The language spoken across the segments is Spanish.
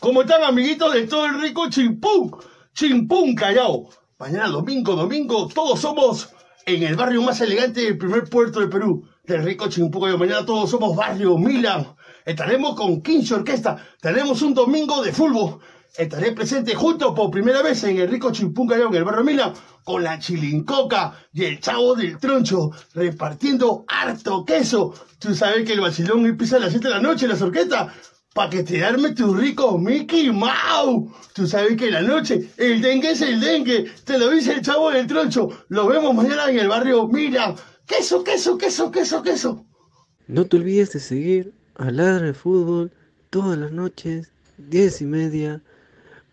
¿Cómo están amiguitos de todo el rico Chimpún? Chimpún Callao. Mañana domingo, domingo, todos somos en el barrio más elegante del primer puerto de Perú, del rico Chimpún Callao. Mañana todos somos barrio Milan. Estaremos con 15 orquesta. Tenemos un domingo de fútbol. Estaré presente junto por primera vez en el rico Chimpún Callao, en el barrio Milan, con la chilincoca y el chavo del troncho, repartiendo harto queso. Tú sabes que el vacilón empieza a las 7 de la noche, las orquestas para que te arme tu rico Mickey Mouse. Tú sabes que en la noche el dengue es el dengue. Te lo dice el chavo del troncho. Lo vemos mañana en el barrio. Mira, queso, queso, queso, queso, queso. No te olvides de seguir a Ladra de Fútbol todas las noches, diez y media,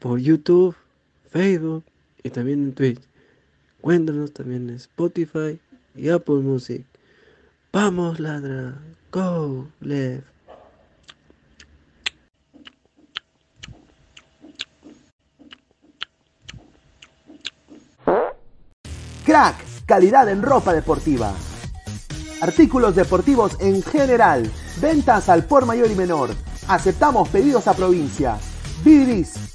por YouTube, Facebook y también en Twitch. Cuéntanos también en Spotify y Apple Music. Vamos, ladra. Go, left. Crack, calidad en ropa deportiva. Artículos deportivos en general. Ventas al por mayor y menor. Aceptamos pedidos a provincia. Bidris,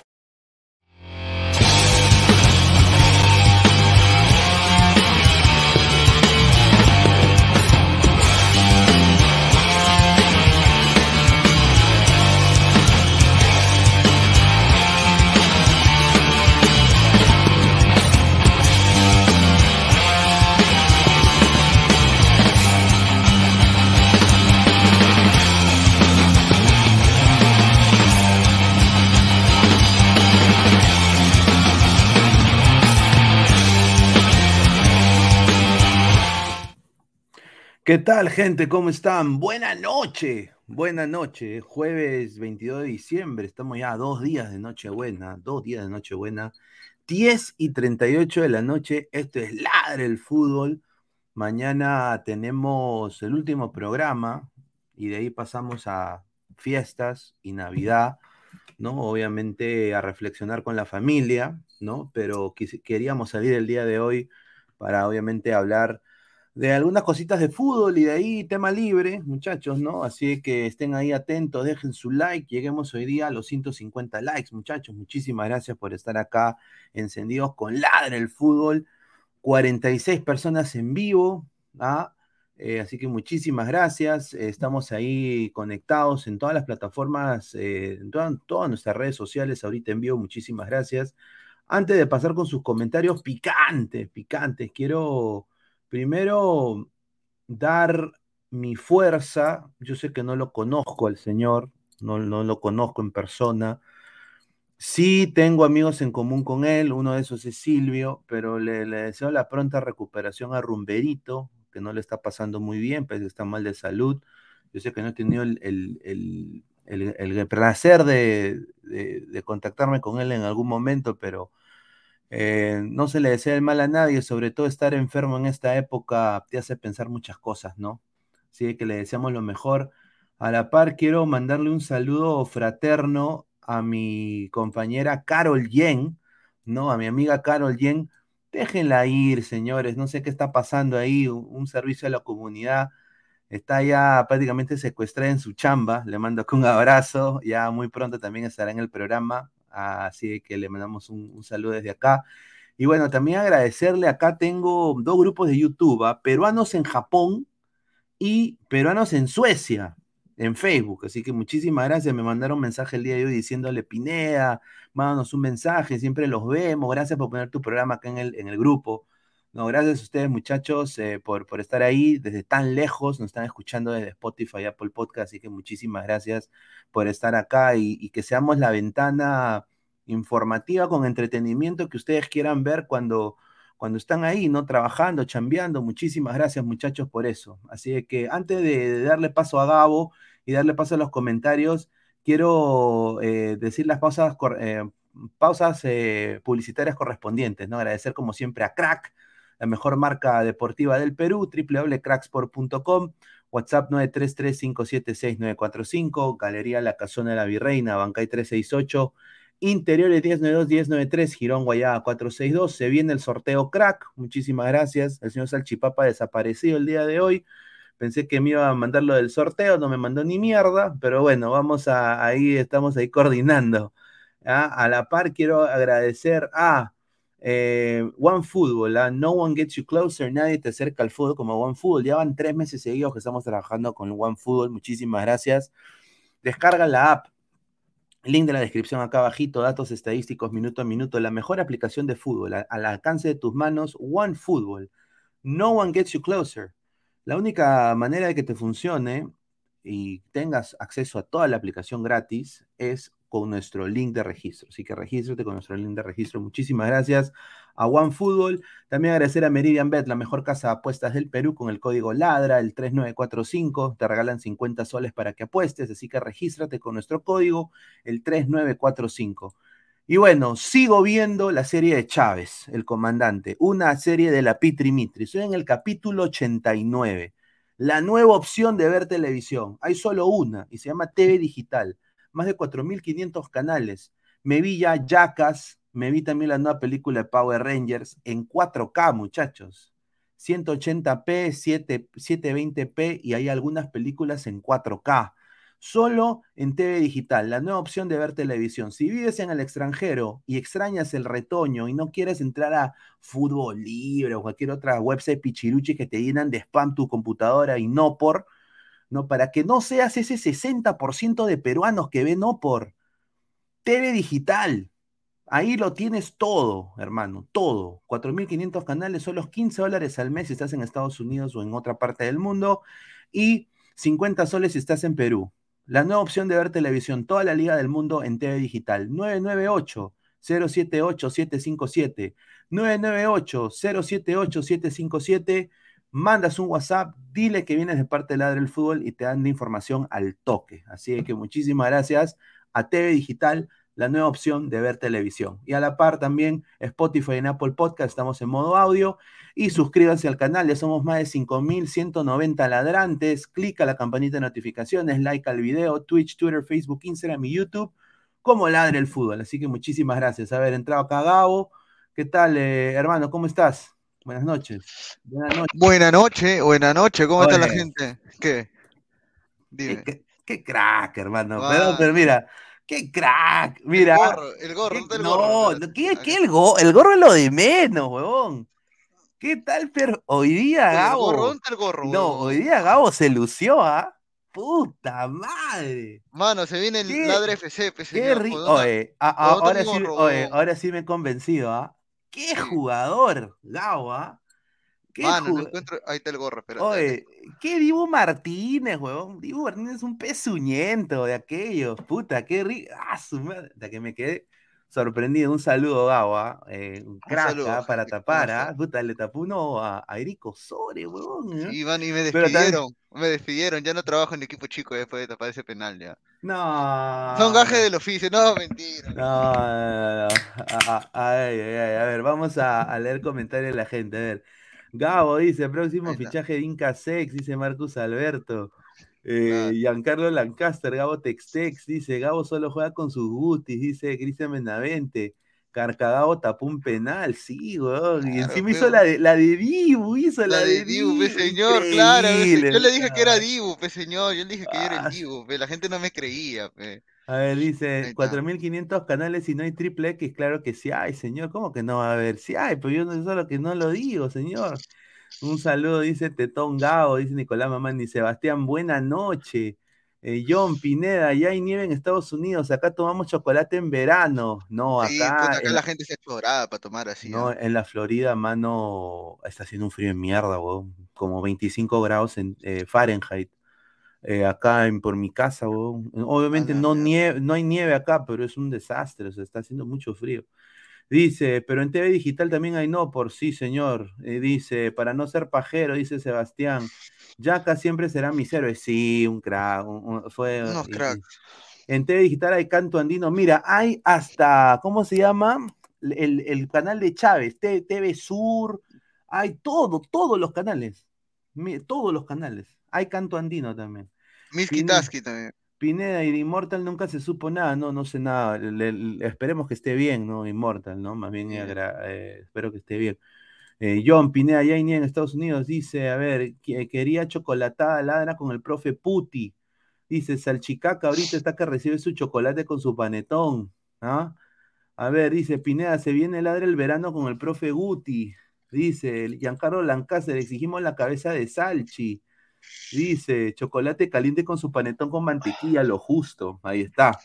¿Qué tal, gente? ¿Cómo están? Buena noche, buena noche. Jueves 22 de diciembre, estamos ya a dos días de Nochebuena, dos días de Nochebuena. 10 y 38 de la noche, esto es Ladre el Fútbol. Mañana tenemos el último programa y de ahí pasamos a fiestas y Navidad, ¿no? Obviamente a reflexionar con la familia, ¿no? Pero queríamos salir el día de hoy para obviamente hablar de algunas cositas de fútbol y de ahí tema libre, muchachos, ¿no? Así que estén ahí atentos, dejen su like, lleguemos hoy día a los 150 likes, muchachos. Muchísimas gracias por estar acá encendidos con Ladre el Fútbol. 46 personas en vivo, ¿ah? Eh, así que muchísimas gracias. Estamos ahí conectados en todas las plataformas, eh, en toda- todas nuestras redes sociales ahorita en vivo. Muchísimas gracias. Antes de pasar con sus comentarios picantes, picantes, quiero primero dar mi fuerza. Yo sé que no lo conozco al señor, no, no lo conozco en persona. Sí tengo amigos en común con él, uno de esos es Silvio, pero le, deseo la pronta recuperación a Rumberito, que no le está pasando muy bien, que está mal de salud. Yo sé que no he tenido el, el- el- el- placer de- de contactarme con él en algún momento, pero eh, no se le desea el mal a nadie, sobre todo estar enfermo en esta época te hace pensar muchas cosas, ¿no? Así que le deseamos lo mejor. A la par, quiero mandarle un saludo fraterno a mi compañera Carol Yen, ¿no? A mi amiga Carol Yen. Déjenla ir, señores, no sé qué está pasando ahí, un, servicio a la comunidad. Está ya prácticamente secuestrada en su chamba. Le mando un abrazo. Ya muy pronto también estará en el programa. Así que le mandamos un, saludo desde acá. Y bueno, también agradecerle. Acá tengo dos grupos de YouTube: ¿ah? peruanos en Japón y peruanos en Suecia, en Facebook. Así que muchísimas gracias. Me mandaron mensaje el día de hoy diciéndole, Pineda, mándanos un mensaje, siempre los vemos. Gracias por poner tu programa acá en el, en el grupo. No, gracias a ustedes, muchachos, eh, por, por estar ahí desde tan lejos. Nos están escuchando desde Spotify, Apple Podcast, así que muchísimas gracias por estar acá y, que seamos la ventana informativa con entretenimiento que ustedes quieran ver cuando, cuando están ahí, ¿no? Trabajando, chambeando. Muchísimas gracias, muchachos, por eso. Así que antes de, darle paso a Gabo y darle paso a los comentarios, quiero eh, decir las pausas, eh, pausas publicitarias correspondientes, ¿no? Agradecer como siempre a Crack, la mejor marca deportiva del Perú, www.cracksport.com, WhatsApp 933-576-945, Galería La Casona de la Virreina, Bancay 368, Interiores 1092-1093, Girón Guayaba 462. Se viene el sorteo crack. Muchísimas gracias. El señor Salchipapa desaparecido el día de hoy. Pensé que me iba a mandar lo del sorteo, no me mandó ni mierda, pero bueno, vamos a ahí, estamos ahí coordinando. ¿ah? A la par quiero agradecer a eh, One Football, ¿ah? No One Gets You Closer, nadie te acerca al fútbol como One Football. Ya van tres meses seguidos que estamos trabajando con One Football. Muchísimas gracias. Descarga la app Link de la descripción acá abajito, datos estadísticos minuto a minuto, la mejor aplicación de fútbol al alcance de tus manos, One Football. No one gets you closer. La única manera de que te funcione y tengas acceso a toda la aplicación gratis es con nuestro link de registro. Así que regístrate con nuestro link de registro. Muchísimas gracias a OneFootball. También agradecer a Meridian Bet, la mejor casa de apuestas del Perú, con el código LADRA, el 3945. Te regalan 50 soles para que apuestes, así que regístrate con nuestro código, el 3945. Y bueno, sigo viendo la serie de Chávez, el comandante, una serie de la Pitri Mitri. En el capítulo 89. La nueva opción de ver televisión. Hay solo una y se llama TV Digital más de 4.500 canales. Me vi ya Jackass, me vi también la nueva película de Power Rangers en 4K, muchachos. 180p, 7, 720p y hay algunas películas en 4K. Solo en TV digital, la nueva opción de ver televisión. Si vives en el extranjero y extrañas el retoño y no quieres entrar a Fútbol Libre o cualquier otra website pichiruchi que te llenan de spam tu computadora y no por, ¿no? Para que no seas ese 60% de peruanos que ven no por TV digital. Ahí lo tienes todo, hermano, todo. 4.500 canales, son los 15 dólares al mes si estás en Estados Unidos o en otra parte del mundo y 50 soles si estás en Perú. La nueva opción de ver televisión, toda la liga del mundo en TV digital. 998 078 757 998 078 757 mandas un WhatsApp, dile que vienes de parte de Ladre el Fútbol y te dan la información al toque. Así que muchísimas gracias a TV Digital, la nueva opción de ver televisión. Y a la par también Spotify en Apple Podcast, estamos en modo audio. Y suscríbanse al canal, ya somos más de 5.190 ladrantes. Clica la campanita de notificaciones, like al video, Twitch, Twitter, Facebook, Instagram y YouTube, como Ladre el Fútbol. Así que muchísimas gracias. Haber entrado acá, Gabo. ¿Qué tal, eh, hermano? ¿Cómo estás? Buenas noches. Buenas noches. Buenas noches, buenas noches. ¿Cómo está la gente? ¿Qué? Dime. Qué, qué, crack, hermano. Pero, pero, mira, qué crack. Mira. El gorro, el gorro. ¿Qué, el gorro, no, ¿qué, qué el, go, el gorro es lo de menos, huevón. ¿Qué tal, pero hoy día Gabo? El gorro, ¿dónde está el gorro? No, hoy día Gabo se lució, ¿ah? Puta madre. Mano, se viene el ¿Qué? ladre FC, Qué rico. Oye, a, a, ahora, sí, oye, ahora sí me he convencido, ¿ah? ¡Qué jugador! Gaua. ¿Qué Mano, jug... no encuentro... Ahí está el gorro, espera. Oye, ¿qué Dibu Martínez, huevón? Dibu Martínez es un pezuñento de aquellos. Puta, qué rico. Ah, su madre. Hasta que me quedé sorprendido. Un saludo, Gaua. Eh, un crack un saludo, para tapar. ¿ah? Puta, le tapó uno a, a Erico Sore, huevón. ¿eh? Sí, van y me despidieron. Me despidieron. Ya no trabajo en equipo chico después de tapar ese penal, ya. No. Son gajes del oficio, no, mentira. No, no, no. A, a, a, a, ver, vamos a, a, leer comentarios de la gente. A ver. Gabo dice, próximo fichaje de Inca Sex, dice Marcus Alberto. Eh. Giancarlo Lancaster, Gabo Textex, dice, Gabo solo juega con sus gutis, dice Cristian Menavente. Carcagao tapó un penal, sí, weón. Claro, y encima pero... hizo la de, la de Dibu, hizo la, la de, de Dibu, pe señor, claro. Yo le dije que era Dibu, pe señor. Yo le dije que ah. era el Dibu, pe. La gente no me creía, pe. A ver, dice, 4.500 canales y no hay triple X, claro que sí hay, señor. ¿Cómo que no va a haber? Sí hay, pero yo no solo que no lo digo, señor. Un saludo, dice Tetón Gao, dice Nicolás Mamán, y Sebastián, buena noche. Eh, John Pineda, ya hay nieve en Estados Unidos, acá tomamos chocolate en verano. No, acá. acá la gente se explorada para tomar así. No, en la Florida, mano, está haciendo un frío de mierda, como 25 grados en eh, Fahrenheit. Eh, acá en, por mi casa, obviamente no, nieve, no hay nieve acá, pero es un desastre, o sea, está haciendo mucho frío. Dice, pero en TV digital también hay no por sí, señor. dice, para no ser pajero, dice Sebastián. Yaka siempre será mis héroes. Sí, un crack. fue, En TV Digital hay canto andino. Mira, hay hasta, ¿cómo se llama? El, canal de Chávez, TV Sur. Hay todo, todos los canales. Todos los canales. Hay canto andino también. Miski también. Pineda y de Immortal nunca se supo nada, no, no sé nada. esperemos que esté bien, ¿no? Immortal, ¿no? Más bien eh, espero que esté bien. Eh, John Pineda Yaini en Estados Unidos dice, a ver, quería chocolatada ladra con el profe Puti. Dice, Salchicaca ahorita está que recibe su chocolate con su panetón. ¿ah? A ver, dice Pineda, se viene ladra el verano con el profe Guti. Dice, Giancarlo Lancaster, exigimos la cabeza de Salchi. Dice, chocolate caliente con su panetón con mantequilla, lo justo. Ahí está.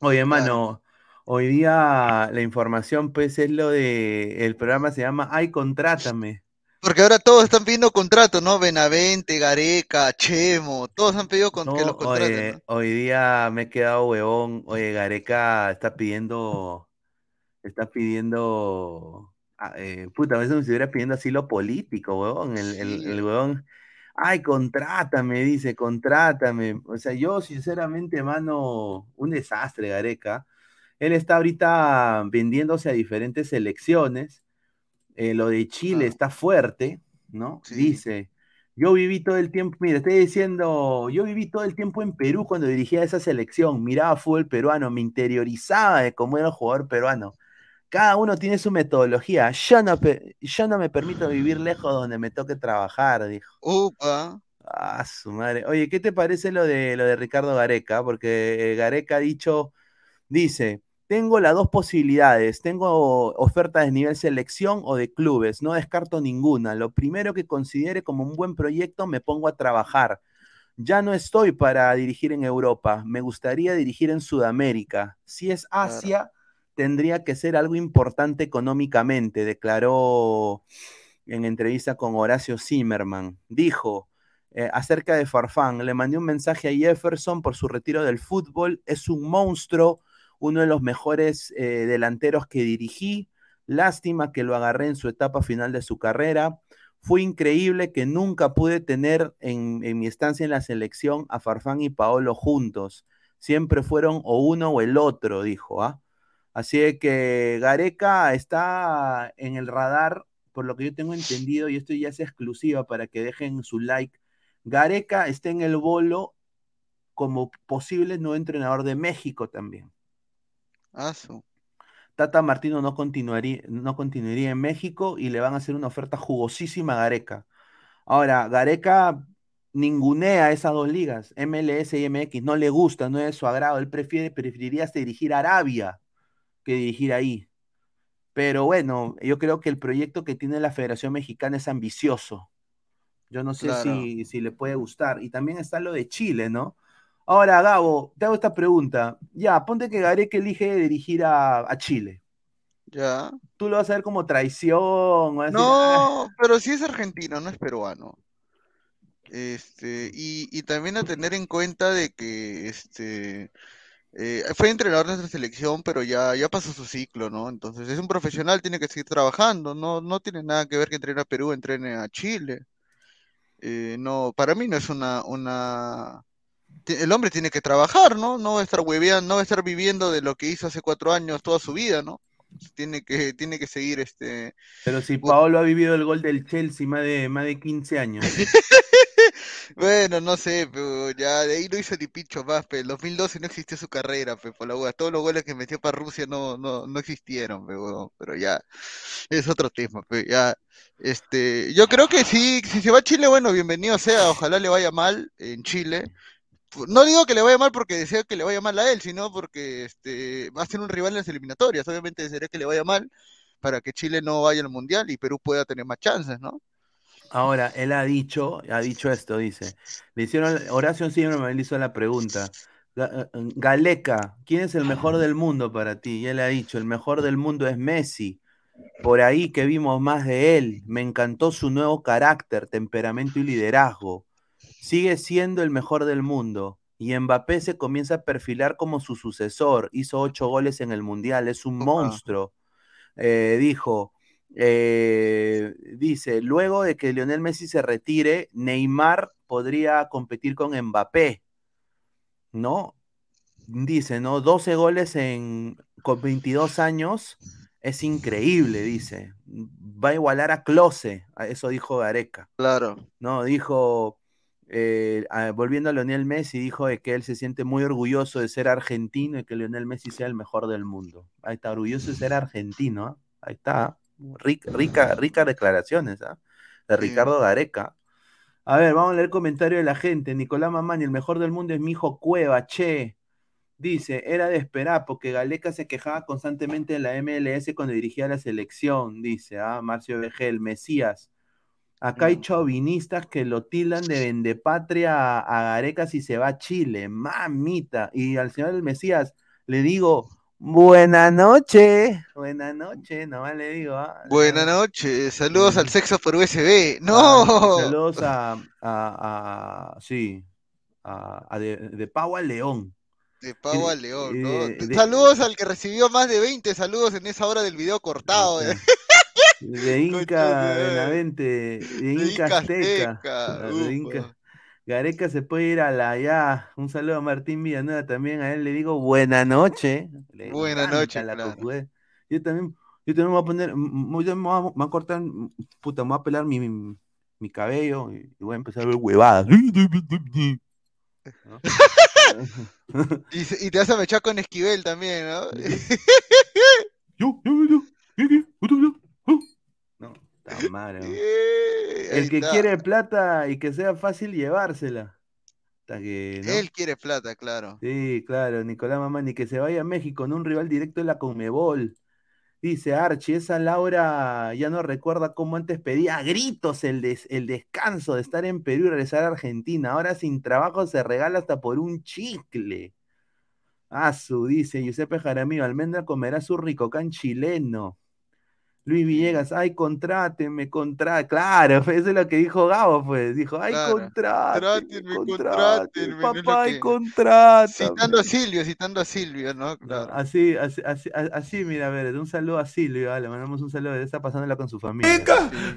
Oye, hermano, Hoy día la información, pues, es lo de. El programa se llama Ay, contrátame. Porque ahora todos están pidiendo contrato, ¿no? Benavente, Gareca, Chemo, todos han pedido con, que los contraten. Hoy día me he quedado huevón. Oye, Gareca está pidiendo. Está pidiendo. Ah, eh, puta, a veces me estuviera pidiendo asilo político, huevón. El, el, el huevón. Ay, contrátame, dice, contrátame. O sea, yo, sinceramente, mano, un desastre, Gareca. Él está ahorita vendiéndose a diferentes selecciones. Eh, lo de Chile está fuerte, ¿no? Dice, yo viví todo el tiempo, mira, estoy diciendo, yo viví todo el tiempo en Perú cuando dirigía esa selección, miraba fútbol peruano, me interiorizaba de cómo era el jugador peruano. Cada uno tiene su metodología. Yo no, yo no me permito vivir lejos donde me toque trabajar, dijo. Upa. Ah, su madre. Oye, ¿qué te parece lo de lo de Ricardo Gareca? Porque Gareca ha dicho, dice, tengo las dos posibilidades. Tengo ofertas de nivel selección o de clubes. No descarto ninguna. Lo primero que considere como un buen proyecto, me pongo a trabajar. Ya no estoy para dirigir en Europa. Me gustaría dirigir en Sudamérica. Si es Asia, tendría que ser algo importante económicamente, declaró en entrevista con Horacio Zimmerman. Dijo, eh, acerca de Farfán. Le mandé un mensaje a Jefferson por su retiro del fútbol. Es un monstruo, uno de los mejores eh, delanteros que dirigí. Lástima que lo agarré en su etapa final de su carrera. Fue increíble que nunca pude tener en, mi estancia en la selección a Farfán y Paolo juntos. Siempre fueron o uno o el otro, dijo. ¿ah? Así que Gareca está en el radar, por lo que yo tengo entendido, y esto ya es exclusiva para que dejen su like. Gareca está en el bolo como posible nuevo entrenador de México también. Tata Martino no continuaría, no continuaría en México y le van a hacer una oferta jugosísima a Gareca. Ahora, Gareca ningunea esas dos ligas, MLS y MX, no le gusta, no es de su agrado, él prefiere, preferiría dirigir a Arabia que dirigir ahí. Pero bueno, yo creo que el proyecto que tiene la Federación Mexicana es ambicioso. Yo no sé si, si le puede gustar. Y también está lo de Chile, ¿no? Ahora, Gabo, te hago esta pregunta. Ya, ponte que Gareca elige dirigir a, Chile. Ya. Tú lo vas a ver como traición. no, ah". pero sí es argentino, no es peruano. Este, y, también a tener en cuenta de que este eh, fue entrenador de nuestra selección, pero ya, ya pasó su ciclo, ¿no? Entonces es un profesional, tiene que seguir trabajando, no, no tiene nada que ver que entrene a Perú, entrene a Chile. Eh, no, para mí no es una, una, el hombre tiene que trabajar, ¿no? No va a estar hueveando, no va a estar viviendo de lo que hizo hace cuatro años toda su vida, ¿no? Tiene que, tiene que seguir este. Pero si Paolo ha vivido el gol del Chelsea más de, más de 15 años. bueno, no sé, pero ya de ahí no hizo ni pincho más, pero en 2012 no existió su carrera, pero por la hueá. Todos los goles que metió para Rusia no, no, no existieron, pero, pero ya es otro tema, pero ya. Este, yo creo que sí, si se va a Chile, bueno, bienvenido sea, ojalá le vaya mal en Chile no digo que le vaya mal porque deseo que le vaya mal a él, sino porque este, va a ser un rival en las eliminatorias. Obviamente desearía que le vaya mal para que Chile no vaya al Mundial y Perú pueda tener más chances, ¿no? Ahora, él ha dicho, ha dicho esto, dice. Le hicieron, Horacio siempre me hizo la pregunta. Ga- eh, Galeca, ¿quién es el mejor del mundo para ti? Y él ha dicho, el mejor del mundo es Messi. Por ahí que vimos más de él. Me encantó su nuevo carácter, temperamento y liderazgo. Sigue siendo el mejor del mundo. Y Mbappé se comienza a perfilar como su sucesor. Hizo ocho goles en el Mundial. Es un monstruo. Eh, dijo, eh, dice, luego de que Lionel Messi se retire, Neymar podría competir con Mbappé. ¿No? Dice, ¿no? 12 goles en, con 22 años. Es increíble, dice. Va a igualar a Klose. a Eso dijo Gareca. Claro. No, dijo, eh, volviendo a Lionel Messi, dijo de que él se siente muy orgulloso de ser argentino y que Lionel Messi sea el mejor del mundo. Ahí está, orgulloso de ser argentino. ¿ah? Ahí está. Rica, rica, ricas declaraciones ¿ah? de. Ricardo Gareca. A ver, vamos a leer comentario de la gente. Nicolás Mamani, el mejor del mundo es mi hijo Cueva, che. Dice, era de esperar porque Galeca se quejaba constantemente de la MLS cuando dirigía la selección, dice, ah, Marcio Vegel, Mesías. Acá hay Mm. chauvinistas que lo tildan de vendepatria a, a Gareca si se va a Chile, mamita. Y al señor del Mesías le digo, buena noche, buena noche, nomás le digo. ah, Buenas ah, noches, saludos al sexo por USB. ah, ¡No! saludos a, a, a- sí, a, a de, de Pau a León. De Y- al León, ¿no? de- de- Saludos al que recibió más de 20 saludos en esa hora del video cortado. Ahí ¿eh? De Inca. Benavente, de De Inca Azteca. Ah, de. Inca. Gareca se puede ir a la ya. Un saludo a Martín Villanueva también. A él le digo buena noche. Le Buena noche, la claro. cocue. Yo también, yo también me voy a poner, yo me voy a, me voy a cortar, puta, me voy a pelar mi, mi, mi cabello y, voy a empezar a ver huevadas. ¿No? Y, te vas a mechar con Esquivel también, ¿no? Yo, yo, yo, yo, yo, yo, yo, Eh, El que está. quiere plata y que sea fácil llevársela. Hasta que, ¿no? Él quiere plata, claro. Sí, claro, Nicolás Mamani, que se vaya a México en un rival directo de la Conmebol. Dice Archie, esa Laura ya no recuerda cómo antes pedía a gritos el, des- el descanso de estar en Perú y regresar a Argentina. Ahora sin trabajo se regala hasta por un chicle. Asu, dice Giuseppe Jaramillo, Almendra comerá su ricocán chileno. Luis Villegas, ay, contráteme, contra, claro, eso es lo que dijo Gabo, pues, dijo, ay, Claro, contráteme, contrátenme, contráteme, contrátenme, papá, ay, que- contrátame. Citando a Silvio, citando a Silvio, ¿no? Claro. así, así, así, así, mira, a ver, un saludo a Silvio, ah, le mandamos un saludo, está pasándola con su familia.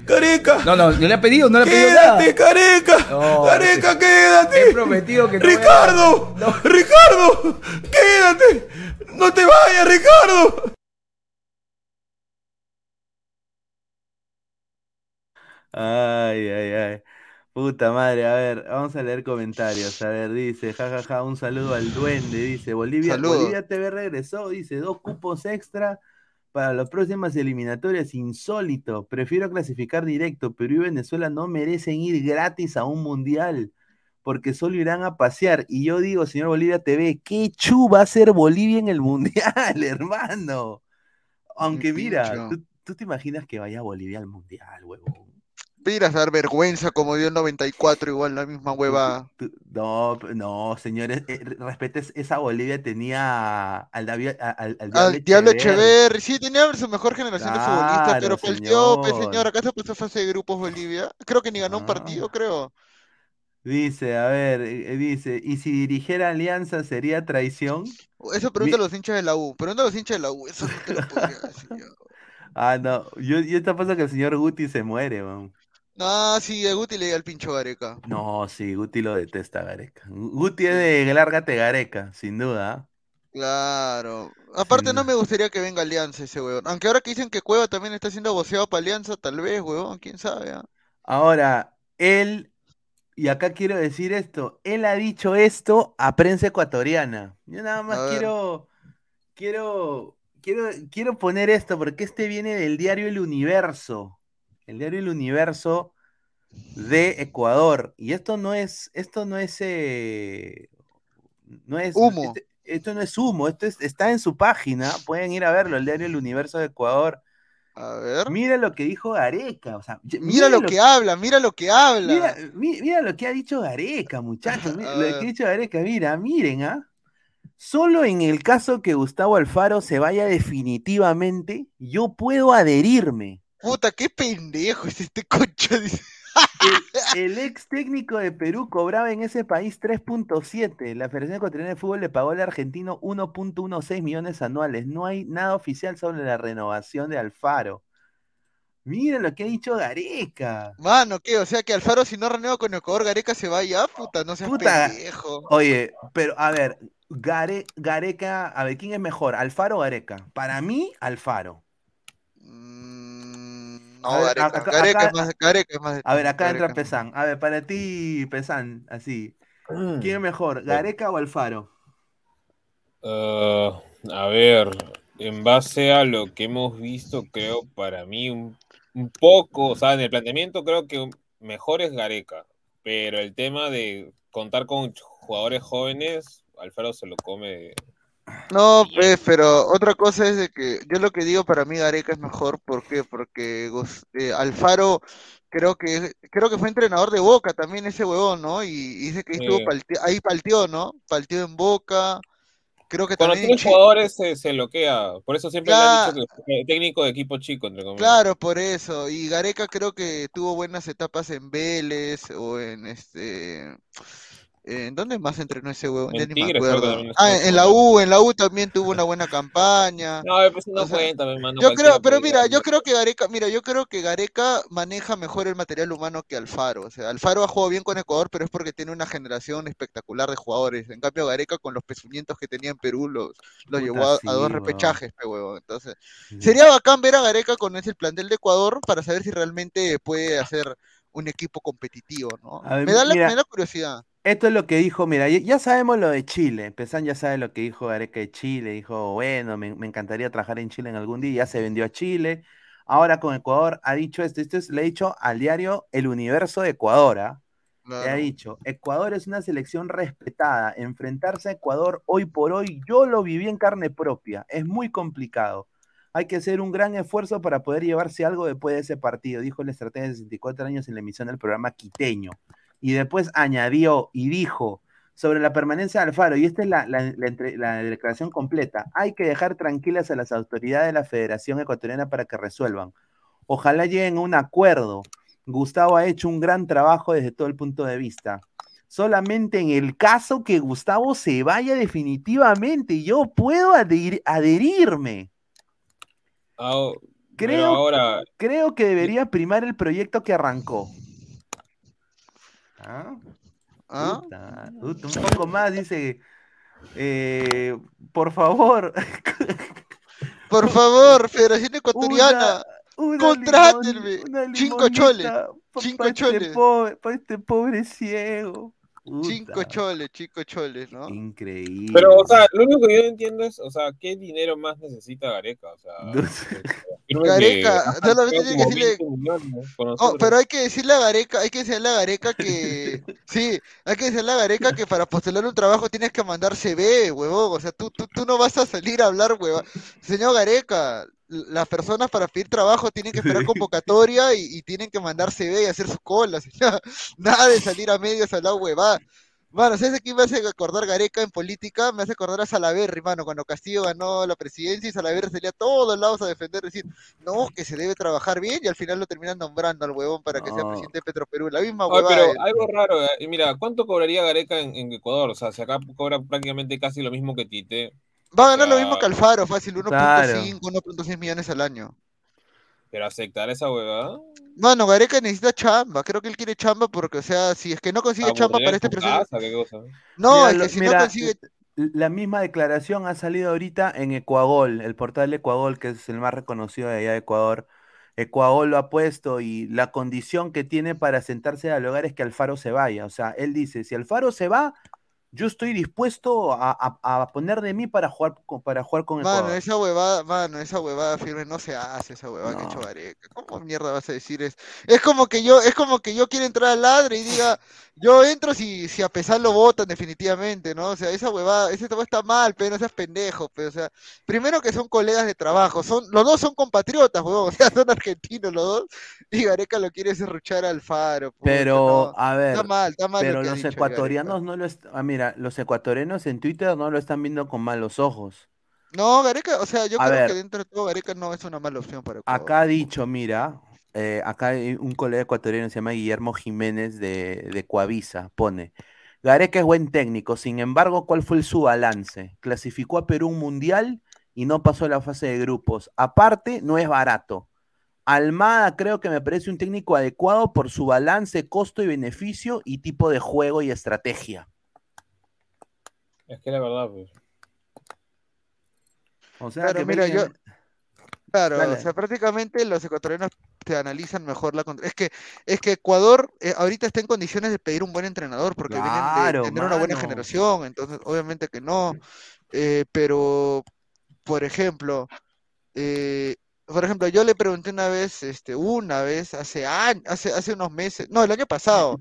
¡Careca! No, no, no le ha pedido, no le ha pedido nada. ¡Quédate, careca! No, ¡Careca, He quédate! prometido que no ¡Ricardo! No. ¡Ricardo! ¡Quédate! ¡No te vayas, Ricardo! Ay, ay, ay. Puta madre, a ver, vamos a leer comentarios. A ver, dice, jajaja, un saludo al duende, dice, Bolivia, Saludos. Bolivia TV regresó, dice, dos cupos extra para las próximas eliminatorias, insólito. Prefiero clasificar directo, Perú y Venezuela no merecen ir gratis a un mundial, porque solo irán a pasear. Y yo digo, señor Bolivia TV, ¿qué chu va a ser Bolivia en el mundial, hermano? Aunque mira. ¿tú, tú te imaginas que vaya Bolivia al mundial, huevón? Miras a dar vergüenza como dio el 94, igual la misma hueva. No, no, señores, eh, re- respetes, esa Bolivia tenía al, Davi- a- al, al Al Diablo Echeverri. Sí, tenía su mejor generación de futbolistas, pero faltó, pues señor. señor, ¿acaso pasó fase de grupos Bolivia? Creo que ni ganó un Ah. partido, creo. Dice, a ver, eh, dice, ¿y si dirigiera Alianza sería traición? Eso pregunta a los hinchas de la U, pregunta a los hinchas de la U, eso no te lo podría decir yo. Ah, no, yo, yo está pasa que el señor Guti se muere, man. No, sí, a Guti le dio al pincho Gareca. No, sí, Guti lo detesta, Gareca. Guti es de lárgate Gareca, sin duda. ¿ah? Claro. Aparte no me gustaría que venga Alianza ese huevón. Aunque ahora que dicen que Cueva también está siendo voceado para Alianza, tal vez, huevón, quién sabe, ah? Ahora, él, y acá quiero decir esto, él ha dicho esto a prensa ecuatoriana. Yo nada más quiero, quiero, quiero, quiero poner esto porque este viene del diario El Universo, el diario El Universo de Ecuador. Y esto no es, esto no es, eh, no es Humo. este- esto no es humo, esto es- está en su página, pueden ir a verlo, el diario El Universo de Ecuador. A ver. Mira lo que dijo Gareca, o sea, ye- Mira lo que habla, mira lo que habla. Mira, mi- mira lo que ha dicho Gareca, muchachos. Mira, lo que ha dicho Gareca, mira, miren, ¿ah? Solo en el caso que Gustavo Alfaro se vaya definitivamente, yo puedo adherirme. Puta, qué pendejo es este concha. dice. El, el ex técnico de Perú cobraba en ese país 3.7. La Federación Ecuatoriana de Fútbol le pagó al argentino 1.16 millones anuales. No hay nada oficial sobre la renovación de Alfaro. Mira lo que ha dicho Gareca. Mano, ¿qué? O sea que Alfaro si no renueva con Ecuador, Gareca se va ya, puta, no seas Puta. pendejo. Oye, pero a ver, Gare- Gareca, a ver, ¿quién es mejor? ¿Alfaro o Gareca? Para mí, Alfaro. Mm, No, A ver, Gareca, acá- Gareca acá- es más, Gareca es más. A ver, acá entra. Pesan. A ver, para ti, Pesan, así. ¿Quién es mejor, Gareca o Alfaro? Ah, a ver, en base a lo que hemos visto, creo para mí un, un poco, o sea, en el planteamiento creo que mejor es Gareca, pero el tema de contar con jugadores jóvenes, Alfaro se lo come. No, pues, pero otra cosa es de que yo lo que digo para mí Gareca es mejor, ¿por qué? Porque eh, Alfaro creo que creo que fue entrenador de Boca también ese huevón, ¿no? Y, y dice que ahí estuvo Sí. ahí palteó, ¿no? Palteó en Boca. Creo que Cuando tiene jugadores se, se bloquea, por eso siempre le han Claro. dicho que es técnico de equipo chico, entre comillas. Claro, por eso. Y Gareca creo que tuvo buenas etapas en Vélez o en este. ¿En dónde más entrenó ese huevón? Ya En Tigres Ah, en la. U, en la U también tuvo una buena campaña. No, pues no O sea, cuenta, mi hermano. Yo creo, pero mira, yo creo que Gareca, mira, yo creo que Gareca maneja mejor el material humano que Alfaro. O sea, Alfaro ha jugado bien con Ecuador, pero es porque tiene una generación espectacular de jugadores. En cambio, Gareca con los pezuñentos que tenía en Perú los, los llevó a, dos repechajes, pe huevón. Entonces, sería bacán ver a Gareca con ese plantel de Ecuador para saber si realmente puede hacer un equipo competitivo, ¿no? Ver, me, da la, mira, me da curiosidad. Esto es lo que dijo, mira, ya, sabemos lo de Chile. Pesan ya sabe lo que dijo Gareca de Chile. Dijo, bueno, me, me encantaría trabajar en Chile en algún día. Ya se vendió a Chile. Ahora con Ecuador ha dicho esto. Esto es, le ha dicho al diario El Universo de Ecuador. ¿ah? Le ha dicho, Ecuador es una selección respetada. Enfrentarse a Ecuador hoy por hoy, yo lo viví en carne propia. Es muy complicado. Hay que hacer un gran esfuerzo para poder llevarse algo después de ese partido, dijo el estratega de 64 años en la emisión del programa Quiteño. Y después añadió y dijo sobre la permanencia de Alfaro, y esta es la, la- la entre- la declaración completa, hay que dejar tranquilas a las autoridades de la Federación Ecuatoriana para que resuelvan. Ojalá lleguen a un acuerdo. Gustavo ha hecho un gran trabajo desde todo el punto de vista. Solamente en el caso que Gustavo se vaya definitivamente, yo puedo adherir- adherirme. Creo, ahora, creo que debería primar el proyecto que arrancó. ¿Ah? ¿Ah? Puta, puta, un poco más, dice. eh, por favor, Por favor, Federación Ecuatoriana, una contrátenme. Cinco choles, pa- cinco este choles. pobre- pa este pobre ciego. Cinco Puta, choles, cinco choles, ¿no? Increíble. pero, o sea, lo único que yo no entiendo es, o sea, ¿qué dinero más necesita Gareca? O sea, Que Gareca, solamente tiene que decirle- 20 millones con Oh, pero hay que decirle a Gareca, hay que decirle a Gareca que sí, hay que decirle a Gareca que para postular un trabajo tienes que mandar CV, huevón. O sea, tú, tú, tú no vas a salir a hablar, huevón. Señor Gareca, las personas para pedir trabajo tienen que esperar convocatoria y, y tienen que mandar CV y hacer su cola. señor. Nada de salir a medios a hablar huevada. Mano, ¿sabes a quién me hace acordar Gareca en política? Me hace acordar a Salaverry, mano, cuando Castillo ganó la presidencia y Salaverry salía a todos lados a defender, decir, no, que se debe trabajar bien y al final lo terminan nombrando al huevón para que sea presidente de Petroperú. La misma huevada. pero algo raro, eh, mira, ¿cuánto cobraría Gareca en, en Ecuador? O sea, si acá cobra prácticamente casi lo mismo que Tite, Va a ganar lo mismo que Alfaro, fácil, 1.5, Claro. 1.6 millones al año. Pero aceptar esa huevada. Mano, Gareca necesita chamba, creo que él quiere chamba porque, o sea, si es que no consigue chamba para este su proceso... casa, ¿qué cosa? No, Mira, es lo- que si mira, no consigue... La misma declaración ha salido ahorita en Ecuagol, el portal de Ecuagol, que es el más reconocido de allá de Ecuador. Ecuagol lo ha puesto y la condición que tiene para sentarse al hogar es que Alfaro se vaya. O sea, él dice, si Alfaro se va, yo estoy dispuesto a, a- a poner de mí para jugar, con- para jugar con Mano, Ecuador. esa huevada, mano, esa huevada firme no se hace, esa huevada que hecho. Gareca. ¿Cómo mierda vas a decir eso? Es como que yo, es como que yo quiero entrar al ladre y diga, Yo entro si, si a pesar lo votan definitivamente, ¿no? O sea, esa huevada, ese tema está mal, pero no seas pendejo, pero, o sea, primero que son colegas de trabajo, son, los dos son compatriotas, huevón, o sea, son argentinos los dos, y Gareca lo quiere serruchar al faro. Pero, no. a ver, Está mal, está mal lo pero que los ecuatorianos no lo est- ah, mira, los ecuatorianos en Twitter no lo están viendo con malos ojos. No, Gareca, o sea, yo A creo ver. que dentro de todo Gareca no es una mala opción para Ecuador. Acá ha dicho, mira, eh, acá hay un colega ecuatoriano se llama Guillermo Jiménez de, de Coavisa, pone, Gareca es buen técnico, sin embargo, ¿cuál fue su balance? Clasificó a Perú un mundial y no pasó a la fase de grupos. Aparte, no es barato. Almada creo que me parece un técnico adecuado por su balance, costo y beneficio y tipo de juego y estrategia. Es que la verdad, pues. O sea, Claro, que mira, yo, claro, Dale. o sea, prácticamente los ecuatorianos te analizan mejor la contra- Es que, es que Ecuador eh, ahorita está en condiciones de pedir un buen entrenador porque vienen de Claro, tener una buena generación, entonces obviamente que no. Eh, pero, por ejemplo, eh, por ejemplo, yo le pregunté una vez, este, una vez, hace años, hace, hace unos meses, no, el año pasado,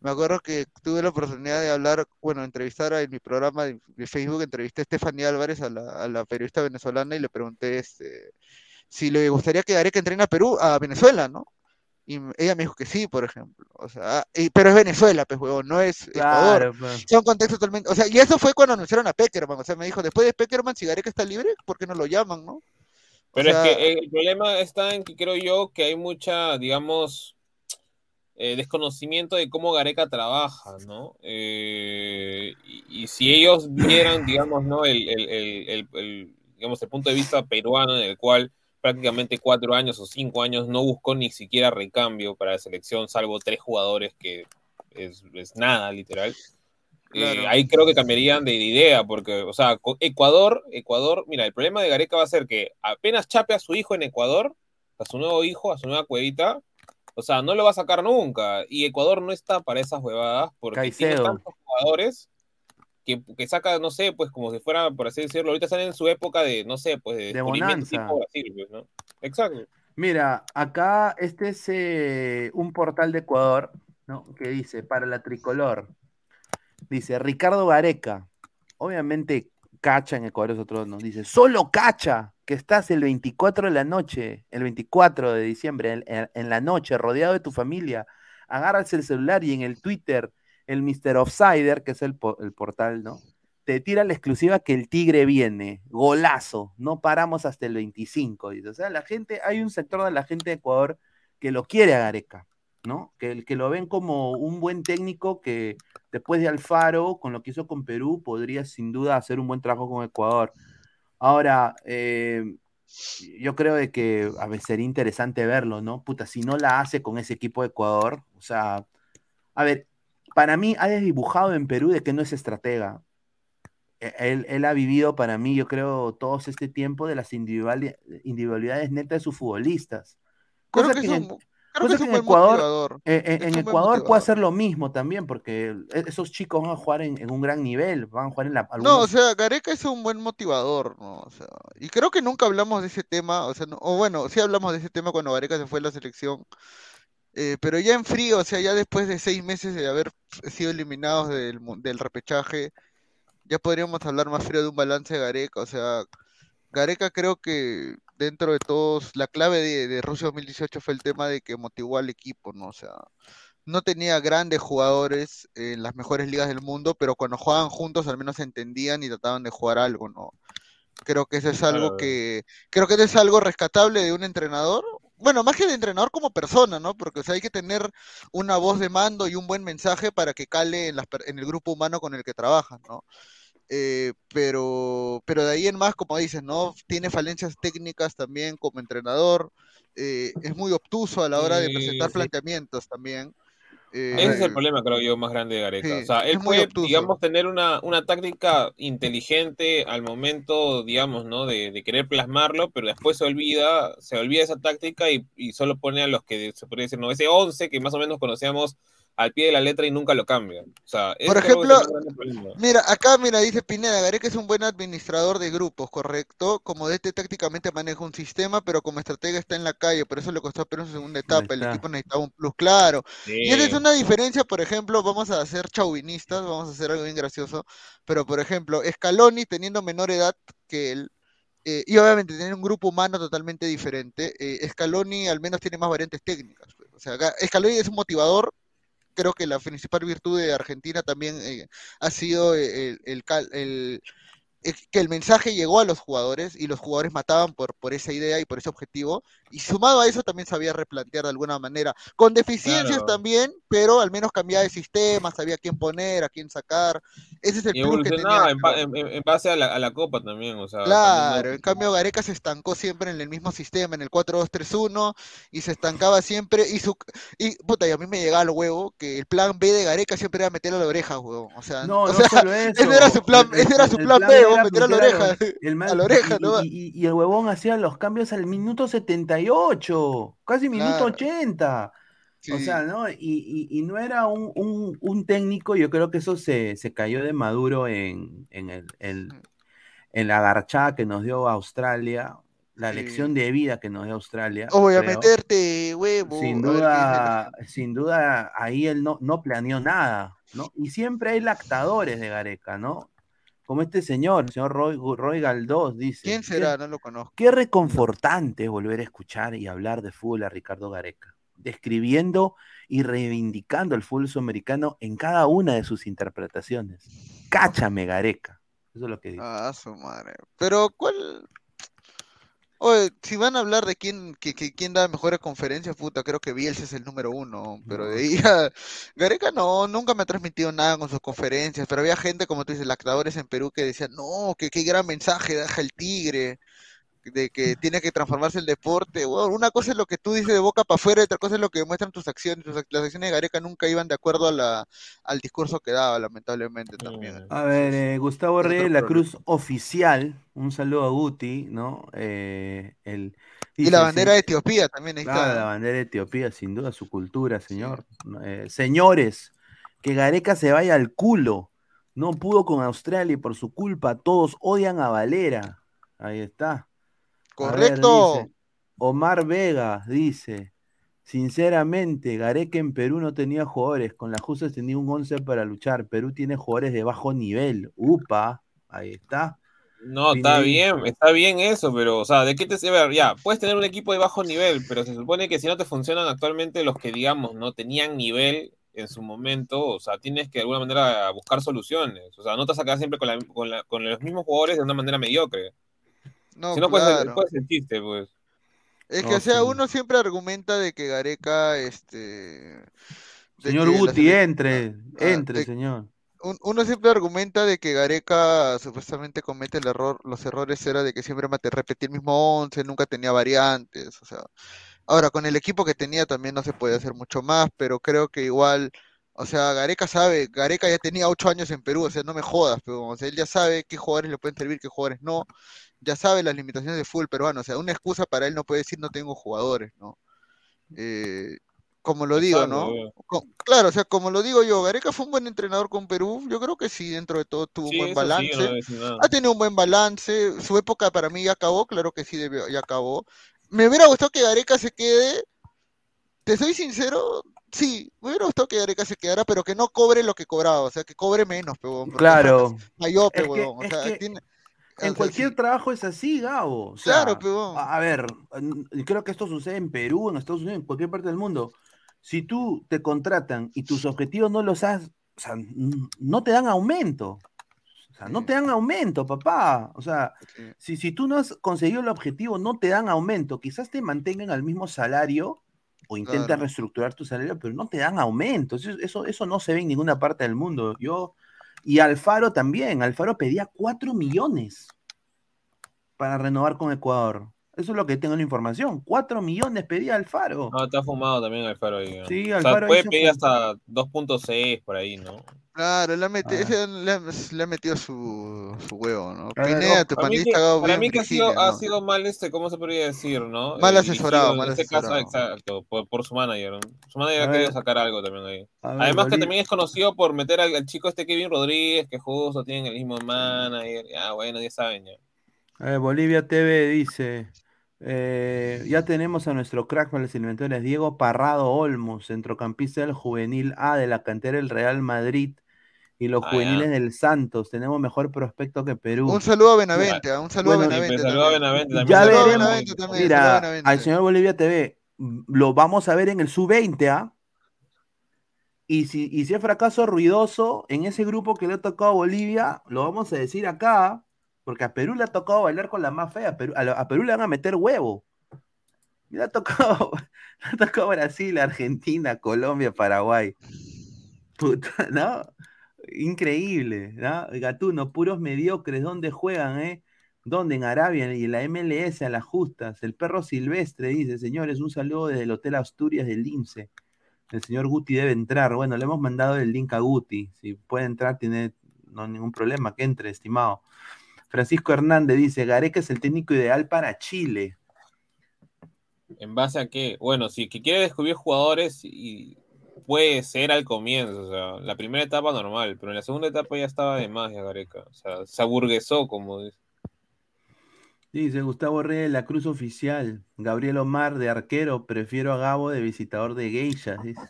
me acuerdo que tuve la oportunidad de hablar, bueno, entrevistar en mi programa de, Facebook, entrevisté a Estefanía Álvarez, a la, a la periodista venezolana, y le pregunté, este, si le gustaría que Gareca entrene a Perú, a Venezuela, ¿no? Y ella me dijo que sí, por ejemplo. O sea, y- pero es Venezuela, pues, huevón, no es Ecuador. Claro, pues. Son contextos totalmente. O sea, y eso fue cuando anunciaron a Peckerman. O sea, me dijo, después de Peckerman, si Gareca está libre, ¿por qué no lo llaman, no? O Pero sea, es que el problema está en que creo yo que hay mucha, digamos, eh, desconocimiento de cómo Gareca trabaja, ¿no? Eh, y, y si ellos vieran, digamos, ¿no? El, el- el- el- el, digamos, el punto de vista peruano en el cual prácticamente cuatro años o cinco años no buscó ni siquiera recambio para la selección, salvo tres jugadores que es, es nada, literal. Eh, ahí creo que cambiarían de idea, porque, o sea, Ecuador, Ecuador, mira, el problema de Gareca va a ser que apenas chape a su hijo en Ecuador, a su nuevo hijo, a su nueva cuevita, o sea, no lo va a sacar nunca. Y Ecuador no está para esas huevadas, porque tiene Caicedo. tantos jugadores que, que saca, no sé, pues como si fuera, por así decirlo, ahorita están en su época de, no sé, pues de, De bonanza. tipo Brasil, pues, ¿no? Exacto. Mira, acá este es eh, un portal de Ecuador, ¿no? Que dice, para la tricolor, dice Ricardo Gareca, obviamente Cacha en Ecuador es otro, ¿no? Dice, solo Cacha, que estás el 24 de la noche, el 24 de diciembre, en, en- en la noche, rodeado de tu familia, agarras el celular y en el Twitter, el Mr. Offsider, que es el, po- el portal, ¿no? Te tira la exclusiva que el Tigre viene, golazo, no paramos hasta el 25, dice. O sea, la gente, hay un sector de la gente de Ecuador que lo quiere a Gareca, ¿no? Que, que lo ven como un buen técnico que después de Alfaro, con lo que hizo con Perú, podría sin duda hacer un buen trabajo con Ecuador. Ahora, eh, yo creo de que a ver, sería interesante verlo, ¿no? Puta, si no la hace con ese equipo de Ecuador, o sea, a ver, para mí ha desdibujado en Perú de que no es estratega. E- Él, él ha vivido para mí, yo creo, todo este tiempo de las individuali- individualidades netas de sus futbolistas. creo Cosa que que es en- un, creo cosa que es que un en Ecuador, eh, eh, en Ecuador puede hacer lo mismo también, porque e- esos chicos van a jugar en, en un gran nivel, van a jugar en la... No, o sea, Gareca es un buen motivador, ¿no? O sea, y creo que nunca hablamos de ese tema, o sea, no- o bueno, sí hablamos de ese tema cuando Gareca se fue a la selección, eh, pero ya en frío, o sea, ya después de seis meses de haber sido eliminados del, del repechaje, ya podríamos hablar más frío de un balance de Gareca, o sea, Gareca creo que dentro de todos, la clave de, de Rusia 2018 fue el tema de que motivó al equipo, ¿no? O sea, no tenía grandes jugadores en las mejores ligas del mundo, pero cuando jugaban juntos al menos entendían y trataban de jugar algo, ¿no? Creo que eso es algo que, creo que eso es algo rescatable de un entrenador. Bueno, más que de entrenador como persona, ¿no? Porque o sea, hay que tener una voz de mando y un buen mensaje para que cale en, las en el grupo humano con el que trabajas, ¿no? Eh, pero, pero de ahí en más, como dices, ¿no? Tiene falencias técnicas también como entrenador. eh, es muy obtuso a la hora de Sí, presentar sí. planteamientos también. Eh, Ese es el problema, creo yo, más grande de Gareca. Sí, o sea, él puede, obtuso. digamos, tener una, una táctica inteligente al momento, digamos, ¿no? De, de querer plasmarlo, pero después se olvida, se olvida esa táctica y, y solo pone a los que se podría decir, no, ese 11 que más o menos conocíamos al pie de la letra y nunca lo cambia. O sea, Por ejemplo. Mira, acá, mira, dice Pineda, Gareca es un buen administrador de grupos, correcto. Como DT tácticamente maneja un sistema, pero como estratega está en la calle, por eso le costó a Perú en su segunda etapa. El equipo necesitaba un plus claro. Y esa es una diferencia, por ejemplo, vamos a ser chauvinistas, vamos a hacer algo bien gracioso, pero por ejemplo, Scaloni teniendo menor edad que él, eh, y obviamente tiene un grupo humano totalmente diferente, eh, Scaloni al menos tiene más variantes técnicas. pues. O sea, Scaloni es un motivador, creo que la principal virtud de Argentina también eh, ha sido el, el el- eh, que el mensaje llegó a los jugadores y los jugadores mataban por, por esa idea y por ese objetivo. Y sumado a eso también sabía replantear de alguna manera, con deficiencias Claro. también, pero al menos cambiaba de sistema, sabía a quién poner, a quién sacar. Ese es el Y plus que tenía. en, base a la, a la copa también, o sea, Claro, también en cambio Gareca se estancó siempre en el mismo sistema, en el 4-2-3-1, y se estancaba siempre, y su y puta, y a mí me llegaba al huevo que el plan B de Gareca siempre era meterle a la oreja, huevón. O sea, No, o no sea, solo eso. ese era su plan, ese era su el plan B, meter a la oreja. El man- A la oreja, y, ¿no? y- y- y el huevón hacía los cambios al minuto 78, casi minuto Claro. 80. O sea, ¿no? Y, no era un, un- un técnico, yo creo que eso se, se cayó de maduro en, en, el, el- en la garchada que nos dio Australia, la lección de vida que nos dio Australia. O voy a creo. meterte, huevo. Sin ver duda, sin duda, ahí él no, no planeó nada, ¿no? Y siempre hay lactadores de Gareca, ¿no? Como este señor, el señor Roy, Roy Galdós, dice. ¿Quién "Qué- será? No lo conozco. Qué reconfortante es volver a escuchar y hablar de fútbol a Ricardo Gareca, describiendo y reivindicando el fútbol sudamericano en cada una de sus interpretaciones. Cáchame, Gareca. Eso es lo que dice. Ah, su madre. Pero, ¿cuál? Oye, si van a hablar de quién, que, que- quién da mejores conferencias, puta, creo que Bielsa es el número uno. Pero de ahí a Gareca no, nunca me ha transmitido nada con sus conferencias. Pero había gente, como tú dices, lactadores en Perú que decían, no, que qué gran mensaje deja el Tigre, de que tiene que transformarse el deporte. Una cosa es lo que tú dices de boca para afuera, y otra cosa es lo que demuestran tus acciones. Tus ac- las acciones de Gareca nunca iban de acuerdo a la, al discurso que daba, lamentablemente también. A ver, eh, Gustavo Reyes, la problema. Cruz oficial, un saludo a Guti, ¿no? Eh, el, Y dice, la bandera "Se- de Etiopía también ahí Claro, está. la bandera de Etiopía, sin duda, su cultura, señor. Eh, señores, que Gareca se vaya al culo. No pudo con Australia y por su culpa todos odian a Valera. Ahí está. Ver, Correcto. dice, Omar Vega dice, sinceramente, Gareca en Perú no tenía jugadores, con la Justas tenía un 11 para luchar, Perú tiene jugadores de bajo nivel, upa, ahí está. No, está bien, está bien eso, pero, o sea, ¿de qué te sirve? Ya, puedes tener un equipo de bajo nivel, pero se supone que si no te funcionan actualmente los que, digamos, no tenían nivel en su momento, o sea, tienes que de alguna manera buscar soluciones. O sea, no te vas a quedar siempre con, la- con, la- con los mismos jugadores de una manera mediocre. No, si no, claro. el chiste, pues. Es que, No, o sea, sí. uno siempre argumenta de que Gareca, este... Señor la Guti, entre, Ah, entre, de- señor. un- uno siempre argumenta de que Gareca supuestamente comete el error, los errores era de que siempre repetía el mismo once, nunca tenía variantes, o sea, ahora con el equipo que tenía también no se podía hacer mucho más, pero creo que igual, o sea, Gareca sabe, Gareca ya tenía ocho años en Perú, o sea, no me jodas, pero o sea, él ya sabe qué jugadores le pueden servir, qué jugadores no, ya sabe las limitaciones de fútbol peruano, o sea, una excusa para él no puede decir no tengo jugadores, ¿no? Eh, como lo digo, ¿no? Claro, o sea, como lo digo yo, Gareca fue un buen entrenador con Perú. Yo creo que sí, dentro de todo tuvo un buen sí, balance. no. Ha tenido un buen balance. Su época para mí ya acabó, claro que sí, debió- ya acabó. Me hubiera gustado que Gareca se quede. Te soy sincero, sí, me hubiera gustado que Gareca se quedara, pero que no cobre lo que cobraba, o sea, que cobre menos, pero Claro. Es que- huevón, o es sea, que tiene- En cualquier trabajo es así, Gabo. O sea, Claro, pero- a, a ver, creo que esto sucede en Perú, en Estados Unidos, en cualquier parte del mundo. Si tú te contratan y tus objetivos no los has, o sea, no te dan aumento. O sea, no te dan aumento, papá. O sea, si, si tú no has conseguido el objetivo, no te dan aumento. Quizás te mantengan al mismo salario o intentan Claro. reestructurar tu salario, pero no te dan aumento. Eso, eso, eso no se ve en ninguna parte del mundo. Yo, y Alfaro también. Alfaro pedía 4 millones para renovar con Ecuador. Eso es lo que tengo en la información. 4 millones pedía Alfaro. No, está fumado también Alfaro ahí. ¿no? Sí, O sea, Alfaro ahí puede pedir fue. hasta 2.6 por ahí, ¿no? Claro, le ha, meti- Ah. le, ha, le ha metido su, su huevo, ¿no? A ver, Pineda, tu Para mí, que, ha cagado para bien mí que ha sido, ha ¿no? sido mal, este, ¿cómo se podría decir, no? Mal Eh, asesorado, mal en este caso, asesorado. exacto, por, por su manager. ¿no? Su manager ha querido sacar algo también ahí. Ver, Además que también es conocido por meter al, al chico este Kevin Rodríguez, que justo tienen el mismo manager. Ah, bueno, ya saben ya. A ver, Bolivia TV dice, eh, ya tenemos a nuestro crack para las eliminatorias, Diego Parrado Olmos, centrocampista del juvenil A de la cantera del Real Madrid y los Ah, juveniles ya. del Santos. Tenemos mejor prospecto que Perú. Un saludo a Benavente, ah, un saludo Bueno, a Benavente. saludo a. Benavente también. Ya Saludo a veremos. Benavente también, saludo a Mira, Benavente. al señor Bolivia TV lo vamos a ver en el sub-20, ¿ah? Y si, y si es fracaso ruidoso en ese grupo que le ha tocado a Bolivia, lo vamos a decir acá, porque a Perú le ha tocado bailar con la más fea. A Perú, a, la- a Perú le van a meter huevo. Y Le ha tocado, le ha tocado Brasil, Argentina, Colombia, Paraguay. Puta, ¿no? Increíble, ¿no? Gatuno, puros mediocres, ¿dónde juegan, eh? ¿Dónde? En Arabia y en la MLS a las justas. El perro silvestre dice, señores, un saludo desde el Hotel Asturias del IMSE. El señor Guti debe entrar. Bueno, le hemos mandado el link a Guti. Si puede entrar, tiene no ningún problema. Que entre, estimado. Francisco Hernández dice, Gareca es el técnico ideal para Chile. ¿En base a qué? Bueno, si quiere descubrir jugadores y puede ser al comienzo, o sea, la primera etapa normal, pero en la segunda etapa ya estaba de más ya Gareca, o sea, se aburguesó, como dice. Dice Gustavo Reyes de la Cruz Oficial. Gabriel Omar de arquero. Prefiero a Gabo de visitador de geishas. Dice.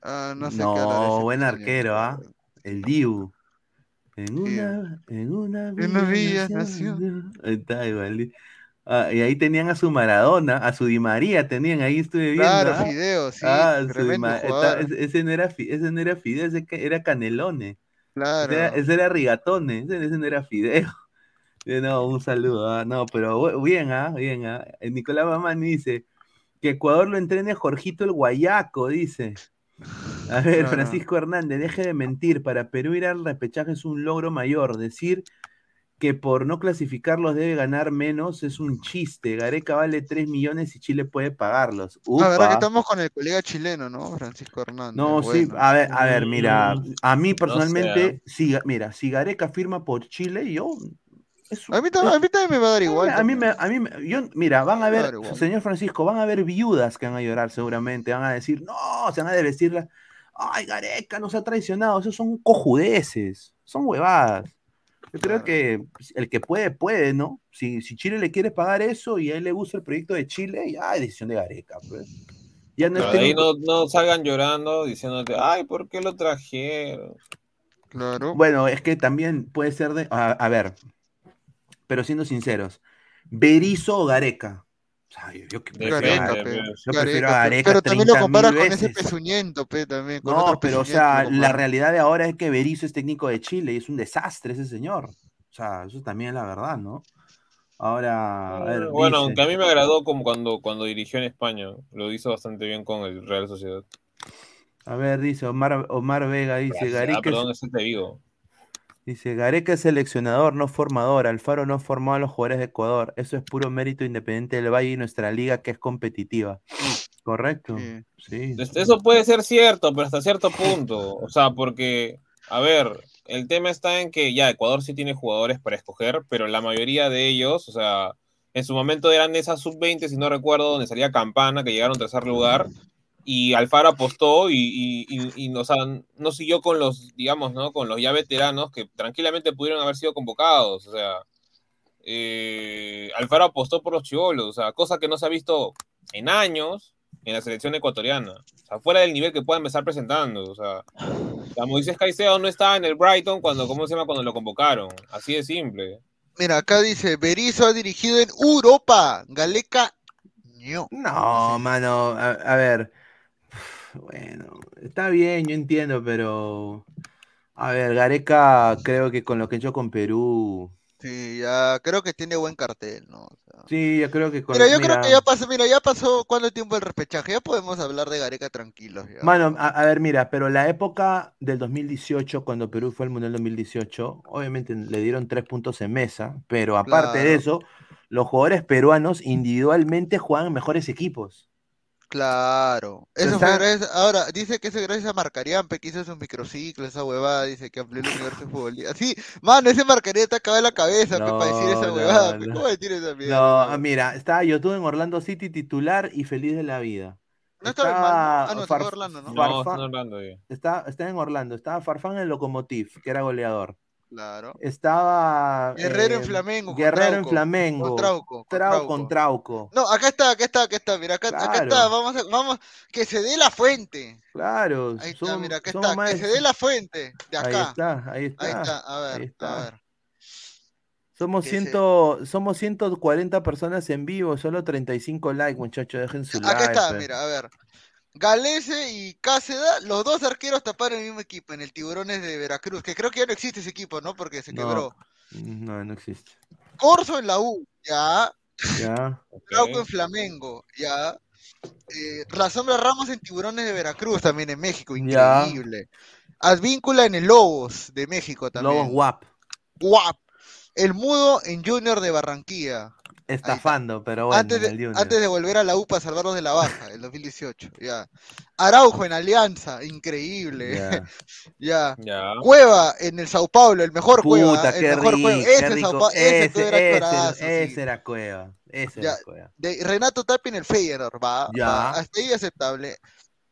Ah, no sé qué de No, ese buen arquero, ¿ah? El Dibu. En Sí. una, en una En una villa nació- está igual. Ah, y ahí tenían a su Maradona, a su Di María tenían, ahí estuve viendo. Claro, ¿ah? Fideo, sí, Ah, Ma- está- ese, no era, ese no era Fideo, ese era Canelone. Claro. Ese era, ese era Rigatone, ese, ese no era Fideo. Eh, No, un saludo, ah, No, pero bien, ¿ah? Bien, ¿ah? Eh, Nicolás Mamani dice que Ecuador lo entrene Jorgito el Guayaco, dice. A ver, No, no. Francisco Hernández, deje de mentir. Para Perú ir al repechaje es un logro mayor. Decir que por no clasificarlos debe ganar menos es un chiste. Gareca vale 3 millones y Chile puede pagarlos. La verdad que estamos con el colega chileno, ¿no? Francisco Hernández. No, sí, a ver, a ver, mira, Mm, a mí sé, personalmente, si, mira, si Gareca firma por Chile, yo A mí, tam- a mí también me va a dar igual. a mí me, a mí me- yo, mira, van a ver, señor Francisco, van a ver viudas que van a llorar seguramente, van a decir, no, se van a decirla, ay, Gareca nos ha traicionado, esos son cojudeces, son huevadas. Yo creo Claro. que pues, el que puede, puede, ¿no? Si, si Chile le quiere pagar eso y a él le gusta el proyecto de Chile, ya es decisión de Gareca, pues. Ya no ahí no, no salgan llorando diciéndote, ay, ¿por qué lo trajeron? Claro. Bueno, es que también puede ser de. A, a ver, pero siendo sinceros, Berizzo o Gareca. Sea, yo, prefiero a pe. Yo prefiero a pe. Gareca Pero también lo 30.000 comparas con ese pezuñento, pe, también. con No, otro pero o sea, la realidad de ahora es que Berizzo es técnico de Chile y es un desastre ese señor. O sea, eso también es la verdad, ¿no? Ahora, a ver, bueno, dice- aunque a mí me agradó como cuando, cuando dirigió en España, lo hizo bastante bien con el Real Sociedad. a ver, dice Omar, Omar Vega, dice Ah, Gareca, es- perdón, ese te digo. Dice Gareca es seleccionador, no formador. Alfaro no formó a los jugadores de Ecuador. Eso es puro mérito independiente del Valle y nuestra liga que es competitiva. ¿Correcto? Sí. Sí. Eso puede ser cierto, pero hasta cierto punto. O sea, porque, a ver, el tema está en que ya Ecuador sí tiene jugadores para escoger, pero la mayoría de ellos, o sea, en su momento eran esas sub-20, si no recuerdo, donde salía Campana, que llegaron en tercer lugar, y Alfaro apostó y, y, y- y, o sea, no siguió con los, digamos, ¿no? Con los ya veteranos que tranquilamente pudieron haber sido convocados, o sea, eh, Alfaro apostó por los chivolos, o sea, cosa que no se ha visto en años en la selección ecuatoriana. O sea, fuera del nivel que puedan estar presentando. O sea, la Moisés Caicedo no estaba en el Brighton cuando, ¿cómo se llama? Cuando lo convocaron. Así de simple. Mira, acá dice, Berizzo ha dirigido en Europa. Galeca, ño. No, mano, a, a ver. Bueno, está bien, yo entiendo, pero. A ver, Gareca, creo que con lo que he hecho con Perú. Sí, ya creo que tiene buen cartel, ¿no? O sea, Sí, yo creo que con. Mira, yo creo mira, que ya pasó, mira, ya pasó cuánto tiempo el repechaje, ya podemos hablar de Gareca tranquilos. ya. Mano, a, a ver, mira, pero la época del 2018, cuando Perú fue al Mundial 2018, obviamente le dieron tres puntos en mesa, pero aparte de eso, los jugadores peruanos individualmente juegan mejores equipos. Claro. Eso Está- fue gracias, ahora, dice que eso es gracias a Marcariampe, que hizo sus microciclos, esa huevada, dice que amplió el universo futbolístico. Sí, mano, ese Marcariampe está acabado en la cabeza, pe, para decir esa No, huevada, no, pe, no. ¿cómo decir esa mierda? No, mira, estaba YouTube en Orlando City titular y feliz de la vida. No estaba en Malmo. Ah, no, se fue a Farf- Orlando, ¿no? No, Farfán- están hablando ya. está, está en Orlando. Estaba Farfán en el Locomotiv, que era goleador. Claro. Estaba. Guerrero en eh, Flamengo, Guerrero en Flamengo. con Trauco, con Trau- Trauco. con Trauco. No, acá está, acá está, acá está, mira, acá, acá Claro. está, vamos a, vamos, que se dé la fuente. Claro. Ahí está, mira, acá está, más que se dé la fuente de Ahí acá. está, ahí está. Ahí está, a ver, ahí está. a ver. Somos, se- ciento, somos 140 personas en vivo, solo 35 likes, muchachos. Dejen su like. Acá está, mira, a ver. Galese y Cáceda, los dos arqueros taparon el mismo equipo en el Tiburones de Veracruz, que creo que ya no existe ese equipo, ¿no? Porque se quebró. No, no existe. Corso en la U, ya. Ya. Trauco en Flamengo, ya. Eh, la Sombra Ramos en Tiburones de Veracruz, también en México, Ya. increíble. Advíncula en el Lobos de México también. Lobos guap. Guap. El Mudo en Junior de Barranquilla. Estafando, pero bueno, antes, de, antes de volver a la U para salvarlos de la baja, el 2018. Ya. Araujo en Alianza, increíble. Ya. Ya. Ya. Cueva en el Sao Paulo, el mejor Cueva. Puta, el qué mejor rico, Cueva. Ese, Sao rico. Pa- ese Ese, Cueva era ese, actorazo, ese sí. era Cueva. Ese Ya, era Cueva. de Renato Tapia en el Feyenoord, va, Ya. va, hasta ahí aceptable.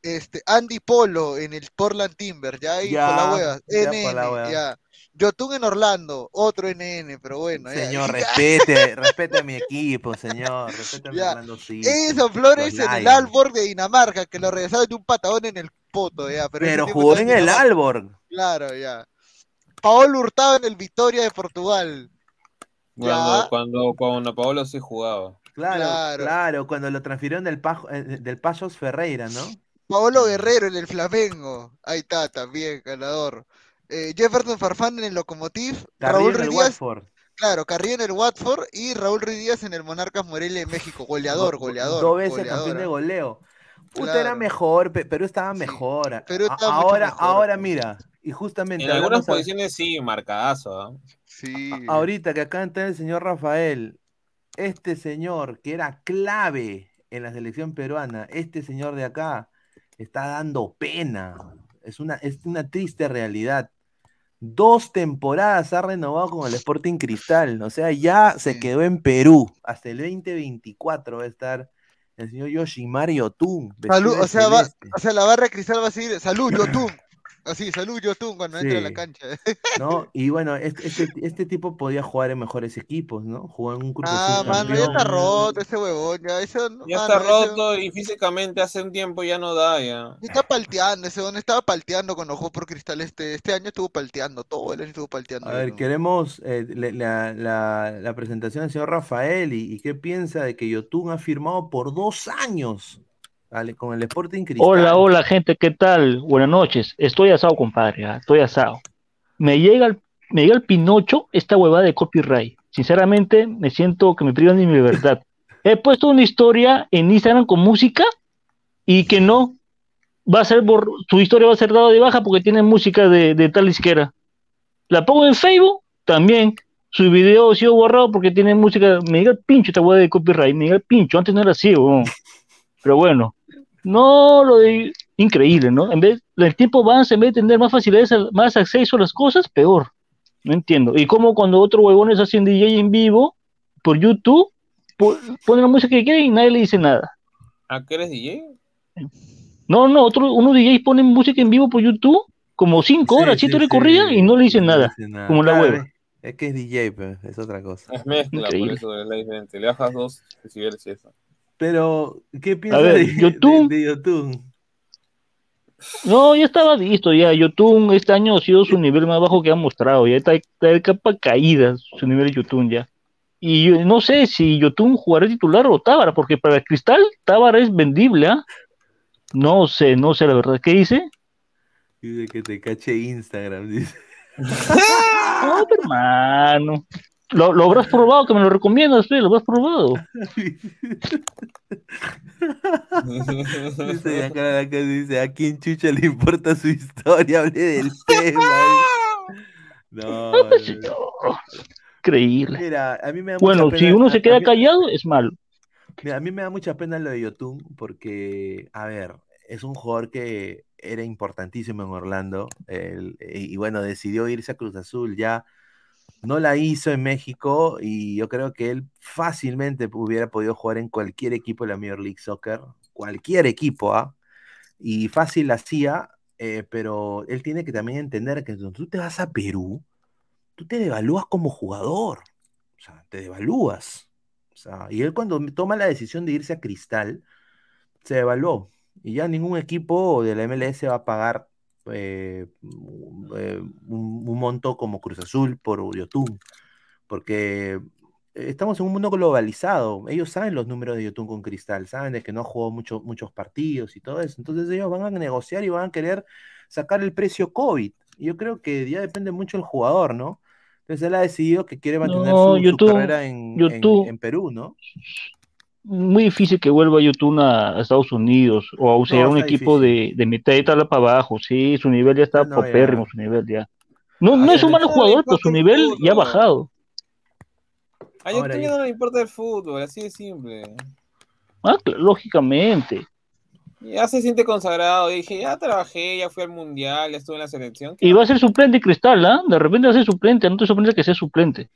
Este, Andy Polo en el Portland Timber, ya ahí Ya, por la hueva, ya NN, por la hueva. ya. Yotun en Orlando, otro NN, pero bueno. ya. Señor, respete, respete a mi equipo, señor. Respete a mi. Orlando City. Edison Flores en el. Alborg de Dinamarca, que lo regresaron de un patadón en el poto, ya. Pero, jugó en el. Alborg. Claro, ya. Paolo Hurtado en el Victoria de Portugal. Cuando, cuando, cuando Paolo sí jugaba. Claro, Claro. claro, cuando lo transfirieron del, Pajo- eh, del Payos Ferreira, ¿no? Paolo Guerrero en el Flamengo. Ahí está, también, ganador. Eh, Jefferson Farfán en el Locomotiv. Carrillo Raúl en el Ruiz Díaz, Watford. claro, Carrillo en el Watford y Raúl Ruiz Díaz en el Monarcas Morelia de México. Goleador, Go- goleador. Dos veces goleador, campeón de goleo. Puta, Claro. era mejor, Pe- Perú estaba Sí, mejor. Perú estaba ahora, mejor, ahora mira, y justamente En algunas a- posiciones sí, marcadazo. Sí. ahorita que acá está el señor Rafael, este señor que era clave en la selección peruana, este señor de acá está dando pena. Es una, es una triste realidad. Dos temporadas ha renovado con el Sporting Cristal. O sea, ya se quedó en Perú. Hasta el 2024 va a estar el señor Yoshimari Otun. vestido Salud, o sea, va, o sea, la barra de cristal va a seguir. Salud, Yotun. Así, salud, Yotun cuando entra a la Sí. cancha. ¿no? Y bueno, este, este, este tipo podía jugar en mejores equipos, ¿no? Jugó en un Cruz Ah, mano, ya está roto ese huevón. Ya, ese, Ya mano, está ese- roto y físicamente hace un tiempo ya no da ya. Está palteando, ese don estaba palteando cuando jugó por Cristal este, este año estuvo palteando, todo el año estuvo palteando. A ver, ¿no? queremos eh, le- la, la- la presentación del señor Rafael y, y qué piensa de que Yotun ha firmado por dos años ¿vale? con el Sporting Cristal. Hola, hola gente, ¿qué tal? Buenas noches. Estoy asado, compadre, ah, estoy asado. Me llega el, me llega el Pinocho esta huevada de copyright. Sinceramente, me siento que me privan de mi libertad. He puesto una historia en Instagram con música y que no va a ser bor- su historia va a ser dada de baja porque tiene música de, de tal disquera. La pongo en Facebook, también su video ha sido borrado porque tiene música. Me llega el pincho esta huevada de copyright, me llega el pincho. Antes no era así, huevón. Pero bueno, no lo de increíble, ¿no? En vez el tiempo avanza, en vez de tener más facilidades, más acceso a las cosas, peor. No entiendo. Y como cuando otros huevones hacen DJ en vivo por YouTube, po- ponen la música que quieren y nadie le dice nada. ¿A qué eres DJ? No, no, otros unos DJs ponen música en vivo por YouTube como cinco Sí, horas, sí, siete horas sí, corridas y no le dicen nada, como la hueva. Es que es DJ, pues, es otra cosa. Es mezcla, Increíble. por eso es la diferente. Le bajas dos decibeles y eso. Pero, ¿qué piensa ver, de, Yotun. de- de Yotun? No, ya estaba visto, ya. YouTube este año ha sido su nivel más bajo que ha mostrado, ya está, está de capa caída su nivel de YouTube ya. Y yo no sé si Yotun jugará titular o Tábara, porque para el Cristal Tábara es vendible, ¿ah? No sé, no sé la verdad. ¿Qué dice? Dice que te cache Instagram, dice. No, hermano. Lo, lo habrás probado, que me lo recomiendas, lo habrás probado. Dice acá, acá dice, ¿a quién chucha le importa su historia? Hable del tema. No, No, pues, no. Increíble. Mira, a mí me da Bueno, mucha si pena- uno a- se queda mí- callado, es malo. Mira, a mí me da mucha pena lo de Yotun porque, a ver, es un jugador que era importantísimo en Orlando el- y, y bueno, decidió irse a Cruz Azul ya. No la hizo en México y yo creo que él fácilmente hubiera podido jugar en cualquier equipo de la Major League Soccer, cualquier equipo, ¿ah? Y fácil la hacía, eh, pero él tiene que también entender que cuando tú te vas a Perú, tú te devalúas como jugador, o sea, te devalúas. O sea, y él cuando toma la decisión de irse a Cristal, se devaluó. Y ya ningún equipo de la MLS va a pagar eh, eh, un, un monto como Cruz Azul por Yotun. Porque estamos en un mundo globalizado. Ellos saben los números de Yotun con Cristal, saben de que no jugó mucho- muchos partidos y todo eso. Entonces ellos van a negociar y van a querer sacar el precio COVID. Yo creo que ya depende mucho del jugador, ¿no? Entonces él ha decidido que quiere mantener No, su, su YouTube- carrera en, en- YouTube- en Perú, ¿no? Muy difícil que vuelva YouTube a, a Estados Unidos o a usar No, un equipo de, de mitad de tabla para abajo. Sí, su nivel ya está No, popérrimo, ya. su nivel ya. No, no Ay, es un mal Yotun jugador, pero su nivel ya ha bajado. A YouTube ya- no le importa el fútbol, así de simple. Ah, lógicamente. Ya se siente consagrado. Y dije, ya trabajé, ya fui al mundial, ya estuve en la selección. ¿qué Y va a ser suplente Cristal, ¿ah? De repente va a ser suplente, no te sorprende que sea suplente.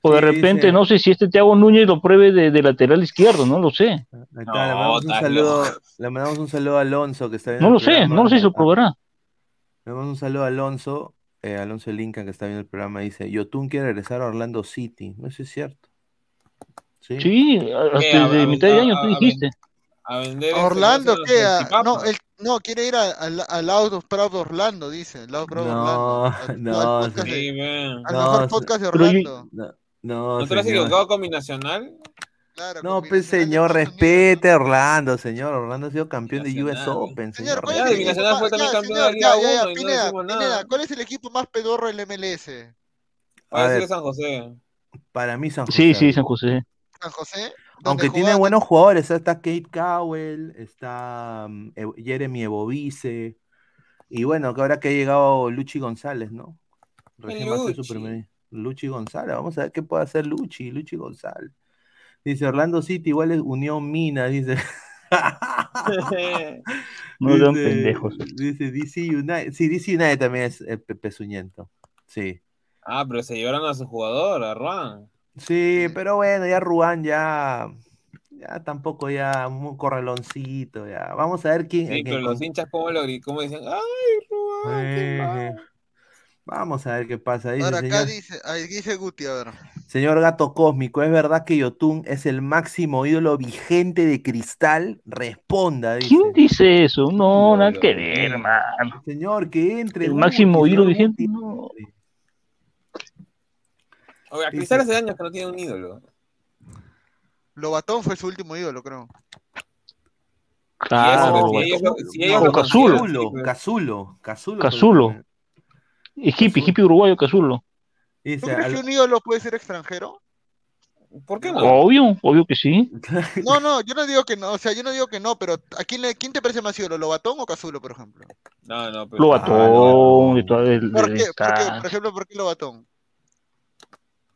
O de Sí, repente, dice- no sé si este Thiago Núñez lo pruebe de, de lateral izquierdo, no lo sé. Le mandamos un saludo, le mandamos un saludo a Alonso que está viendo No el lo sé, programa. no lo sé si lo Ah, probará. Le mandamos un saludo a Alonso, eh, Alonso Lincoln que está viendo el programa, dice, Yotun quiere regresar a Orlando City. No sé si es cierto. Sí. Sí, hasta. A- a- mitad de a- año a- tú a- dijiste. A vender ¿A Orlando qué? A- salchipapas. no, él, no, quiere ir a- al Out of Proud Orlando, dice. El Out of Proud No, Orlando. Al- no, al podcast Sí, de- ven. al No, mejor podcast de yo- Orlando. No, no, ¿No te lo has equivocado con mi nacional? Claro, No, pues señor, respete a Orlando, señor. Orlando ha sido campeón de US. Open, Señor. ¿cuál Ya, es el equipo más- fue también ya, campeón de señor, la Liga ya, ya, ya, 1 y no Pineda, ¿cuál es el equipo más pedorro del MLS? Va a A decir. San José. Para mí San José. Sí, sí, San José. San José. Aunque tiene buenos jugadores, está Kate Cowell, está mm, Ev- Jeremy Ebovice, y bueno, que ahora que ha llegado Luchi González, ¿no? Recién va a ser su primer Luchi González, vamos a ver qué puede hacer Luchi, Luchi González. Dice Orlando City, igual es Unión Mina, dice. No Dice- pendejos. Dice DC United. Sí, DC United también es eh, pe- pezuñento. Sí. ah, pero se llevaron a su jugador, a Ruan. Sí, pero bueno, ya Ruán ya. Ya tampoco ya un correloncito, ya. Vamos a ver quién. Sí, quién pero los hinchas, ¿cómo lo cómo dicen? ¡Ay, Ruan! qué Eh, mal". Vamos a ver qué pasa. Dice, Ahora acá señor, dice, ahí dice Guti, a ver. señor Gato Cósmico, ¿es verdad que Yotun es el máximo ídolo vigente de cristal? Responda, dice. ¿Quién dice eso? No, No, nada que ver, hermano. Señor, que entre. El Guti, máximo ídolo vigente. No. Dice- Cristal hace años que no tiene un ídolo. Lobatón fue su último ídolo, creo. Claro, Cazulo, Cazulo. Cazulo. Y hippie, hippie uruguayo Cazulo. ¿Tú crees al- que un ídolo puede ser extranjero? ¿Por qué no? Obvio, obvio que sí. No, no, yo no digo que no, o sea, yo no digo que no, pero ¿a quién, le, quién te parece más ídolo, Lobatón o Cazulo, por ejemplo? No, no, pero. Lobatón, de todo el- ¿Por qué? ¿Por qué? Por ejemplo, ¿por qué Lobatón?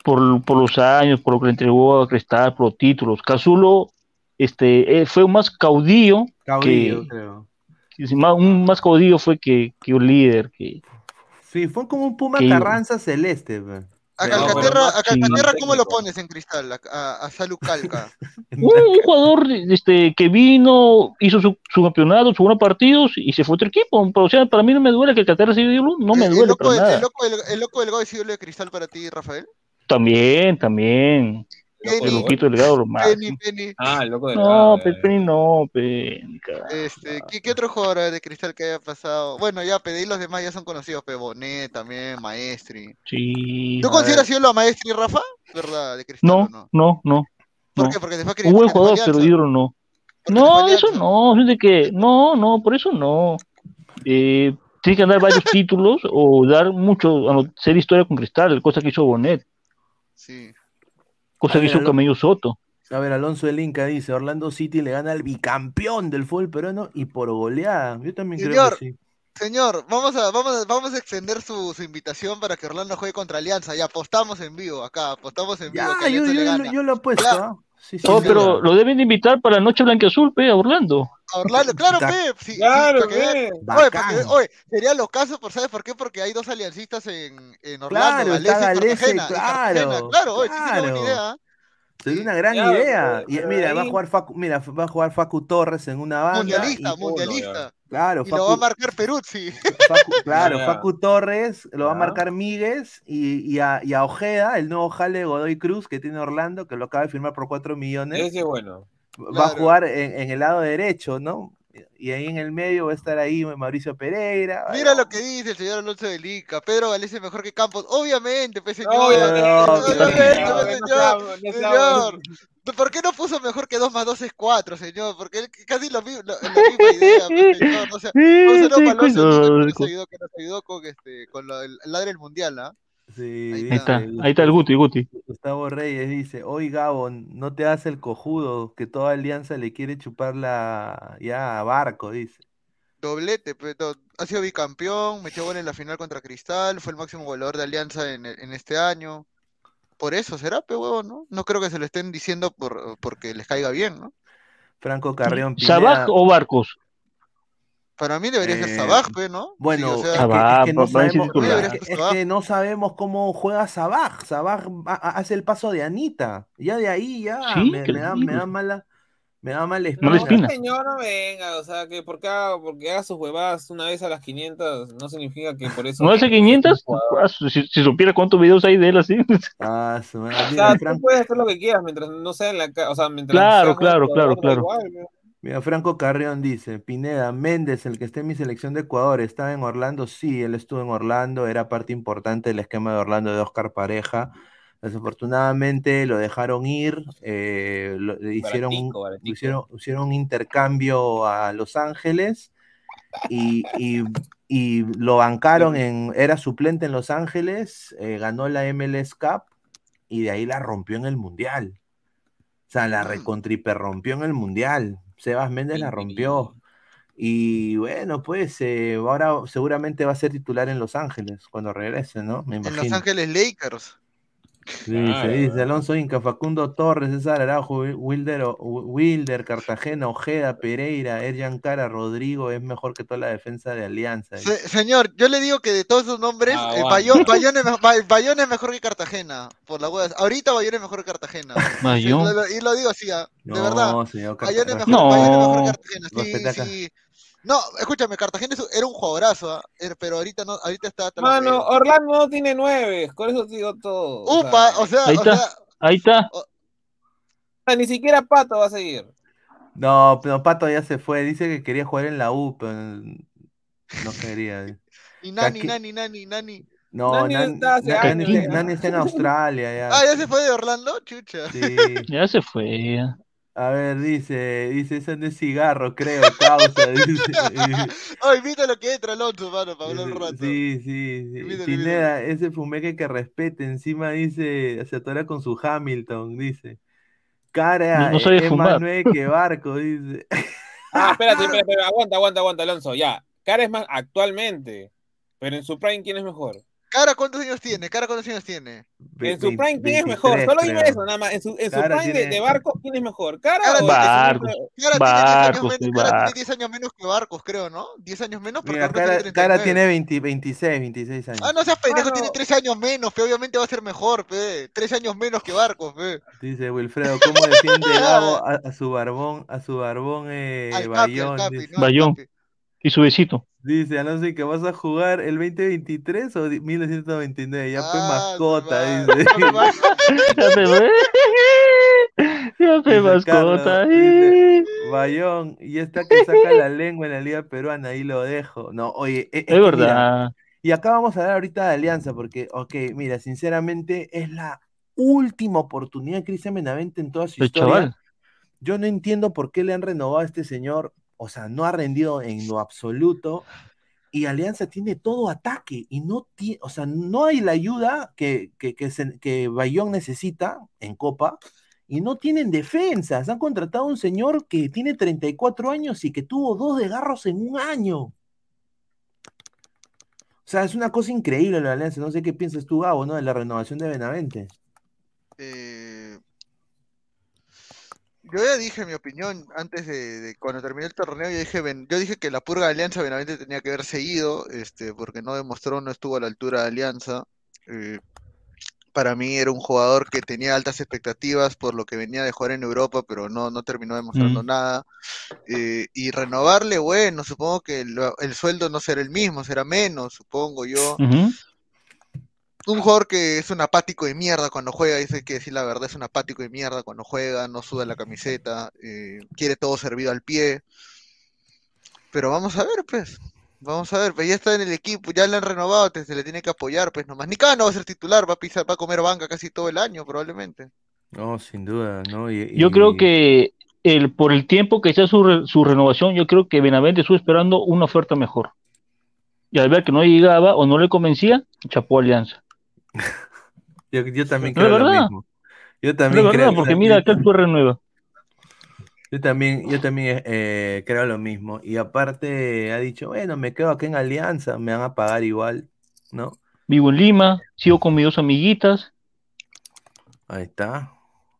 por, por los años, por lo que le entregó a Cristal, por los títulos. Cazulo este, eh, fue un más caudillo, Caudillo, que- creo. más- un más caudillo fue que, que un líder. Que, Sí, fue como un Puma Carranza celeste. A Calcaterra, a Calcaterra. ¿cómo lo pones en cristal? A, a, a Salu Calca. un, un jugador este, que vino, hizo su, su campeonato, sus buenos partidos y se fue a otro equipo. Pero, o sea, para mí no me duele que Calcaterra ídolo, no me el, el duele loco, para del- nada. el loco del- el loco delgado es ídolo de cristal para ti, Rafael. También, también. El Penny, del Luquito Delgado, lo más. Penny, Penny. Ah, el loco del No, lado, Pepe, no, Penny. Este, ¿qué, qué otro jugador de cristal que haya pasado? Bueno, ya, pedí los demás ya son conocidos, Pebonet también, Maestri. Sí. ¿Tú consideras ídolo a Maestri, Rafa? ¿Verdad? De cristal No, o no? no, no. ¿Por no. qué? Porque fue a jugador, pero ídolo no. No, eso no, fíjate que, no, no, por eso no. Eh, tiene que dar varios títulos o dar mucho, a no- hacer historia con Cristal, cosa que hizo Bonet, Sí. Cosa A que ver, hizo Alon- Camello Soto. A ver, Alonso del Inca dice, Orlando City le gana al bicampeón del fútbol peruano y por goleada. Yo también creo que sí. Señor, vamos a, vamos a, vamos a extender su, su invitación para que Orlando juegue contra Alianza. Ya apostamos en vivo acá, apostamos en vivo Ya, que yo, yo, le yo- gana. yo lo he puesto, Ya. ¿ah? Sí, sí, Oh, sí. pero lo deben de invitar para la noche blanqueazul, pe, a Orlando. A Orlando, claro, Ca- pe. Claro, para que. Oye, para que Bacán. vean- oye, serían los casos, por ¿sabes por qué? Porque hay dos aliancistas en, en Orlando, Claro, Galese está y Cartagena. y Cartagena, claro, claro, oye, sí, sí, una buena claro. idea. Sería una gran Claro, idea. pero- Y pero mira, va a jugar Facu, mira, va a jugar Facu Torres en una banda. Mundialista, y- mundialista. claro, Y lo va a marcar Peruzzi. Facu- claro. Facu Torres lo va a marcar Míguez y, y a, y a Ojeda, el nuevo jale Godoy Cruz que tiene Orlando, que lo acaba de firmar por 4 millones. Ese es bueno. va a jugar en, en el lado derecho, ¿no? Y ahí en el medio va a estar ahí Mauricio Pereira. Mira lo que dice el señor Alonso de Lica. Pedro Galese es mejor que Campos. Obviamente, pues señor. No, no, no señor. Señor. ¿Por qué no puso mejor que 2 más 2 es 4, señor? Porque él casi lo, mi- lo- la misma idea, pues, señor. O sea, un saludo para Alonso de Lica, que nos ayudó, que nos ayudó con, este, con lo, el, el ladre del mundial, ¿ah? Sí, Ahí Ahí está, dice ahí está el Guti, Guti. Gustavo Reyes dice, hoy Gabon, no te hace el cojudo, que toda alianza le quiere chupar la ya a Barco, dice. Doblete, pues, do- ha sido bicampeón, metió gol en la final contra Cristal, fue el máximo goleador de Alianza en, en este año. Por eso será, pe huevo, ¿no? No creo que se lo estén diciendo por, porque les caiga bien, ¿no? Franco Carrión ¿Sabaj Pineda. o Barcos? Para mí debería ser Eh, Sabaj, ¿no? Bueno, Sí, o es, sea, que, Sabaj, es que no sabemos, es que- no cómo juega Sabaj. Sabaj hace el paso de Anita. Ya de ahí ya Sí, me, da, me da mala, me da mala espina. espina. señor, no venga, o sea, que porque haga, porque haga sus huevadas una vez a las 500 no significa que por eso... ¿No hace 500? Ah, Si, si supiera cuántos videos hay de él así. Ah, su madre. O Mira, sea, tú Franco, puedes hacer lo que quieras mientras no sea en la o sea, mientras Claro, claro, jugador, claro, claro. igual, ¿no? Mira, Franco Carrión dice, Pineda, Méndez, el que está en mi selección de Ecuador, ¿estaba en Orlando? Sí, él estuvo en Orlando, era parte importante del esquema de Orlando de Oscar Pareja. Desafortunadamente lo dejaron ir, eh, lo- hicieron, Baratico, hicieron, hicieron un intercambio a Los Ángeles y, y- y lo bancaron en, era suplente en Los Ángeles, eh, ganó la MLS Cup y de ahí la rompió en el Mundial. O sea, la recontriper rompió en el Mundial. Sebas Méndez la rompió. Y bueno, pues eh, ahora seguramente va a ser titular en Los Ángeles cuando regrese, ¿no? Me en Los. Ángeles Lakers. Dice, Claro. dice Alonso Inca, Facundo Torres, César Araujo, Wi- Wilder, Wilder, Cartagena, Ojeda, Pereira, Erjan Cara, Rodrigo, es mejor que toda la defensa de Alianza. Se- señor, yo le digo que de todos esos nombres, Ah, eh. Bayón, Bayón es, Bayón mejor que Cartagena. Por la hueá. Ahorita Bayón es mejor que Cartagena. Bayón. Y lo, y lo digo así, ah, de verdad. No, señor Bayón es mejor, No. Bayón es mejor que Cartagena. Sí, sí. No, escúchame, Cartagena era un jugadorazo, ah, era- pero ahorita no, ahorita está Mano. Orlando no tiene nueve, con eso digo todo. Upa, o sea, Ahí o está. sea, Ahí está. o sea, ni siquiera Pato va a seguir. No, pero Pato ya se fue. Dice que quería jugar en la U, pero no quería. y Nani, Nani, Nani, Nani. No, Nani Nan- está hace Nan- años Nani. Nani está en Australia ya. Ah, ya se fue de Orlando, chucha. Sí. Ya se fue. ya. A ver, dice, dice, eso no es cigarro, creo, causa. Dice. Ay, viste lo que entra Alonso, mano, para hablar un rato. Sí, sí, sí. Míralo, Pineda, ese fumeque que respete, encima dice, se atora con su Hamilton, dice. Cara, No- no fumar. nueve que barco, dice. Ah, espérate, espérate, espérate, aguanta, aguanta, aguanta, Alonso, ya. Cara es más actualmente, pero en su prime, ¿quién es mejor? Cara, ¿cuántos años tiene? Cara, ¿cuántos años tiene? En su prime, ¿quién es 23, mejor? Solo dime creo. eso, nada más. En su, en su Cara prime de, tiene- de barco, ¿quién es mejor? ¿Cara Cara o el que Barcos. siempre- Cara, Barcos, tiene 10 años sí, menos, Cara tiene Barcos. 10 años menos que Barcos, creo, ¿no? 10 años menos, Mira, cara, tiene cara 39. tiene 20 26, 26 años. Ah, no seas pendejo, Mano. tiene 3 años menos, pe, obviamente va a ser mejor, pe. 3 años menos que Barcos, pe. Dice Wilfredo, ¿cómo defiende Gabo a, a su barbón, a su barbón eh, Al Capi, al Bayón? Capi, Dice, no, al Bayón. Capi. Y su besito. Dice, Alonso, ¿y que vas a jugar el 2023 o di- 1929? Ya fue Ah, mascota, su dice. Ya se fue. Ya se Dice mascota. Dice, Bayón, y está que saca la lengua en la Liga Peruana, ahí lo dejo. No, oye, e- es, mira, verdad. y acá vamos a hablar ahorita de Alianza, porque, ok, mira, sinceramente es la última oportunidad de Cristian Benavente en toda su El historia. chaval. Yo no entiendo por qué le han renovado a este señor, o sea, no ha rendido en lo absoluto. Y Alianza tiene todo ataque y no tiene, o sea, no hay la ayuda que, que, que, que Bayón necesita en Copa y no tienen defensas. Han contratado a un señor que tiene 34 años y que tuvo dos desgarros en un año. O sea, es una cosa increíble la Alianza. No sé qué piensas tú, Gabo, ¿no? De la renovación de Benavente. Eh, Yo ya dije mi opinión antes de, de cuando terminé el torneo, yo dije, Ben- yo dije que la purga de Alianza Benavente tenía que haber seguido, este, porque no demostró, no estuvo a la altura de Alianza. Eh, para mí era un jugador que tenía altas expectativas por lo que venía de jugar en Europa, pero no, no terminó demostrando Mm. nada. Eh, y renovarle, bueno, supongo que el, el sueldo no será el mismo, será menos, supongo yo. Un jugador que es un apático de mierda cuando juega, dice que decir la verdad, es un apático de mierda cuando juega, no suda la camiseta, eh, quiere todo servido al pie. Pero vamos a ver, pues. Vamos a ver, pues ya está en el equipo, ya le han renovado, te- se le tiene que apoyar, pues nomás. Nica no va a ser titular, va a pisar, va a comer banca casi todo el año, probablemente. No, sin duda, ¿no? Y, Yo creo que el, por el tiempo que sea su, re- su renovación, yo creo que Benavente estuvo esperando una oferta mejor. Y al ver que no llegaba o no le convencía, chapó a Alianza. Yo, yo también creo lo mismo. Yo también verdad, creo, porque mira, acá renueva. Yo también, yo también eh, creo lo mismo. Y aparte ha dicho, bueno, me quedo aquí en Alianza, me van a pagar igual, ¿no? Vivo en Lima, sigo con mis dos amiguitas. Ahí está.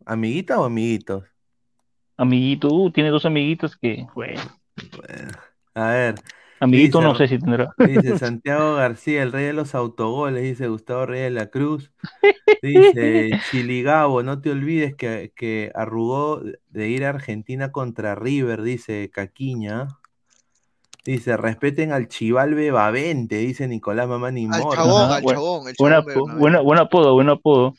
¿Amiguita o amiguitos? Amiguito, uh, tiene dos amiguitas que, bueno, Bueno, a ver, amiguito dice, no sé si tendrá. dice Santiago García, el rey de los autogoles, dice Gustavo Reyes de la Cruz. Dice Chiligabo, no te olvides que, que arrugó de ir a Argentina contra River, dice Caquiña. Dice, respeten al Chivalbe Bavente, dice Nicolás Mamani Al Mora. chabón, Ajá, al chabón, el chabón buen apodo, buen apodo.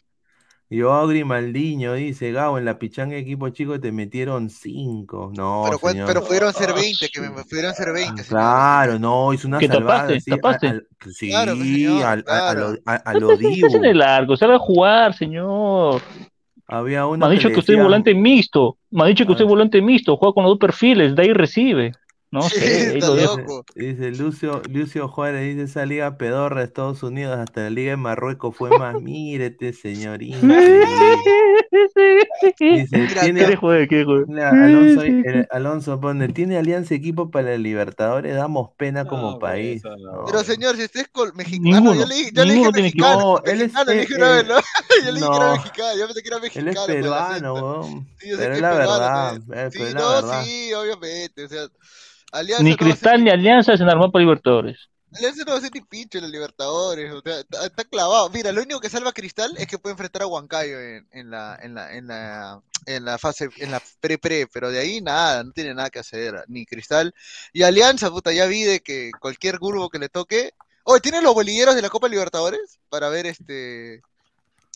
Yo Grimaldiño dice, Gabo, en la pichanga equipo chico te metieron cinco. No, Pero, cuen- señor. pero pudieron ser Ah, 20, que su- me pudieron ser 20, señor. Claro, no, hizo una ¿Que salvada tapaste? así, a- ¿Tapaste? al- sí, Claro, señor, al- a, a claro. lo, a, a lo Dibu. en el largo, salga a jugar, señor. Había Me uno ha que dicho le que usted es volante mixto. Me ha dicho que usted es ver. volante mixto, juega con los dos perfiles, de ahí recibe. No Sí, sé, está loco. Dice Lucio, Lucio Juárez, dice esa liga pedorra de Estados Unidos hasta la liga de Marruecos fue más. Mírete, señor. increíble. Dice, tiene, Quiere joder, joder. Alonso, el- Alonso pone, tiene alianza equipo para la Libertadores, damos pena como No, país. pues, eso no. No. Pero señor, si usted es mexicano, Ninguno, yo le, yo le dije mexicano, No, él es- mexicano, le dije eh, una vez, eh, ¿no? Yo le dije que era no. mexicano, yo pensé que era Él mexicano. es por el peruano, weón. Sí, yo sé Pero es la es peruano, verdad, pues. eh, Sí, pero es la no, verdad. sí, obviamente, o sea, Alianza Ni Cristal ni- ni Alianza se armado para Libertadores. Alianza no va a ser ni pinche en los Libertadores, o sea, está, está clavado. Mira, lo único que salva a Cristal es que puede enfrentar a Huancayo en, en la, en la, en la, en la fase, en la pre-pre, pero de ahí nada, no tiene nada que hacer, ni Cristal. Y Alianza, puta, ya vi de que cualquier grupo que le toque. Oye, ¿tiene los bolilleros de la Copa Libertadores? Para ver este.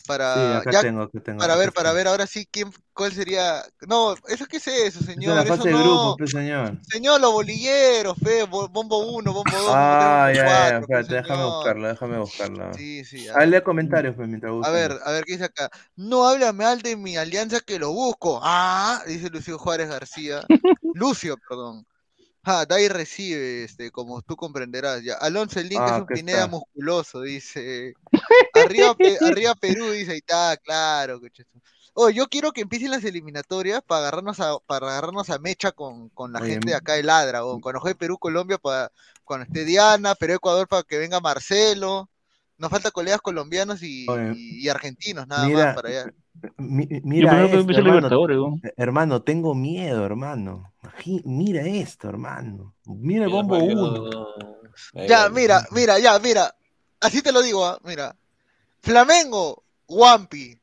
Sí, Para. acá ya- tengo, tengo. para ver, para ver ahora sí quién, cuál sería. No, ¿eso qué es eso, Esa es señor? la Eso fase de no. grupos, pues, señor. Señor, los bolilleros, fe, bo- bombo 1, bombo 2, Ah, bombo 3, ya, ya, 4, espérate, déjame buscarlo, déjame buscarlo. Sí, sí. Lea comentarios, pues, mientras A busco. ver, a ver qué dice acá. No habla mal de mi alianza que lo busco. Ah, dice Lucio Juárez García. Lucio, perdón. Ah, da y recibe, este, como tú comprenderás. Ya. Alonso el Link Ah, es un acá Pineda está. musculoso, dice. Arriba, Pe- arriba Perú, dice, ahí está, claro. Oye, yo quiero que empiecen las eliminatorias para agarrarnos a, para agarrarnos a mecha con, con la Oye, gente de acá de Ladra, o cuando juegue Perú, Colombia, para cuando esté Diana, Perú, Ecuador, para que venga Marcelo. Nos falta colegas colombianos y, Oye, y- y argentinos, nada mira, más para allá. Mi- Yo mira primero que esto, empiece hermano. Libertadores, ¿no? Hermano, tengo miedo, hermano. Mira esto, hermano. Mira el bombo valió. 1. Ahí Ya, mira, mira, ya, mira. Así te lo digo, ah, mira. Flamengo, Wampi.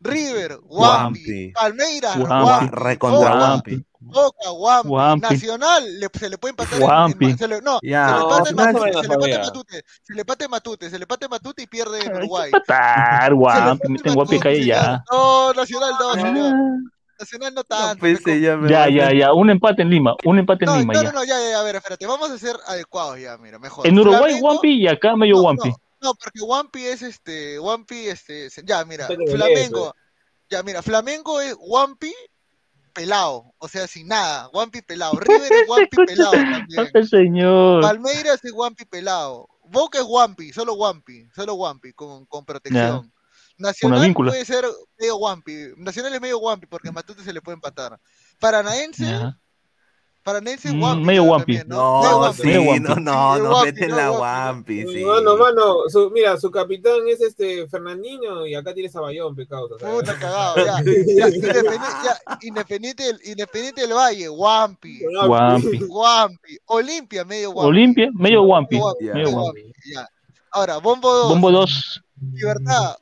River. Guampi. Palmeiras, Guampi. Boca, Guampi. Guampi. Nacional, le- se le puede empatar. en- en- Guampi. se le- no, Ya, se le no, empata en más o Matute, menos se le todavía. Matute, se le empata en Matute, se le Matute y pierde en Ay, Uruguay. qué patar, Se le guapi, empata en meten Matute, calle ya. No, Nacional no, señor. Ah. Nacional no No, tanto. pues, me ya, Ya, ya, ya, un empate en Lima, un empate en No, Lima no, ya. no, no, ya, ya, a ver, espérate, vamos a ser adecuados ya, mira, mejor. En Uruguay Wampi y acá medio no, Wampi. No, porque Wampi es este, Wampi, este, ya, mira, Flamengo, ya, mira, Flamengo es Wampi pelado, o sea, sin nada, Wampi pelado, River es Wampi pelado también, señor. Palmeiras es Wampi pelado, Boca es Wampi, solo Wampi, solo Wampi, con, con protección. Nacional puede ser medio Wampi, Nacional es medio Wampi porque Matute se le puede empatar. Paranaense, Ya. Paranense Mm, Wampi. medio Wampi. también, ¿no? No, sí, no, no, no, meten no, la Wampi, Wampi, sí. Mano, mano, su, mira, su capitán es este Fernandinho y acá tienes a Bayón, pecado. Puta cagado, ya. ya, Independiente, ya, Independiente, del, Independiente del Valle, Wampi. Wampi. Wampi. Olimpia, medio Wampi. Olimpia, medio Wampi. Medio Wampi, Ya. Medio medio Wampi. Wampi, ya. Ahora, Bombo 2. Bombo 2, Libertad.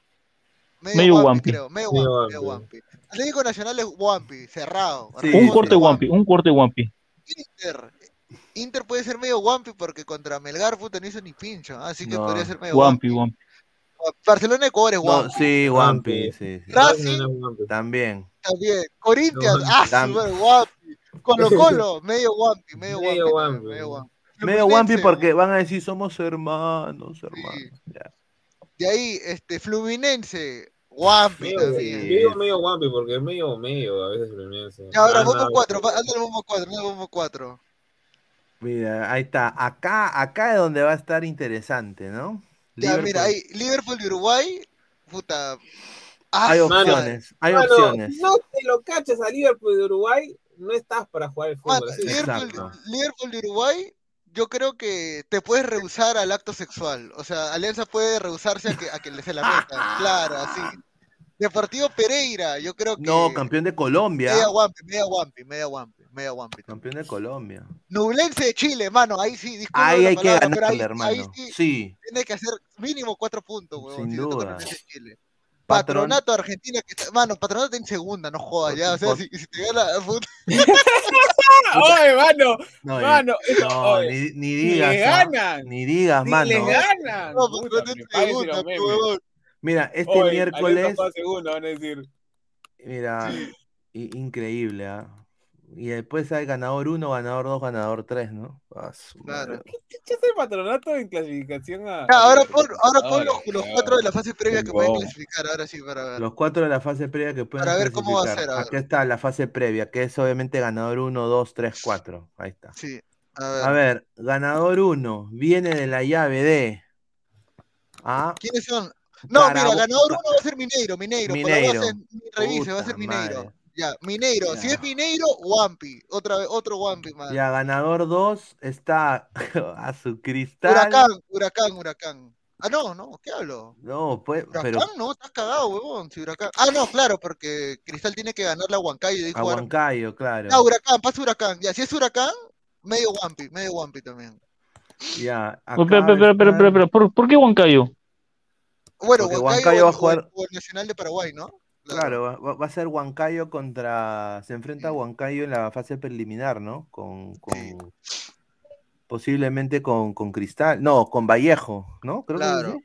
Medio, Medio Wampi, Wampi. creo. Medio Wampi. Wampi. Atlético Nacional es Wampi, cerrado. Sí, un corte sí. Wampi, un corte Wampi. Inter. Inter puede ser medio Wampi porque contra Melgar puta no hizo ni pincho. Así que No. podría ser medio Wampi, Wampi. Wampi. Barcelona Ecuador es No, Wampi. sí, Wampi, sí, sí. Racing También. también. Corinthians, No, ah, super Wampi. Colo Colo, medio Wampi, medio Wampi. Medio Wampi. Medio Wampi. Medio Wampi Fluminense, porque van a decir somos hermanos, hermanos. Ya. De ahí, este, Fluminense, Wampi Medio, también. yo digo medio Wampi porque es medio medio a veces Fluminense. Y ahora, Ah, Bombo nada. 4, anda el Bombo 4, anda el Bombo 4. Mira, ahí está. Acá, acá es donde va a estar interesante, ¿no? Ya, Liverpool- mira, ahí, Liverpool de Uruguay, puta. Ah, Hay opciones, hay Mano, opciones. si no te lo cachas a Liverpool de Uruguay, no estás para jugar el fútbol. Mano. Liverpool. Liverpool de Uruguay, yo creo que te puedes rehusar al acto sexual. O sea, Alianza puede rehusarse a que, a que le se la metan. Claro, así. Deportivo Pereira, yo creo que. No, campeón de Colombia. Media Wampi, media Wampi, media Wampi, media Wampi. Campeón de Colombia. Nublense de Chile, mano, ahí sí, disculpa Ahí hay que palabra, ganarle, ahí, hermano. ahí sí, Sí, tiene que hacer mínimo cuatro puntos, huevón. Sin si duda. Chile. Patronato Argentina, que está, mano, Patronato está en segunda, no jodas ya, o sea, Por- si, si te gana, puta, ¡Oye, mano! no, Mano, no, oye, ni, ni digas. le ¿ah? ganan, Ni digas, si mano. le ganan. no, Patronato en segunda, memes. huevón. Mira, este Oye, miércoles, juega segunda, van a decir. mira, increíble, ¿ah? Y después hay ganador 1, ganador 2, ganador 3, ¿no? Ah, Claro. ¿Qué hace el patronato en clasificación a.? Ya, ahora a- pon, ahora pon los, Ahora, los ya. cuatro de la fase previa que pueden clasificar, ahora sí, para ver. Los cuatro de la fase previa que pueden Para ver cómo va a clasificar. ser, a. Acá está la fase previa, que es obviamente ganador 1, 2, 3, 4. Ahí está. Sí, a ver. A ver, ganador 1 viene de la llave de. Ah, ¿Quiénes son? No, Carabobo- mira, ganador uno va a ser Mineiro, Mineiro, por la Mineiro. base, revise, va a ser Puta Mineiro. madre. Ya, Mineiro, si es Mineiro, Wampi, otra vez, otro Wampi más. ya, ganador 2 está a su cristal. Huracán, huracán, huracán. Ah, no, no, ¿qué hablo? No, pues, Huracán, pero no, estás cagado, huevón, si Huracán. Ah, no, claro, porque Cristal tiene que ganar la Huancayo a. Huancayo, claro. Ah, Huracán, pasa Huracán. Ya, si es Huracán, medio Wampi, medio Wampi también. Ya, acá espera, espera, están- espera, ¿Por, por qué Huancayo? Bueno, Huancayo, va a el- jugar- o el Nacional de Paraguay, ¿no? Claro, va, a ser Huancayo contra. Se enfrenta a Huancayo en la fase preliminar, ¿no? Con. con- Posiblemente con, con Cristal. No, con Vallejo, ¿no? Creo que Claro. sí.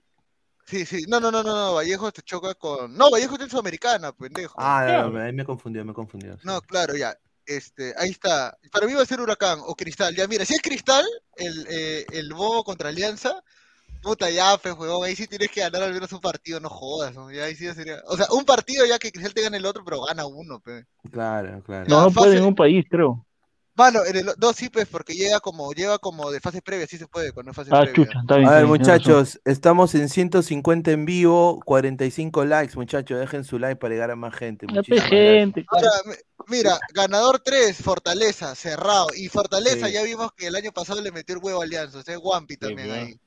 Sí, sí. No, no, no, no, no. Vallejo te choca con. No, Vallejo está en Sudamericana, pendejo. Ah, Claro. no, ahí me confundió, me confundió. sí. No, claro, ya. Este, ahí está. Para mí va a ser Huracán o Cristal. Ya, mira, si es Cristal, el, eh, el Bobo contra Alianza, puta, ya, pues, huevón, ahí sí tienes que ganar al menos un partido, no jodas, ¿no? Ya ahí sí sería. O sea, un partido ya que Cristal te gane el otro, pero gana uno, pe. Claro, claro. No, no puede en un país, creo. Mano, en el, no, sí, pues, porque llega como, lleva como de fase previa, sí se puede, cuando es fase Ah, previa. chucha, está bien. A ver, muchachos, estamos en 150 en vivo, 45 likes, muchachos, dejen su like para llegar a más gente. Muchísimas gente. Ahora, mi- mira, ganador 3, Fortaleza, cerrado. Y Fortaleza Sí. ya vimos que el año pasado le metió el huevo a Alianza, o sea, Wampi también ahí.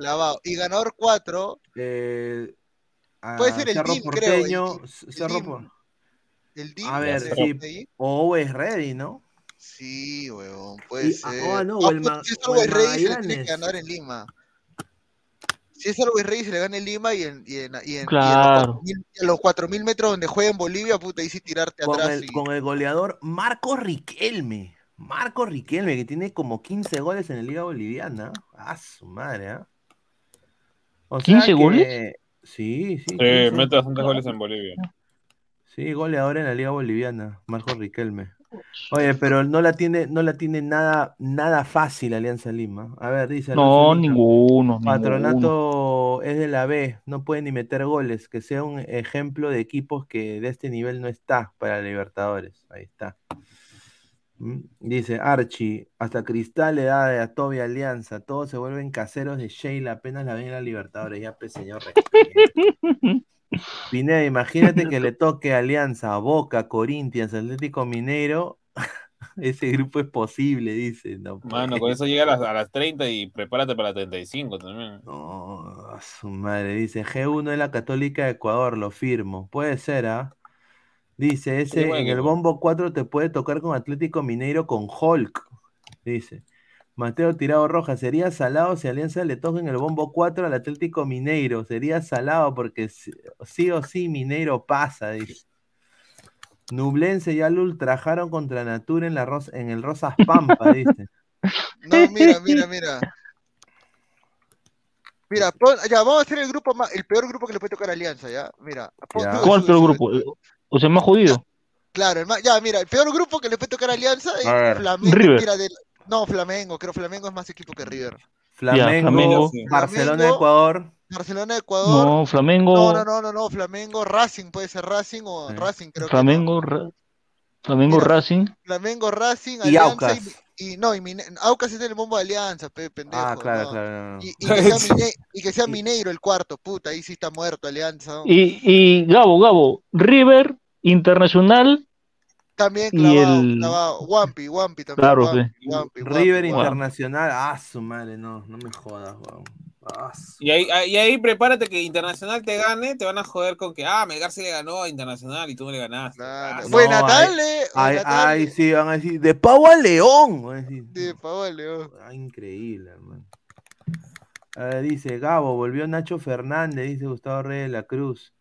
Clavado. Y ganador 4, Eh, Puede ser el Cerro DIM, creo, el Porteño, DIM, C- el Cerro DIM. Por- el DIM. A ver, sí. O es ready, ¿no? Sí, huevón, puede Y- ser. ah, no, o el pues, Ma- si es el Always Ready, se le tiene que ganar en Lima. Si es Always Ready, se le gana en Lima y en, y en, y en, Claro. y en los 4.000 metros donde juega en Bolivia, puta, ahí sí tirarte Con atrás. el, y- con el goleador Marco Riquelme. Marco Riquelme, que tiene como 15 goles en la Liga Boliviana. Ah, su madre, ¿ah? O sea 15 que- goles? Sí, sí. Sí, 15. mete bastantes goles en Bolivia. Sí, goleador en la Liga Boliviana, Marco Riquelme. Oye, pero no la tiene, no la tiene nada, nada fácil Alianza Lima. A ver, dice No, Lima, ninguno. ninguno. Patronato es de la B, no puede ni meter goles, que sea un ejemplo de equipos que de este nivel no está para Libertadores. Ahí está. Dice Archie, hasta Cristal le da de a Toby Alianza, todos se vuelven caseros de Sheila, apenas la ven en la Libertadores, ya pues señor. Pineda, imagínate que le toque Alianza, Boca, Corinthians, Atlético Mineiro. Ese grupo es posible, dice. No, Mano, con eso llega a las, a las 30 y prepárate para las 35 también. No, su madre, dice G1 es la Católica de Ecuador, lo firmo. Puede ser, ¿ah? Dice, ese en el bombo 4 te puede tocar con Atlético Mineiro con Hulk. Dice. Mateo Tirado Roja, sería salado si Alianza le toca en el bombo 4 al Atlético Mineiro. Sería salado porque sí, sí o sí Mineiro pasa, dice. Nublense ya lo ultrajaron contra Natura en, la Ros- en el Rosas Pampa, dice. No, mira, mira, mira. Mira, pon- ya, vamos a hacer el grupo más, el peor grupo que le puede tocar a Alianza, ¿ya? Mira. pon- Ya. ¿Cuál peor grupo? O sea, más jodido. Claro, el más- ya, mira, el peor grupo que le puede tocar a Alianza es A. Flamengo. River. Mira, no, Flamengo, creo Flamengo es más equipo que River. Flamengo, Flamengo. Barcelona, Flamengo. Ecuador. Barcelona, Ecuador. No, Flamengo. No, no, no, no, no, Flamengo, Racing, puede ser Racing o Sí. Racing, creo que Flamengo, Ra- Flamengo Mira, Racing. no. Flamengo, Racing, Y Alianza Aucas. y, y no, y Mine- Aucas es el bombo de Alianza, pe, pendejo. Ah, claro, no. claro. no, no. Y, y que sea Mine- y que sea Mineiro el cuarto, puta, ahí sí está muerto Alianza. ¿no? Y, y Gabo, Gabo, River, Internacional. También y clavado, el- clavado. Wampi, Wampi también. Claro, Wampi, pe. Wampi, Wampi, River Wampi. Internacional. Ah, su madre, no, no me jodas, weón. Ah, su- Y ahí, y ahí prepárate que Internacional te gane, te van a joder con que, ah, Melgar se le ganó a Internacional y tú no le ganaste. Claro. Ah, No, Buena ahí- tarde, tarde. ay, sí, van a decir, de pavo a león. van a decir. Sí, Pablo León. Ah, increíble, hermano. A ver, dice Gabo, volvió Nacho Fernández, dice Gustavo Reyes de la Cruz.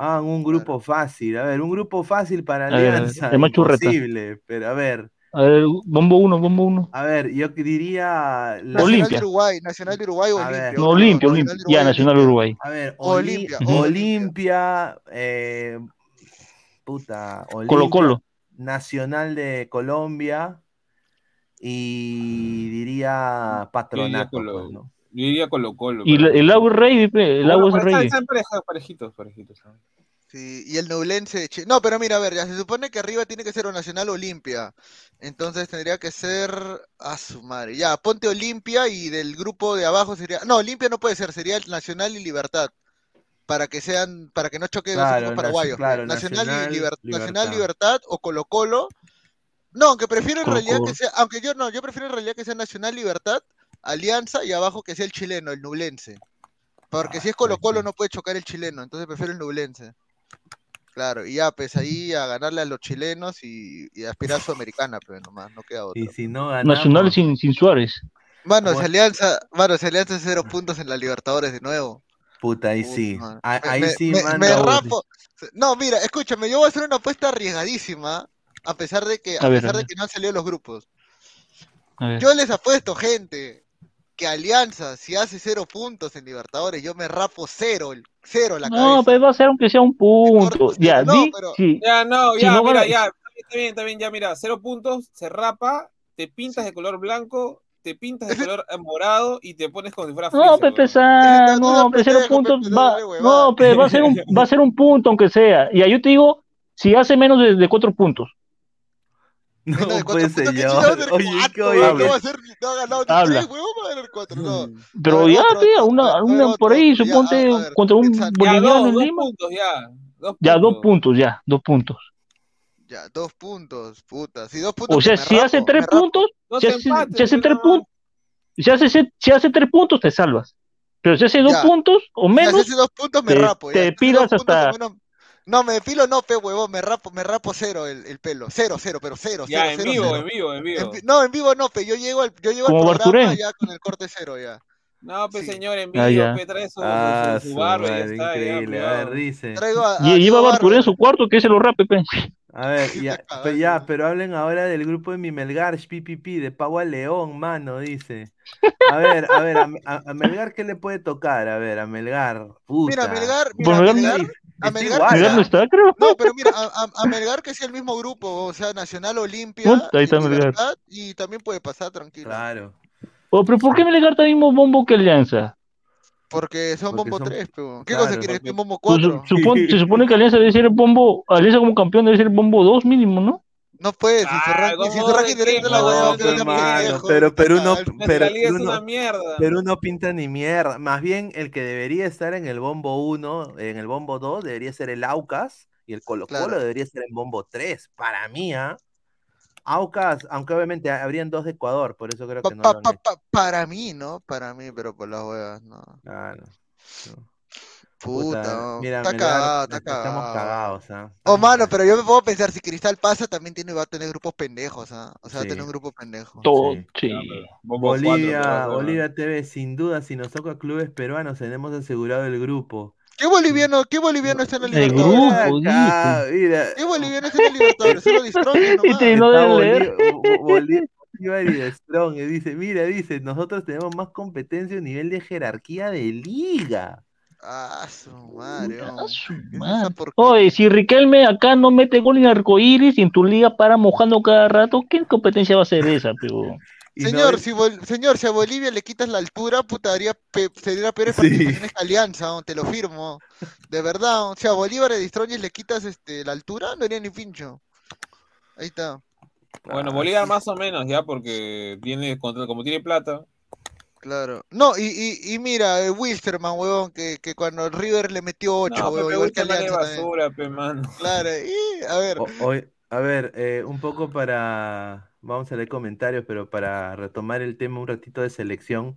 Ah, un grupo fácil. A ver, un grupo fácil para Alianza. el más. Imposible, pero a ver. A ver, bombo 1, bombo 1. A ver, yo diría. la- Nacional Olimpia. de Uruguay, Nacional de Uruguay o A ver. Olimpia. No, Olimpia, Olimpia. de Ya, Nacional Olimpia. Uruguay. A ver, Olimpia, Oli- Olimpia. Olimpia, eh, puta, Olimpia, Colo Colo. Nacional de Colombia y diría Patronato, Colo- pues, ¿no? Yo diría Colo Colo. Y el agua es rey, el agua es rey. Están pareja- parejitos, parejitos. ¿sabes? Sí, y el Nublense de Chile. No, pero mira, a ver, ya se supone que arriba tiene que ser o Nacional o Olimpia. Entonces tendría que ser. A su madre. Ya, ponte Olimpia y del grupo de abajo sería. No, Olimpia no puede ser, sería el Nacional y Libertad. Para que sean, para que no choque dos Claro, equipos naci- paraguayos. claro, Nacional, Nacional, y Liber- Nacional Libertad. Libertad o Colo Colo. No, aunque prefiero en Colo realidad que sea, aunque yo no, yo prefiero en realidad que sea Nacional Libertad, Alianza y abajo que sea el chileno, el nublense. Porque Ah, si es Colo Colo no puede chocar el chileno, entonces prefiero el nublense. Claro, y ya, pues ahí a ganarle a los chilenos y, y aspirar a Sudamericana, pero nomás, no queda otra. Y si no ganamos, Nacional sin, sin Suárez. Mano, si Bueno. Alianza, mano, si Alianza cero puntos en la Libertadores de nuevo. puta, ahí Puta sí. Ahí, Me- sí me, manda me rapo. No, mira, escúchame, yo voy a hacer una apuesta arriesgadísima, a pesar de que, a, A ver, pesar a de que no han salido los grupos. Yo les apuesto, gente, que Alianza, si hace cero puntos en Libertadores, yo me rapo cero, el- cero la No, cabeza. pues va a ser aunque sea un punto. Ya, no, di, pero- sí. Ya, no, Si ya, no mira, ya. Está bien, está bien, ya, mira. Cero puntos, se rapa, te pintas de color blanco, te pintas de color morado y te pones como si fuera No, Pepe. San, No, no, no, pero cero puntos va, no, pero va a ser un, va a ser un punto aunque sea. Y ahí yo te digo, si hace menos de, de cuatro puntos, No de puede cuatro puntos, ¿qué ser ser Oye, va a ser, no ha ganado ni Habla. tres, weón, va a ganar cuatro, no. pero ya, otro, una, una otro, por ahí, suponte contra un boliviano dos, en dos Lima. puntos, ya. Dos Ya, dos puntos. ya, dos puntos. Ya, dos puntos, puta. Si dos puntos. O sea, si rapo, hace tres puntos, si hace, empates, si hace tres puntos, si hace, si hace tres puntos, te salvas. Pero si hace dos Ya. puntos o Si menos, hace dos puntos, me te- rapo. ya. te Si o hasta- menos- No, me depilo, no, pe huevón, me rapo, me rapo cero el, el pelo. Cero, cero, pero cero, Ya, cero, en cero, vivo, cero. en vivo, en vivo. En no, en vivo no, pe. Yo llego al, yo llego al Como programa Barturén. ya con el corte cero ya. No, pues Sí. señor, en vivo, Ah, pe, trae su, Ah, su, su barba y ya madre, está, ya, increíble. A ver, dice. Traigo a, a y lleva Diego Barturén en su cuarto, que se lo rape, pe. A ver, ya, pero ya, sí. pero hablen ahora del grupo de mi Melgar, PPP, de Pavo a León, mano, dice. A ver, a ver, a, a- a Melgar, ¿qué le puede tocar? A ver, a Melgar, puta. Mira, Melgar, mira, Melgar- Melgar, a Melgar, igual, Melgar no está, creo. No, pero mira, a, a- a Melgar que sea el mismo grupo, o sea, Nacional Olimpia, ahí está y Melgar. Libertad, y también puede pasar tranquilo. Claro. Oh, pero ¿por qué Melgar está el mismo bombo que Alianza? Porque son Porque bombo son- 3, pero ¿qué claro, cosa quieres? porque- ¿Bombo Pues, 4? su- supone- se supone que Alianza debe ser el bombo, Alianza como campeón debe ser el bombo 2 mínimo, ¿no? No puede, si su Ah, ranking, si su ¿cómo ranking de directo la No, huevada, pero, Perú no- pero. Perú no pinta ni mierda. Más bien, el que debería estar en el bombo 1, en el bombo 2, debería ser el Aucas. Y el Colo Colo Claro. debería ser en bombo 3. Para mí, ¿ah? Aucas, aunque obviamente habrían dos de Ecuador, por eso creo Pa- que no pa- lo han pa- hecho. pa- para mí, ¿no? Para mí, pero por las huevas, no. Ah, no. Puta, Puta, no. mira, está Melgar, cagado, está estamos cagado. cagados, ¿ah? Oh, Estamos mano, pero yo me puedo pensar, si Cristal pasa, también tiene, va a tener grupos pendejos, ¿ah? O sea, va a tener un grupo pendejo. Todo, Sí. sí. Bombo cuatro, Bolivia, Bolivia TV, sin duda, si nos toca clubes peruanos, tenemos asegurado el grupo. ¿Qué boliviano, qué boliviano está en la El Libertadores? grupo, Acá, mira, ¿Qué boliviano está en la Libertadores? Solo Distrones nomás. Este no está debe leer. Bolí- Bo- Bolí- Bolívar y de Strong, y dice, mira, dice, nosotros tenemos más competencia a nivel de jerarquía de liga. Ah, su madre. Oye, si Riquelme acá no mete gol en arcoíris y en tu liga para mojando cada rato, ¿qué competencia va a ser esa, pero? No Señor, si Bol- señor, si a Bolivia le quitas la altura, puta, haría pe- sería peores Sí. participaciones que Alianza, te lo firmo. De verdad, oh. si a Bolívar y Distrones le quitas este, la altura, no haría ni pincho. Ahí está. Bueno, Bolívar sí. más o menos ya, porque tiene contra- como tiene plata. Claro. No, y, y, y mira, eh, Wilstermann, huevón, que, que cuando el River le metió 8, No, huevón, igual que Alianza también. basura, pe, mano. Claro, y a ver, O- hoy- a ver, eh, un poco para, vamos a leer comentarios, pero para retomar el tema un ratito de selección,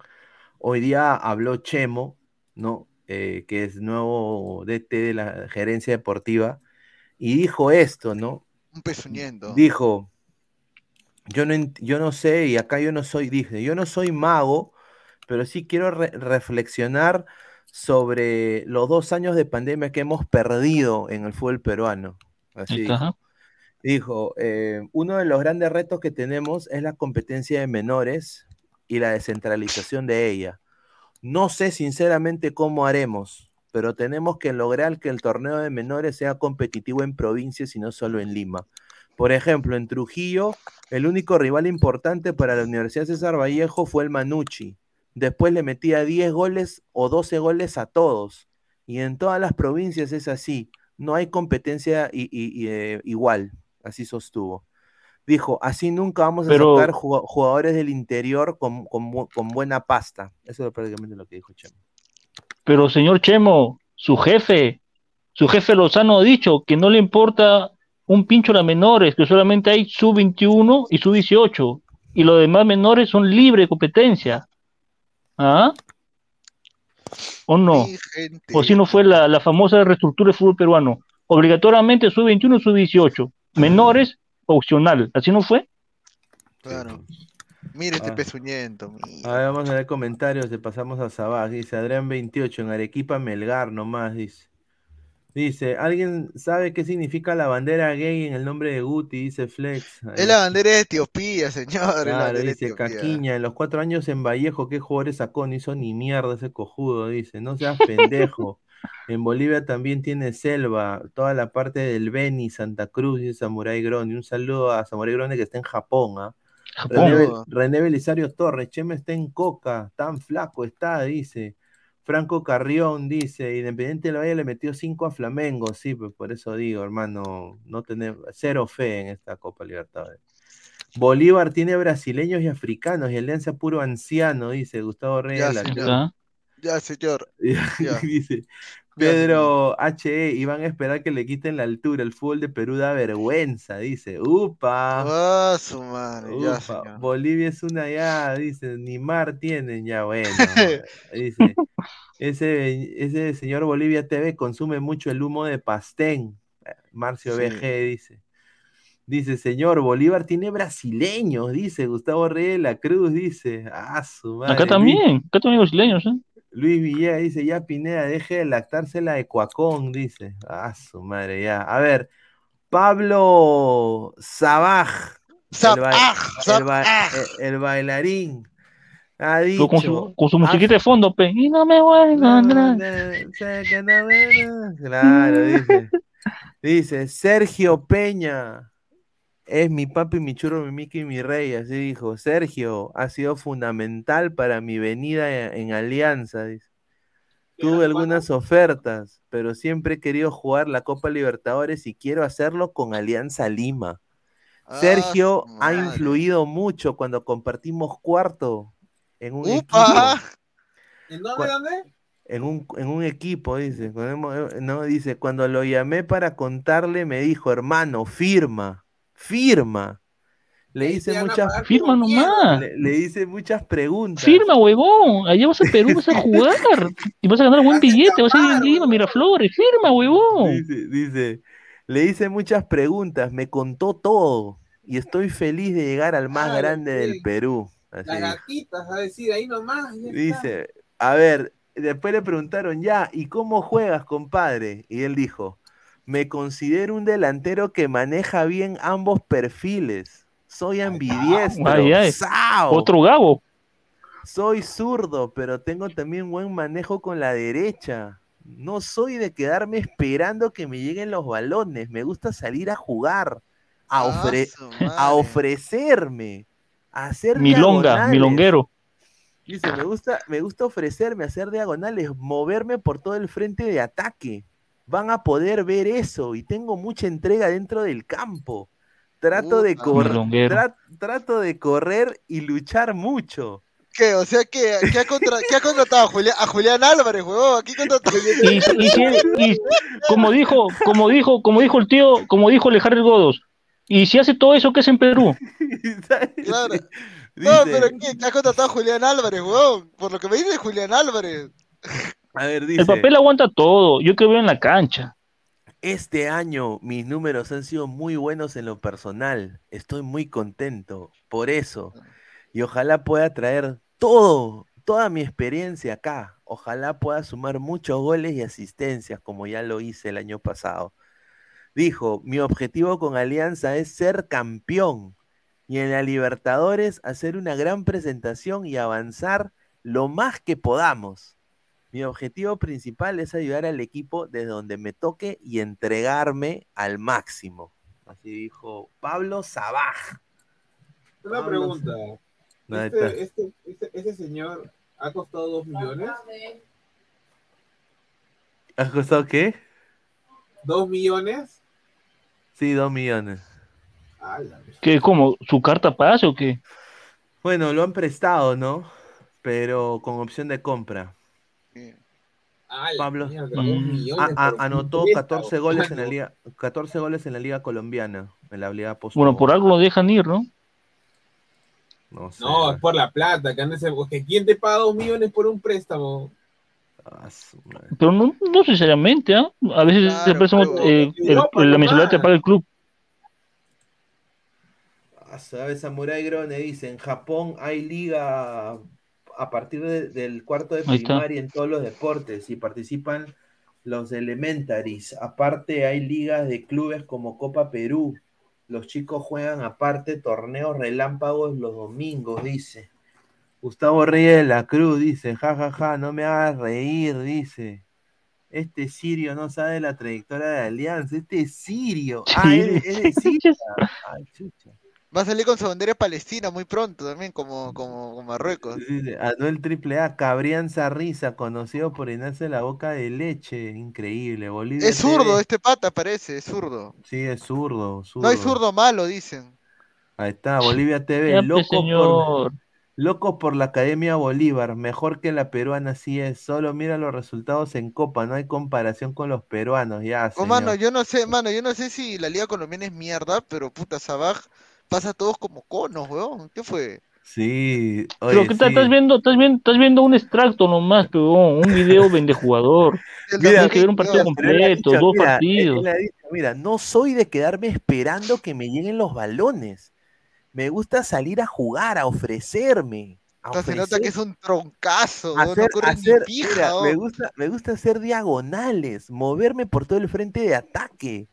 hoy día habló Chemo, ¿no? Eh, que es nuevo DT de la gerencia deportiva, y dijo esto, ¿no? un pezuñento. Dijo, yo no, yo no sé, y acá yo no soy, dije, yo no soy mago, pero sí quiero re- reflexionar sobre los dos años de pandemia que hemos perdido en el fútbol peruano. Así. Dijo, eh, uno de los grandes retos que tenemos es la competencia de menores y la descentralización de ella. No sé sinceramente cómo haremos, pero tenemos que lograr que el torneo de menores sea competitivo en provincias y no solo en Lima. Por ejemplo, en Trujillo, el único rival importante para la Universidad César Vallejo fue el Manucci. Después le metía 10 goles o 12 goles a todos. Y en todas las provincias es así. No hay competencia i- eh, igual. Así sostuvo. Dijo, así nunca vamos a Pero- sacar jug- jugadores del interior con, con bu- con buena pasta. Eso es prácticamente lo que dijo Chema. Pero señor Chemo, su jefe, su jefe Lozano ha dicho que no le importa un pincho a menores, que solamente hay sub-21 y sub-18, y los demás menores son libre de competencia. ¿Ah? ¿O no? O si no fue la, la famosa reestructura del fútbol peruano. Obligatoriamente sub-21 y sub-18. Menores, opcional. ¿Así no fue? Claro. Mira este Ah. pezuñento. mira. A ver, vamos a ver comentarios. Le pasamos a Sabaj. Dice Adrián 28 en Arequipa, Melgar nomás. Dice. Dice, ¿alguien sabe qué significa la bandera gay en el nombre de Guti? Dice Flex. Ahí. Es la bandera de Etiopía, señor. es la Claro, dice. Caquiña, en los cuatro años en Vallejo, ¿qué jugadores sacó? No hizo ni mierda ese cojudo, dice, no seas pendejo. En Bolivia también tiene selva, toda la parte del Beni, Santa Cruz y Samurai Grone. Un saludo a Samurai Grone que está en Japón, ¿ah? René, René Belisario Torres, Chema está en Coca, tan flaco está, dice. Franco Carrión dice, Independiente del Valle le metió 5 a Flamengo, sí, pues por eso digo, hermano, no tenemos cero fe en esta Copa Libertadores. Bolívar tiene brasileños y africanos y Alianza puro anciano, dice Gustavo Reyes. Ya, La señor. ¿Ah? Ya, señor. Ya. dice Ya, Pedro HE, y van a esperar que le quiten la altura. El fútbol de Perú da vergüenza, dice. ¡Upa! Ah, su madre. Ya, Upa, señor. Bolivia es una ya, dice, ni mar tienen ya, bueno. dice, ese, ese señor Bolivia TV consume mucho el humo de Pastén. Marcio Sí. BG dice. Dice, señor, Bolívar tiene brasileños, dice Gustavo Reyes de la Cruz, dice. Ah, su madre. Acá también, acá también hay brasileños, ¿eh? Luis Villegas dice, ya Pineda, deje de lactársela de Cuacón, dice. Ah, su madre, ya. A ver, Pablo Sabaj, el, ba- el zap, ba- el- el bailarín, ha con dicho... su, con su ah, musiquita de fondo, pe. Y no me voy a encontrar. Claro, dice. Dice, Sergio Peña, es mi papi, mi churro, mi Mickey, mi rey, así dijo. Sergio ha sido fundamental para mi venida en, en Alianza, dice. Tuve algunas ofertas, pero siempre he querido jugar la Copa Libertadores y quiero hacerlo con Alianza Lima. Ah, Sergio ha influido mucho cuando compartimos cuarto en un ¡Upa! equipo. ¿En dónde, dónde? En un, en un equipo, dice. Eh, no, dice, cuando lo llamé para contarle, me dijo, hermano, firma, firma. Le hice a muchas, Firma nomás. le, le hice muchas preguntas. Firma, huevón. Allá vas a Perú, vas a jugar. Y vas a ganar buen billete. Vas a ir en Lima, Miraflores. Firma, huevón. Dice, dice, le hice muchas preguntas, me contó todo y estoy feliz de llegar al más Claro, grande del. Perú. Así Las gatitas, a decir, ahí nomás. está. Dice, a ver, después le preguntaron ya, ¿y cómo juegas, compadre? Y él dijo, me considero un delantero que maneja bien ambos perfiles. Soy ambidiestro. Ay, ay. ¡Sao! Otro Gabo. Soy zurdo, pero tengo también buen manejo con la derecha. No soy de quedarme esperando que me lleguen los balones. Me gusta salir a jugar, a, ofre- ofrecerme, a hacer Milonga, diagonales. milonguero. Dice, me gusta, me gusta ofrecerme, hacer diagonales, moverme por todo el frente de ataque. Van a poder ver eso y tengo mucha entrega dentro del campo. Trato de correr, trato de correr y luchar mucho. ¿Qué? O sea, que ¿qué ha, contra- qué ha contratado a Julián, a Julián Álvarez, huevón? Aquí contratado. Y, y y como dijo, como dijo, como dijo el tío, como dijo Harry Godos, y si hace todo eso, ¿qué es en Perú? Claro. No, Dice- pero ¿qué? ¿Qué ha contratado a Julián Álvarez, huevón? Por lo que me dice Julián Álvarez. A ver, dice, El papel aguanta todo, yo que veo en la cancha. este año mis números han sido muy buenos en lo personal. Estoy muy contento por eso. Y ojalá pueda traer todo, toda mi experiencia acá. Ojalá pueda sumar muchos goles y asistencias como ya lo hice el año pasado. Dijo, mi objetivo con Alianza es ser campeón y en la Libertadores hacer una gran presentación y avanzar lo más que podamos. Mi objetivo principal es ayudar al equipo desde donde me toque y entregarme al máximo. Así dijo Pablo Sabaj. Una Pablo pregunta. Está. Este, este, este, este señor ha costado dos millones. ¿Has costado qué? ¿Dos millones? Sí, dos millones. ¿Qué, cómo? ¿Su carta pase o qué? Bueno, lo han prestado, ¿no? Pero con opción de compra. Ala, Pablo Mm. A- a- anotó préstamo, 14 goles en la liga, 14 goles en la liga colombiana, en la liga postobón. Bueno, por algo lo dejan ir, ¿no? No sé. No, es por la plata. Que andes, porque ¿Quién te paga dos millones por un préstamo? Ah. Pero no, no necesariamente, ¿ah? A veces Claro, el préstamo, pero- eh, el- Europa la mensualidad te paga el club. Ah, ¿Sabes? Samurai Grone dice, en Japón hay liga a partir de- del cuarto de primaria en todos los deportes y participan los elementaries. Aparte hay ligas de clubes como Copa Perú. Los chicos juegan aparte torneos relámpagos los domingos, dice. Gustavo Reyes de la Cruz dice, ja, ja, ja, no me hagas reír, dice. Este sirio no sabe la trayectoria de Alianza. Este es sirio. Ah, es, es de Siria. Ay, chucha. Va a salir con su bandera palestina muy pronto también, como, como, como Marruecos. Dice, Anuel Triple A, Cabrián Sarriza, conocido por llenarse la boca de leche. Increíble. Bolivia Es zurdo, TV. este pata parece, es zurdo. Sí, es zurdo, No hay zurdo. zurdo malo, dicen. Ahí está, Bolivia TV. Pues, Locos por, locos por la Academia Bolívar. Mejor que la peruana, sí es. Solo mira los resultados en Copa. No hay comparación con los peruanos. Ya, Oh, mano, yo no sé, mano, yo no sé si la liga colombiana es mierda, pero puta, Sabaj pasa a todos como conos, weón. ¿Qué fue? Sí, Pero sí. Estás viendo, estás viendo, estás viendo un extracto nomás, pero un video vende jugador. Mira, Tienes que ver un partido completo, dicho, dos mira, partidos. él ha dicho, mira, no soy de quedarme esperando que me lleguen los balones. Me gusta salir a jugar, a ofrecerme. Se nota que es un troncazo, weón, no hacer, corre ni hacer- pija, mira, me weón. gusta, me gusta hacer diagonales, moverme por todo el frente de ataque.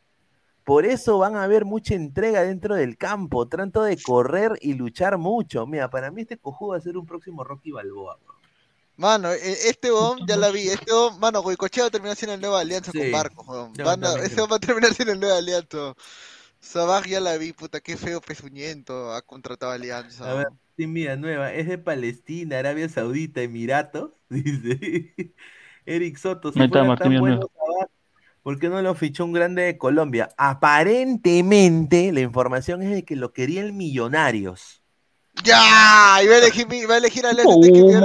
Por eso van a ver mucha entrega dentro del campo. Trato de correr y luchar mucho. Mira, para mí este cojudo va a ser un próximo Rocky Balboa. Mano, e- este weón, ya la vi, este weón, mano, Goicochea va a terminar siendo el nuevo alianza Sí, con Marcos, ese creo. weón va a terminar siendo el nuevo alianza. Sabaj ya la vi, puta, qué feo pezuñento ha contratado alianza. A ver, sí, mira, nueva, es de Palestina, Arabia Saudita, Emiratos, dice. Eric Soto, si Ahí está, fuera Martín tan Villanueva. ¿Por qué no lo fichó un grande de Colombia? Aparentemente, la información es de que lo querían millonarios. ¡Ya! Y va a elegir, va a elegir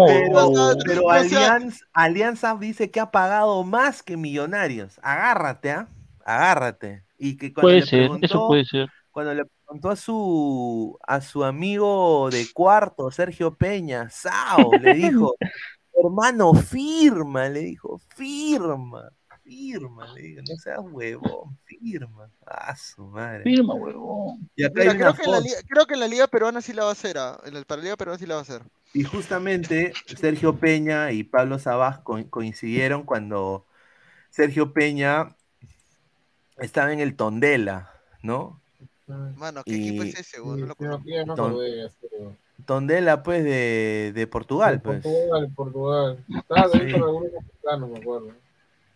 Pero, pero Alianza, Alianza dice que ha pagado más que millonarios. Agárrate, ¿ah? Agárrate. Y que cuando Puede le ser, eso preguntó, puede ser. cuando le preguntó preguntó a su, a su amigo de cuarto, Sergio Peña, Sao, le dijo, hermano, firma, le dijo, firma, firma, le dijo, no seas huevón, firma. Ah, su madre. Firma, huevón. Y acá Mira, hay creo, una que en la foto. liga, creo que en la liga peruana sí la va a hacer. ah, En el, para la liga peruana sí la va a hacer. Y justamente Sergio Peña y Pablo Sabaj co- coincidieron cuando Sergio Peña estaba en el Tondela, ¿no? Mano, ¿qué Y- equipo es ese, weón? No Ton- sé, weón. Tondela, pues, de, de Portugal, pues. Portugal, Portugal. Estaba Sí. dentro de algunos mexicanos, me acuerdo.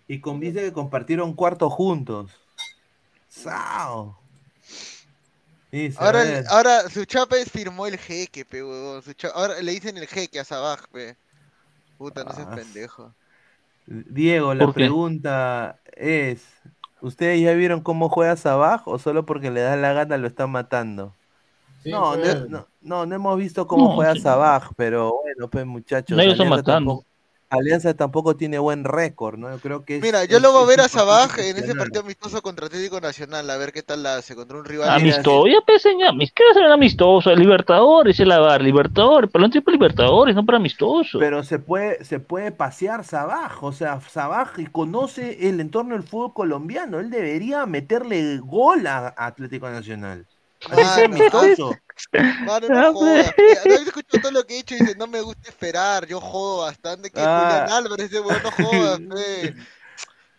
Y con dice que compartieron cuarto juntos. ¡Sao! Dice, Ahora, su chapa es firmó el jeque, pe, huevón. Ahora le dicen el jeque a Sabaj, pe. Puta, no seas Ah, pendejo. Diego, la pregunta es, ¿ustedes ya vieron cómo juega Sabaj o solo porque le da la gana lo están matando? Sí, No, no, no, no, no hemos visto cómo No, juega sí. Sabaj, pero bueno, pues muchachos, No, ellos están Alianza matando. tampoco, Alianza tampoco tiene buen récord, ¿no? Yo creo que es- Mira, yo lo voy a ver a un Sabaj en ese partido amistoso contra Atlético Nacional, a ver qué tal la hace contra un rival. Amistoso, ya pensé, ya, ¿qué va a ser amistoso? Libertadores, el lavar, Libertadores, pero no para Libertadores, no para amistoso. Pero se puede, se puede pasear Sabaj, o sea, Sabaj conoce el entorno del fútbol colombiano, él debería meterle gol a Atlético Nacional. Sea Mano, amistoso. Mano, Ah, no jodas. pues. ¿No has escuchado todo lo que he dicho? Dice, no me gusta esperar, yo jodo bastante. Que Ah. Julián Álvarez, ese weón no jodas, pe.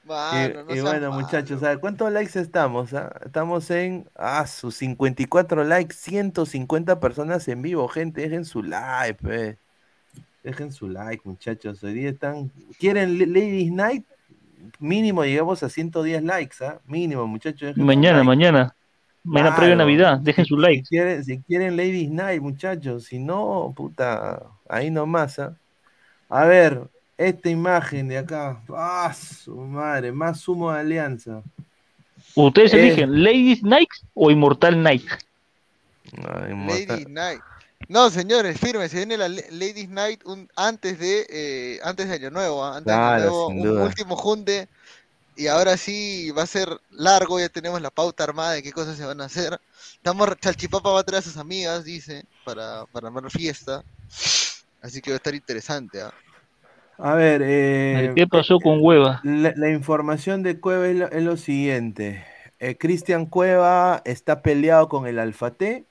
Mano, no y, y bueno, malo. muchachos, a ver, ¿cuántos likes estamos? ah? Estamos en ah, sus 54 likes, 150 personas en vivo, gente, dejen su like, pe. Dejen su like, muchachos. Hoy día están. ¿Quieren Ladies Night? Mínimo llegamos a 110 likes, ¿ah? Mínimo, muchachos. Mañana, like. mañana. Mañana previa Claro. Navidad, dejen su Si like. quieren, si quieren Ladies Night, muchachos. Si no, puta, ahí nomás, ¿ah? A ver, esta imagen de acá. ¡Ah, su madre! Más sumo de alianza. ¿Ustedes Eh. eligen Ladies Night o Immortal Night? Mortal. Ladies Night. No, señores, firme, se viene la Ladies Night un, antes de eh, antes de Año Nuevo, ¿ah? antes de Año Nuevo, un duda. último junte y ahora sí va a ser largo, ya tenemos la pauta armada de qué cosas se van a hacer. Estamos Chalchipapa va a traer a sus amigas, dice, para para armar fiesta. Así que va a estar interesante, ¿ah? A ver, eh, ¿Qué pasó con Hueva? la, la información de Cueva es lo, es lo siguiente. Eh, Cristian Cueva está peleado con el Alfate.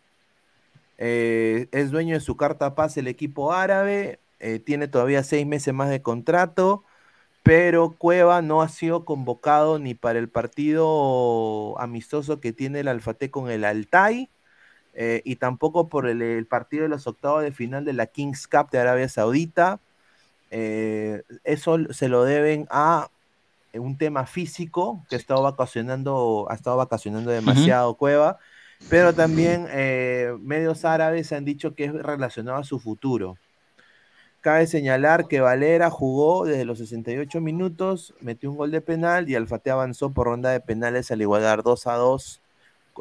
eh, es dueño de su carta paz el equipo árabe. eh, tiene todavía seis meses más de contrato. Pero Cueva no ha sido convocado ni para el partido amistoso que tiene el Alfate con el Altai. eh, y tampoco por el, el partido de los octavos de final de la Kings Cup de Arabia Saudita. Eh, eso se lo deben a un tema físico que ha estado vacacionando, ha estado vacacionando demasiado Cueva, pero también eh, medios árabes han dicho que es relacionado a su futuro. Cabe señalar que Valera jugó desde los 68 minutos, metió un gol de penal y Alfate avanzó por ronda de penales al igualar 2 a 2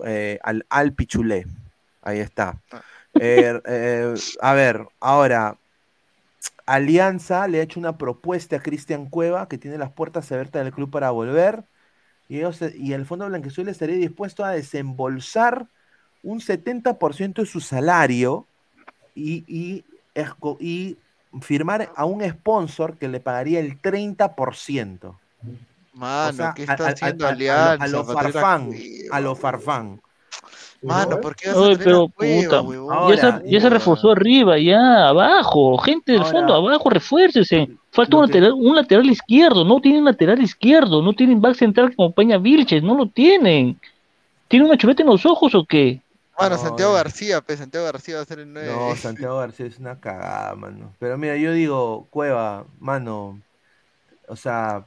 eh, al, al Pichulé. Ahí está. Eh, eh, a ver, ahora, Alianza le ha hecho una propuesta a Cristian Cueva que tiene las puertas abiertas del club para volver y, ellos, y el Fondo Blanqueazul estaría dispuesto a desembolsar un 70% de su salario y, y, esco- y firmar a un sponsor que le pagaría el 30%. Mano, O sea, ¿qué a- está a- haciendo a- a- Alianza? A lo para traer a farfán, a lo weón? farfán. Mano, ¿por qué vas a Oye, traer a pero Cueva, puta, ya, se, ya se reforzó arriba, ya, abajo, gente del Ahora, fondo, abajo, refuércese. Falta un que- lateral, un lateral izquierdo, no tienen lateral izquierdo, no tienen back central como Peña Vilches, no lo tienen. ¿Tiene una chuleta en los ojos o qué? Mano, No, Santiago eh. García, pues Santiago García va a ser el 9. No, Santiago García es una cagada, mano. Pero mira, yo digo, Cueva, mano, o sea,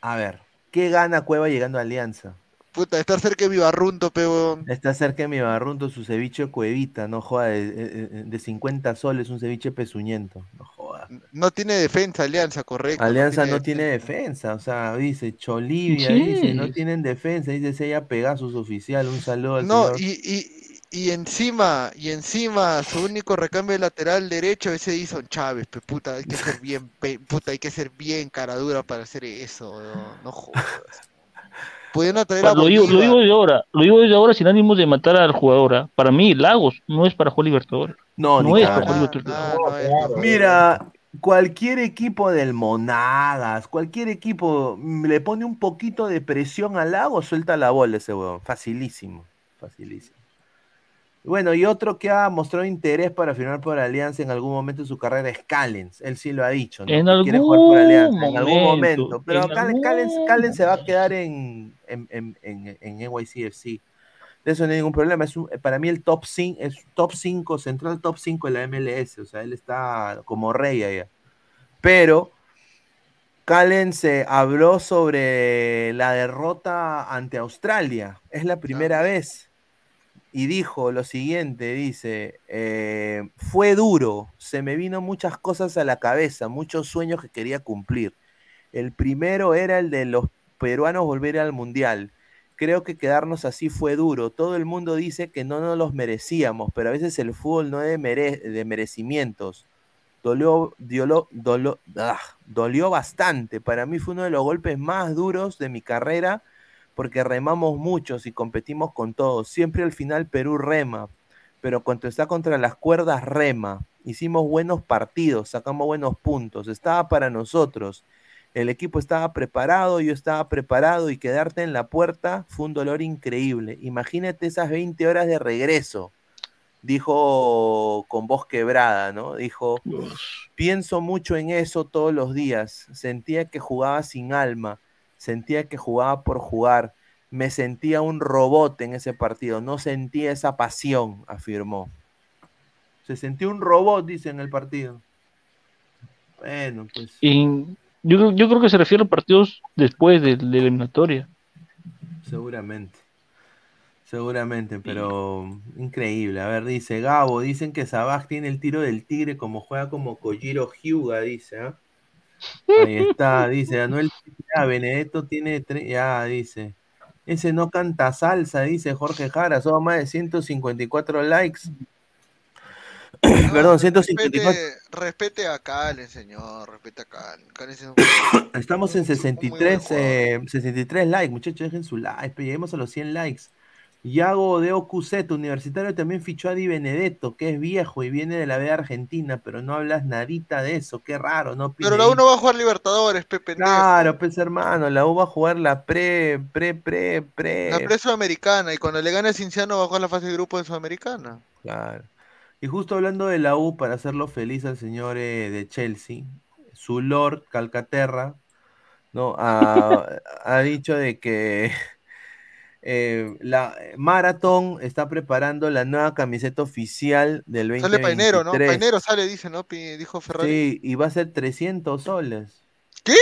a ver, ¿qué gana Cueva llegando a Alianza? Puta, estar cerca de Vivarrunto, pe, huevón. Está cerca de mi barrunto su ceviche de cuevita, no joda, de, de- de 50 soles, un ceviche pezuñento, no joda. No tiene defensa, Alianza, correcto. Alianza no tiene tiene defensa, o sea, dice Cholivia, Sí. dice, no tienen defensa, dice Sella Pegasus oficial, un saludo al No, señor. y, y, y encima, y encima, su único recambio de lateral derecho ese Edison Chávez, pe, puta, hay que ser bien, pe- puta, hay que ser bien cara dura para hacer eso, weón, no jodas. Pudieron traer a Lo digo, lo digo desde ahora, lo digo desde ahora sin ánimos de matar al jugador. ¿ah? Para mí, Lagos no es para jugar Libertadores. No, No es para jugar Libertadores. Ah, no es- Mira, cualquier equipo del Monagas, cualquier equipo mm, le pone un poquito de presión al lago, suelta la bola ese huevón. Facilísimo, facilísimo. Bueno, y otro que ha mostrado interés para firmar por Alianza en algún momento de su carrera es Callens. Él sí lo ha dicho, ¿no? En Que quiere algún jugar por Alianza en algún momento, momento. Pero en Callens, algún Callens, Callens se va a quedar en, en, en, en, en NYCFC. De eso no hay ningún problema. Es un- para mí el top 5, es top 5, central top 5 de la MLS. O sea, él está como rey allá. Pero Calen se habló sobre la derrota ante Australia. Es la primera vez. Y dijo lo siguiente, dice, eh, fue duro, se me vino muchas cosas a la cabeza, muchos sueños que quería cumplir. El primero era el de los peruanos volver al Mundial. Creo que quedarnos así fue duro. Todo el mundo dice que no nos los merecíamos, pero a veces el fútbol no es de, mere- de merecimientos. Dolió, diolo- dolo- ah, dolió bastante. Para mí fue uno de los golpes más duros de mi carrera porque remamos muchos y competimos con todos. Siempre al final Perú rema, pero cuando está contra las cuerdas rema. Hicimos buenos partidos, sacamos buenos puntos, estaba para nosotros. El equipo estaba preparado, yo estaba preparado y quedarte en la puerta fue un dolor increíble. Imagínate esas 20 horas de regreso, dijo con voz quebrada, ¿no? Dijo, pienso mucho en eso todos los días. Sentía que jugaba sin alma, sentía que jugaba por jugar. Me sentía un robot en ese partido, no sentía esa pasión, afirmó. Se sentía un robot, dice en el partido. Bueno, pues. Y yo, creo- yo creo que se refiere a partidos después de, de la eliminatoria. Seguramente. Seguramente, pero increíble. A ver, dice Gabo, dicen que Sabaj tiene el tiro del tigre como juega como Kojiro Hyuga, dice, ¿ah? Ahí está, dice Anuel, ya, Benedetto tiene, tre- ya, dice. Ese no canta salsa, dice Jorge Jara, son más de 154 likes. Perdón, 154. Respete, respete a Calen, señor. Respete a Calen. Calen es un- Estamos en 63, eh, 63 likes, muchachos, dejen su like, pe, lleguemos a los 100 likes. Yago de OQZ, universitario, también fichó a Di Benedetto, que es viejo y viene de la B Argentina, pero no hablas nadita de eso, qué raro, ¿no? Pero la Pineda? uno va a jugar Libertadores, Pepe. Claro, pues hermano, la U va a jugar la pre, pre, pre, pre. La pre sudamericana. Y cuando le gane a Cinciano va a jugar la fase de grupo de Sudamericana. Claro. Y justo hablando de la U, para hacerlo feliz al señor eh, de Chelsea, su Lord Calcaterra, ¿no? Ha, ha dicho de que eh, la Marathon está preparando la nueva camiseta oficial del 2023. Sale Painero, ¿no? Painero sale, dice, ¿no? Pi- Dijo Ferrari. Sí, y va a ser 300 soles. ¿Qué?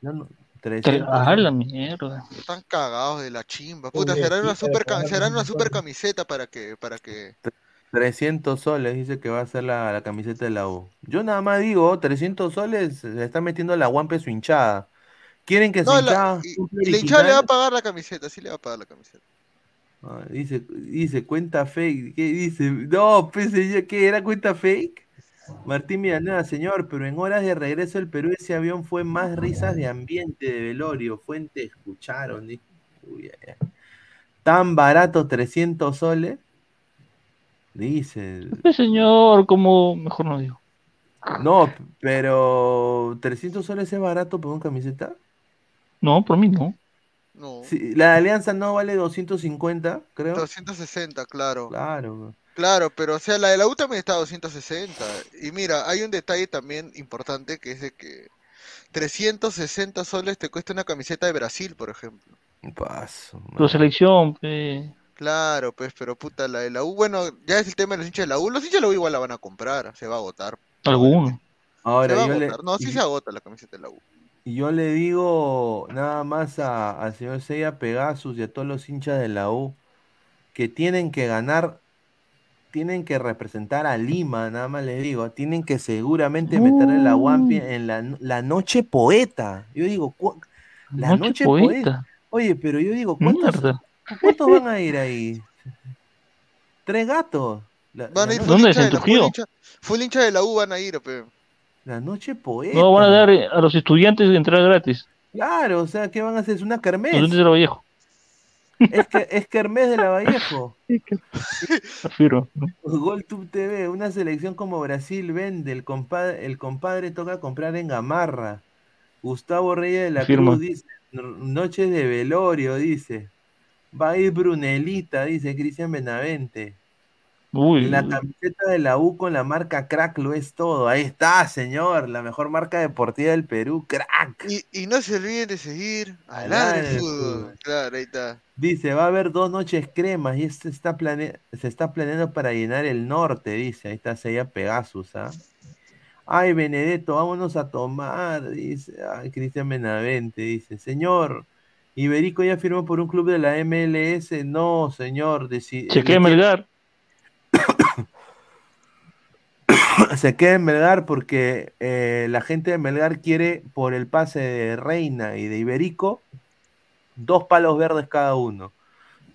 No, no, 300 Ah, la mierda. Están cagados de la chimba. Puta, será una super, será una camiseta para que, para que. 300 soles, dice que va a ser la, la camiseta de la U. Yo nada más digo, 300 soles, se está metiendo la guampe su hinchada. ¿Quieren que No, hinchada la, y, la hinchada le va a pagar la camiseta, sí le va a pagar la camiseta. Ah, dice, dice, cuenta fake. ¿Qué dice? No, pensé yo que era cuenta fake. Martín Villanueva, señor, pero en horas de regreso al Perú ese avión fue más risas de ambiente de velorio. Fuente, escucharon. Uy, ay, ay. Tan barato, 300 soles. Dice. Este señor, como mejor no digo. No, pero 300 soles es barato por una camiseta. No, por mí no. No. Sí, la de Alianza no vale 250, creo. 260, claro. Claro. Claro, pero o sea, la de la U también está a 260. Y mira, hay un detalle también importante que es de que 360 soles te cuesta una camiseta de Brasil, por ejemplo. Paso. Tu selección, pe. Claro, pues, pero puta, la de la U, bueno, ya es el tema de los hinchas de la U. Los hinchas de la U igual la van a comprar, se va a agotar. Alguno. Ahora se va a le, agotar. No, sí y- se agota la camiseta de la U. y yo le digo nada más a- al señor Seiya Pegasus y a todos los hinchas de la U que tienen que ganar, tienen que representar a Lima, nada más les digo, tienen que seguramente meterle la guampi en la, la noche poeta. Yo digo, cu- la Noche noche, poeta. poeta. Oye, pero yo digo, ¿cuántos, Mierda. ¿cuántos van a ir ahí? Tres gatos. La, Van a la ir full ¿Dónde? hincha ¿En de la full Trujillo? hincha, full hincha de la U van a ir, pe. La noche poeta. No van a dar eh, a los estudiantes de entrada gratis. Claro, o sea, ¿qué van a hacer? Es una Los kermés. estudiantes de lo viejo. Es que es Kermés de la Vallejo. Afirmo. GolTube TV, una selección como Brasil vende, el compadre, el compadre toca comprar en Gamarra. Gustavo Reyes de la. Cruz dice, "No- noches de velorio, dice. Va a ir Brunelita, dice Cristian Benavente. Uy, La camiseta de la U con la marca crack lo es todo. Ahí está, señor, la mejor marca deportiva del Perú, crack. Y, y no se olviden de seguir a Ladre Fútbol. Fútbol. Claro, ahí está. Dice, va a haber dos noches cremas y este está plane- se está planeando para llenar el norte, dice. Ahí está Sella Pegasus, ¿ah? Ay, Benedetto, vámonos a tomar, dice. Ay, Cristian Benavente, dice. Señor, Iberico ya firmó por un club de la MLS. No, señor. deci- tiene- Melgar. se queda en Melgar porque eh, la gente de Melgar quiere por el pase de Reina y de Iberico dos palos verdes cada uno.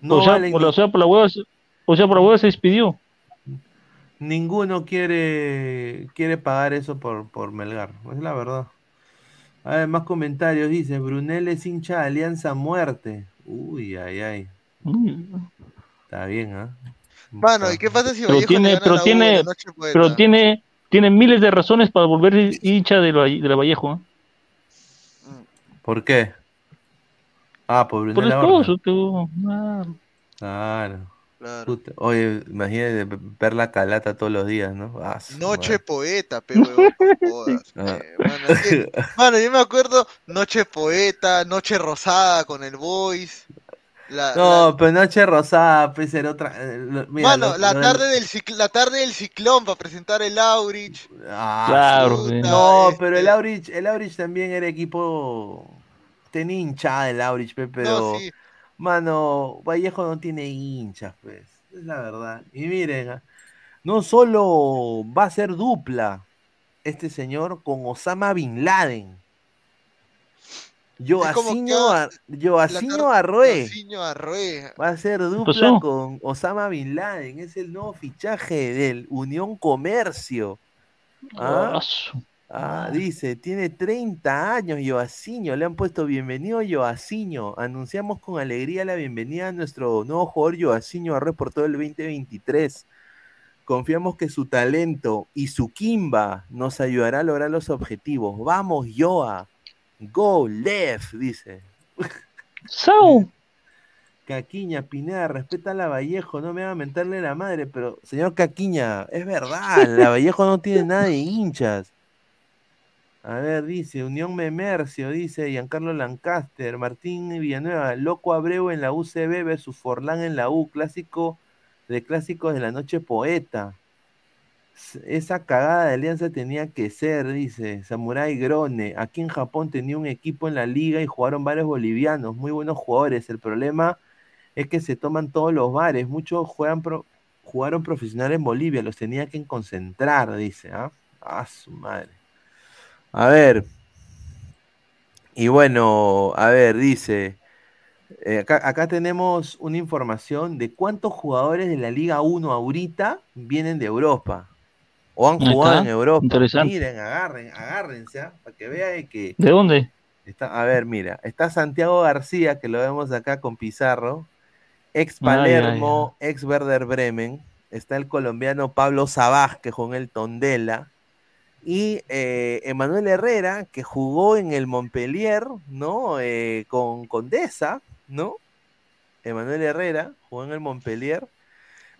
No o, sea, por, o sea, por la hueva, se- o sea, por la hueva se despidió. ninguno quiere quiere pagar eso por, por Melgar, es la verdad. A ver, más comentarios, dice, Brunel es hincha de Alianza Muerte. Uy, ay, ay. Está bien, ¿ah? Mano, ¿y qué pasa si Pero Vallejo le tiene, gana pero la tiene, la noche poeta? pero tiene, tiene miles de razones para volver hincha de la, de la Vallejo. ¿eh? ¿Por qué? Ah, por Brunel Por esposo, tú. Ah, Claro. Puta, Oye, imagínate ver la calata todos los días, ¿no? Ah, Noche madre. poeta, pe huevón, no jodas, Ah. pe, mano, mano, yo me acuerdo Noche poeta, Noche rosada con el Boys. La, No, pero Noche Rosada, pues era otra. eh, mira, Mano, lo- la tarde del cic- la tarde del ciclón para presentar el Aurich. Ah, Claro. No, este- pero el Aurich, el Aurich también era equipo. Tenía hinchada el Aurich, pe, pero. No, sí. Mano, Vallejo no tiene hinchas, pues. Es la verdad. Y miren, ah, no solo va a ser dupla este señor con Osama Bin Laden. Yoacinho, que, Ar- Yoacinho la tar- Arrué. Yoacinho Arrué. Va a ser dupla con Osama Bin Laden. Es el nuevo fichaje del Unión Comercio. ¿Ah? ah, Ah, dice, tiene 30 años Joaciño, le han puesto bienvenido Joaciño. Anunciamos con alegría la bienvenida a nuestro nuevo jugador Joaciño Arroz por todo el 2023. Confiamos que su talento y su kimba nos ayudará a lograr los objetivos. Vamos, Joa. Go left, dice. Sau. Caquiña, Pineda, respeta a la Vallejo, no me va a mentarle la madre, pero señor Caquiña, es verdad, la Vallejo no tiene nada de hinchas. A ver, dice, Unión Memercio, dice Giancarlo Lancaster, Martín Villanueva, Loco Abreu en la UCB versus Forlán en la U, clásico de clásicos de la noche poeta. Esa cagada de alianza tenía que ser, dice Samurai Grone. Aquí en Japón tenía un equipo en la liga y jugaron varios bolivianos, muy buenos jugadores. El problema es que se toman todos los bares. Muchos juegan pro- jugaron profesional en Bolivia, los tenía que concentrar, dice. ¿ah? Ah, su madre. A ver. Y bueno, a ver, dice. eh, acá, acá tenemos una información de cuántos jugadores de la Liga 1 ahorita vienen de Europa. O han jugado en Europa. Miren, agarren, agárrense, ¿ah? para que vean que. ¿De dónde? Está, a ver, mira, está Santiago García, que lo vemos acá con Pizarro, ex Ay, ay, Palermo, ex Werder Bremen, está el colombiano Pablo Sabaj, que jugó en el Tondela, y eh, Emanuel Herrera, que jugó en el Montpellier, ¿no? Eh, con Condesa, ¿no? Emanuel Herrera jugó en el Montpellier.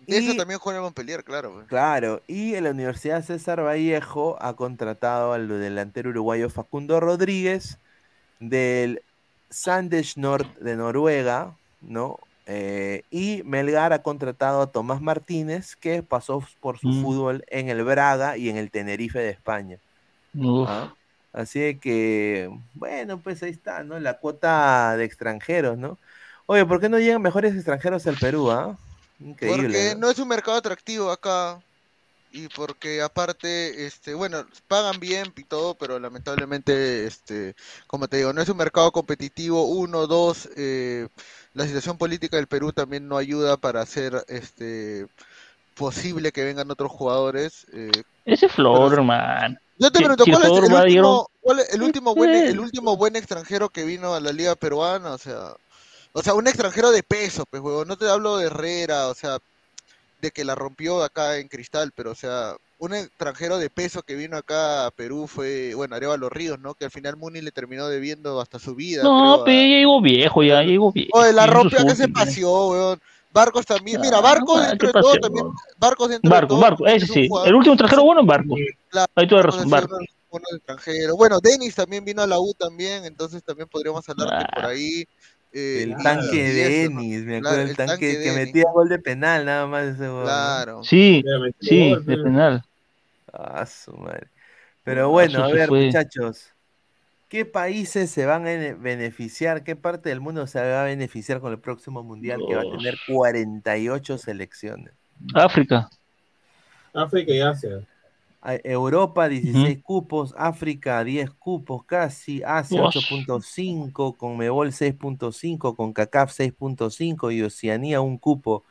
Eso también juega en Montpellier, claro. pues. Claro, y en la Universidad César Vallejo ha contratado al delantero uruguayo Facundo Rodríguez del Sanders Nord de Noruega, ¿no? Eh, y Melgar ha contratado a Tomás Martínez, que pasó por su Mm. fútbol en el Braga y en el Tenerife de España. ¿ah? Así de que, bueno, pues ahí está, ¿no? La cuota de extranjeros, ¿no? Oye, ¿por qué no llegan mejores extranjeros al Perú, ah? Increíble. Porque ¿no? no es un mercado atractivo acá. Y porque aparte, este, bueno, pagan bien y todo, pero lamentablemente, este, como te digo, no es un mercado competitivo. Uno, dos, eh, la situación política del Perú también no ayuda para hacer, este, posible que vengan otros jugadores. eh. Ese flor, hermano. Yo te pregunto, ¿cuál es el último, cuál es el último buen, el último buen extranjero que vino a la liga peruana? O sea, O sea, un extranjero de peso, pues, huevón. No te hablo de Herrera, o sea, de que la rompió acá en Cristal, pero, o sea, un extranjero de peso que vino acá a Perú fue, bueno, Arevalo Ríos, ¿no? Que al final Muni le terminó debiendo hasta su vida. No, pero ya llegó viejo, ya llegó viejo. Oye, la rompió que se paseó, weón. Barcos también, mira, Ah, Barcos ah, dentro ¿qué de todo también, Barcos dentro de todo Barco, también ese sí. El último extranjero bueno es Barco. Claro, Ahí toda Barcos razón, ha sido Barco. uno de los buenos extranjeros. Bueno, Denis también vino a la U también, entonces también podríamos hablar que Ah. por ahí. Eh, El tanque de. Denis, me Claro, acuerdo, el el tanque, tanque que metía gol de penal, nada más ese ¿no? Claro. Sí, sí, gol, de penal. Ah, su madre. Pero bueno, eso a ver, fue. muchachos, ¿qué países se van a ene- beneficiar? ¿Qué parte del mundo se va a beneficiar con el próximo mundial que va a tener 48 selecciones? África. África y Asia. Europa 16 cupos, África 10 cupos casi, Asia Ush. 8.5, Conmebol 6.5, CONCACAF 6.5 y Oceanía un cupo.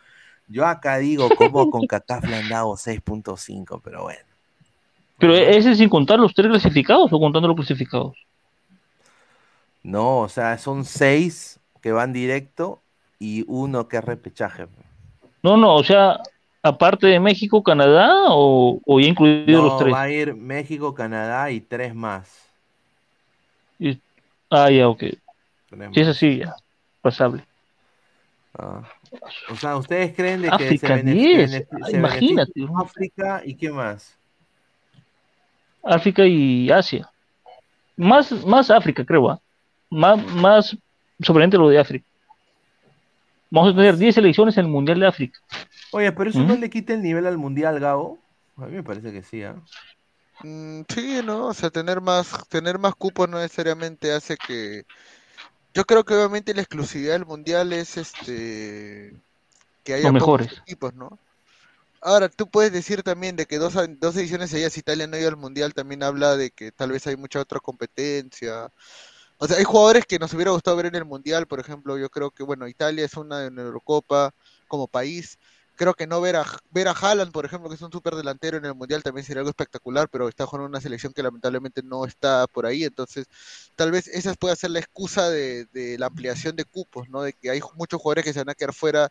Yo acá digo como con CONCACAF le han dado 6.5, pero bueno. Pero ese sin contar los tres clasificados o contando los clasificados. No, o sea, son 6 que van directo y uno que es repechaje. No, no, o sea, aparte de México, Canadá o, o ya incluidos los No, tres. va a ir México, Canadá y tres más. Y- Ah, ya, ok. Si es así, ya. Pasable. Ah. O sea, ¿ustedes creen de que África, se, benef- 10. benefi- Ah, se imagínate, beneficia. África y qué más? África y Asia. Más, más África, creo. ¿ah? Más, más sorprendente lo de África. Vamos a tener 10 selecciones en el Mundial de África. Oye, pero eso no le quita el nivel al mundial, Gabo. A mí me parece que sí, ¿ah? Mm, sí, ¿no? O sea, tener más, tener más cupos no necesariamente hace que. Yo creo que obviamente la exclusividad del mundial es este que haya Los pocos mejores. equipos, ¿no? Ahora, tú puedes decir también de que dos, a- dos ediciones seguidas Italia no ha ido al mundial, también habla de que tal vez hay mucha otra competencia. O sea, hay jugadores que nos hubiera gustado ver en el mundial, por ejemplo, yo creo que, bueno, Italia es una en Eurocopa como país. Creo que no ver a, ver a Haaland, por ejemplo, que es un súper delantero en el mundial también sería algo espectacular, pero está jugando una selección que lamentablemente no está por ahí, entonces tal vez esa puede ser la excusa de, de la ampliación de cupos, ¿no? De que hay muchos jugadores que se van a quedar fuera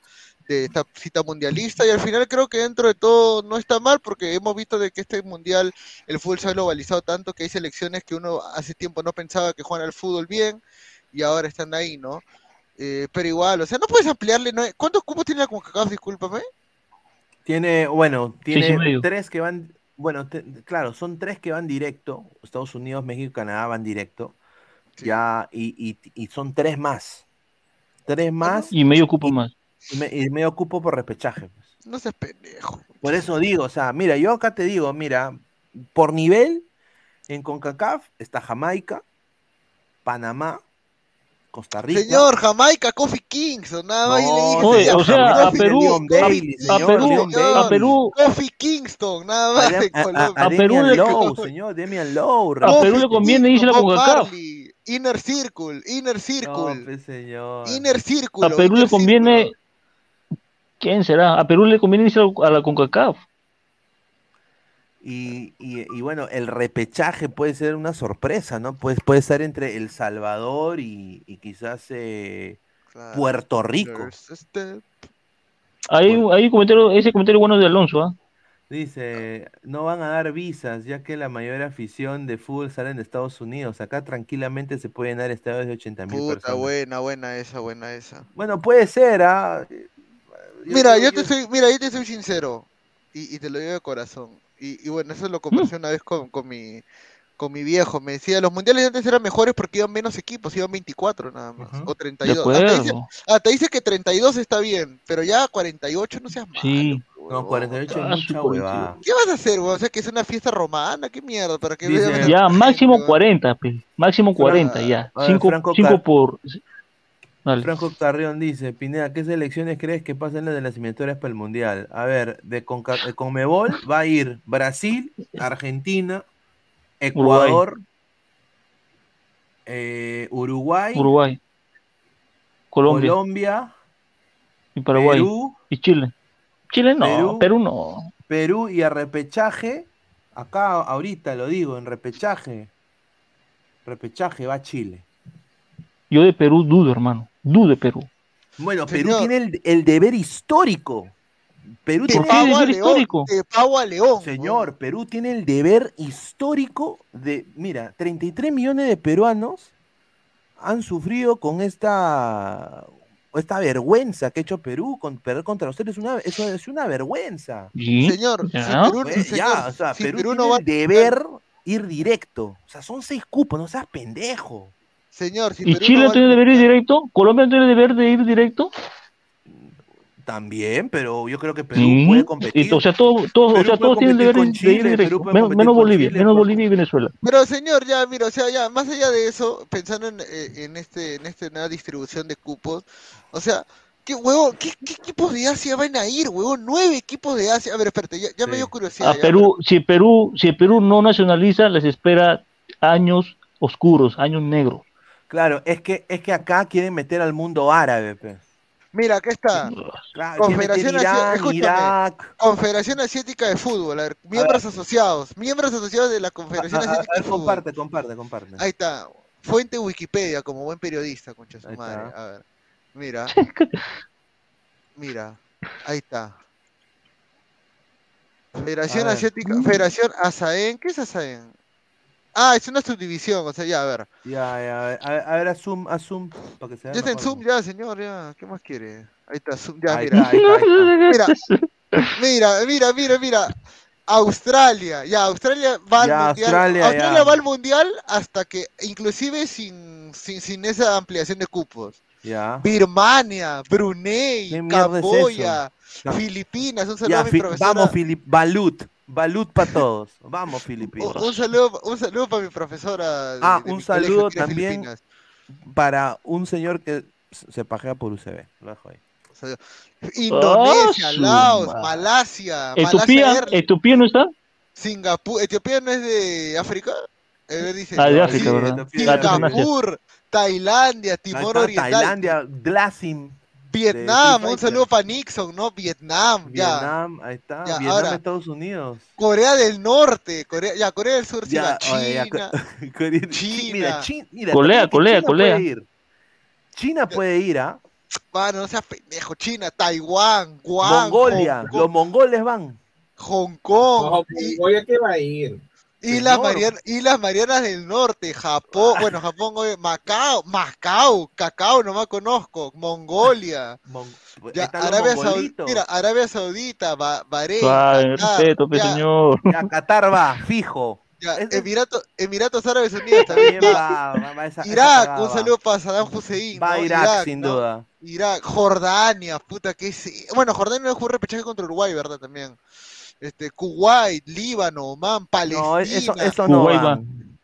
de esta cita mundialista y al final creo que dentro de todo no está mal porque hemos visto de que este mundial el fútbol se ha globalizado tanto que hay selecciones que uno hace tiempo no pensaba que juegan al fútbol bien y ahora están ahí, ¿no? Eh, pero igual, o sea, no puedes ampliarle, ¿no? ¿cuántos cupos tiene la CONCACAF? Discúlpame. Tiene, bueno, tiene tres que van, bueno, te- claro, son tres que van directo. Estados Unidos, México y Canadá van directo. Sí. Ya, y, y- y son tres más. Tres más Y medio cupo más. y, me- y medio cupo por repechaje. pues. No seas pendejo. Por eso digo, o sea, mira, yo acá te digo, mira, por nivel, en CONCACAF está Jamaica, Panamá, Costa Rica. Señor, Jamaica, Coffee Kingston, nada más. y le dije, Oye, señor, o sea, a Perú- Bailey, a señor, Perú- señor. A. Perú, Coffee Kingston, nada más A, a- a- Colombia. a A Perú le- Lowe, señor, Damian Lowe. A Perú le conviene irse a la CONCACAF. Inner Circle, Inner No, Circle, pues, señor. Inner Circle. a Perú le conviene. ¿Quién será? A Perú le conviene irse a la CONCACAF. Y, y- y bueno, el repechaje puede ser una sorpresa, ¿no? Puede, puede estar entre El Salvador y, y quizás eh, Puerto Rico. Hay, hay un comentario, ese comentario bueno de Alonso, ¿ah? Dice, no van a dar visas, ya que la mayor afición de fútbol sale en Estados Unidos. Acá tranquilamente se pueden dar estadios de 80 mil Puta, personas. buena, buena esa, buena esa. Bueno, puede ser, ¿ah? Mira, yo te soy, mira, yo te soy sincero y, y te lo digo de corazón. Y, y bueno, eso lo conversé una vez con, con mi con mi viejo. Me decía, los mundiales antes eran mejores porque iban menos equipos, iban 24 nada más, Ujú. o De 32. Hasta dice, acuerdo. hasta dice que 32 está bien, pero ya 48 no seas malo. Sí. No, 48 Ah, es su mucha 48. huevada. ¿Qué vas a hacer, weón? O sea, que es una fiesta romana, qué mierda, para que vean Ya, máximo weón. 40, pe. Máximo 40, ya. A ver, 5 Franco Car- por. Dale. Franco Carrión dice, Pineda, ¿qué selecciones crees que pasen las de las eliminatorias para el Mundial? A ver, de, Conca- de Conmebol va a ir Brasil, Argentina, Ecuador, eh, Uruguay, Uruguay, Colombia Colombia, y Paraguay Perú, y Chile. Chile no, Perú. Perú, no. Perú y a repechaje, acá ahorita lo digo, en repechaje, repechaje va Chile. Yo de Perú dudo, hermano. Dudo de Perú. Bueno, Perú Señor. tiene el, el deber histórico. Perú tiene pavo a deber león, histórico? de pavo a león. Señor, Perú tiene el deber histórico de, mira, 33 millones de peruanos han sufrido con esta, esta vergüenza que ha hecho Perú, con perder contra ustedes, es una, eso es una vergüenza. Señor, si Ya. Perú, Pues, señor, ya, o sea, si Perú, Perú tiene no va el deber ir directo. O sea, son seis cupos, no seas pendejo. Señor, si ¿Y Perú Chile no va tiene deber ir directo? ¿Colombia tiene deber de ir directo? También, pero yo creo que Perú Sí. puede competir. O sea, todo, todo, o sea, todos tienen deber de ir Chile, directo. Menos, Bolivia, Chile, menos Bolivia y Venezuela. Pero señor, ya, mira, o sea, ya, más allá de eso, pensando en, eh, en este, en esta nueva distribución de cupos, o sea, ¿qué huevo, qué, qué equipos de Asia van a ir, huevón? Nueve equipos de Asia. A ver, espérate, ya, ya me dio curiosidad. A ya, Perú, si Perú, si Perú no nacionaliza, les espera años oscuros, años negros. Claro, es que, es que acá quieren meter al mundo árabe, pe. Mira, acá está. Claro, Confederación Asia- Irán, escúchame. Irak. Confederación Asiática de Fútbol, a ver, miembros asociados, miembros asociados de la Confederación a- a- Asiática a de ver, Fútbol. comparte, comparte, comparte. Ahí está. Fuente Wikipedia, como buen periodista, concha su Ahí madre. está. A ver. Mira. Mira. Ahí está. Federación. Asiática, Federación ASAEN. ¿Qué es ASAEN? Ah, es una subdivisión, o sea, ya, a ver. Ya, ya, a ver, a ver, a zoom, a zoom, para que se Ya está en. Zoom, ya, señor, ya. ¿Qué más quiere? Ahí está, Zoom, ya, Ahí mira. está, ahí está, ahí está. Mira, mira, mira, mira. Australia, ya, Australia va al Ya, mundial. Australia, va al mundial hasta que, inclusive sin, sin, sin esa ampliación de cupos. Ya. Birmania, Brunei, ¿Qué mierda es Camboya? Filipinas, un saludo Ya, a mi fi- profesora. vamos, Filip, Balut, Balut para todos. Vamos, un, Filipinos. un saludo, un saludo para mi profesora. de- Ah, de un saludo también Filipinas. para un señor que se pajea por UCB. Lo dejo ahí. Indonesia, Ah, su Laos, madre. Malasia, ¿Etiopía? ¿Etiopía no está? Singapur. ¿Etiopía no es de África? Eh, dice, Ah, de África, sí, ¿verdad? Singapur, Tailandia, Timor Oriental, Tailandia, Glasim, Vietnam, un saludo para Nixon, ¿no? Vietnam, ya. Vietnam, ahí está. Ya, Vietnam, ahora. Estados Unidos. Corea del Norte, Corea, ya, Corea del Sur, sí, Ya, va. oye, ya, China. Corea- China. Mira, Chi- mira, Colea, que colea, China colea. Puede ir. China puede ir, ¿ah? Mano, no seas pendejo. China, Taiwán, Guam, Mongolia, Hong Kong, los mongoles van. Hong Kong, No, y- oye, ¿qué va a ir? Islas, señor. Marianas, Islas Marianas del Norte, Japón, bueno, Japón, Macao, Macao, Cacao, no me conozco, Mongolia, Mon- ya, Arabia Saudita, mira, Arabia Saudita, Ba- Bahrein, respeto, ya, señor. Ya, Qatar va, fijo. ya, Ese- Emirato- Emiratos Árabes Unidos también va, va, va, va esa- esa Irak, un va. saludo para Saddam Hussein, Va a ¿no? Irak, sin ¿no? duda. Irak, Jordania, puta que es. Bueno, Jordania no jugó repechaje contra Uruguay, ¿verdad? También. Este, Kuwait, Líbano, Oman, Palestina, No, eso, eso no Kuwait va. va.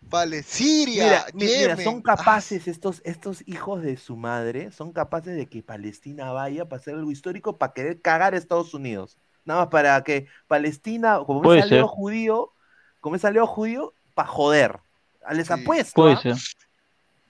Pale- Siria, Mira, son capaces estos, estos hijos de su madre, son capaces de que Palestina vaya para hacer algo histórico para querer cagar a Estados Unidos. Nada más para que Palestina, como Puede es judío, como es aliado judío, para joder. Les Sí. apuesto. Puede ¿ah? ser.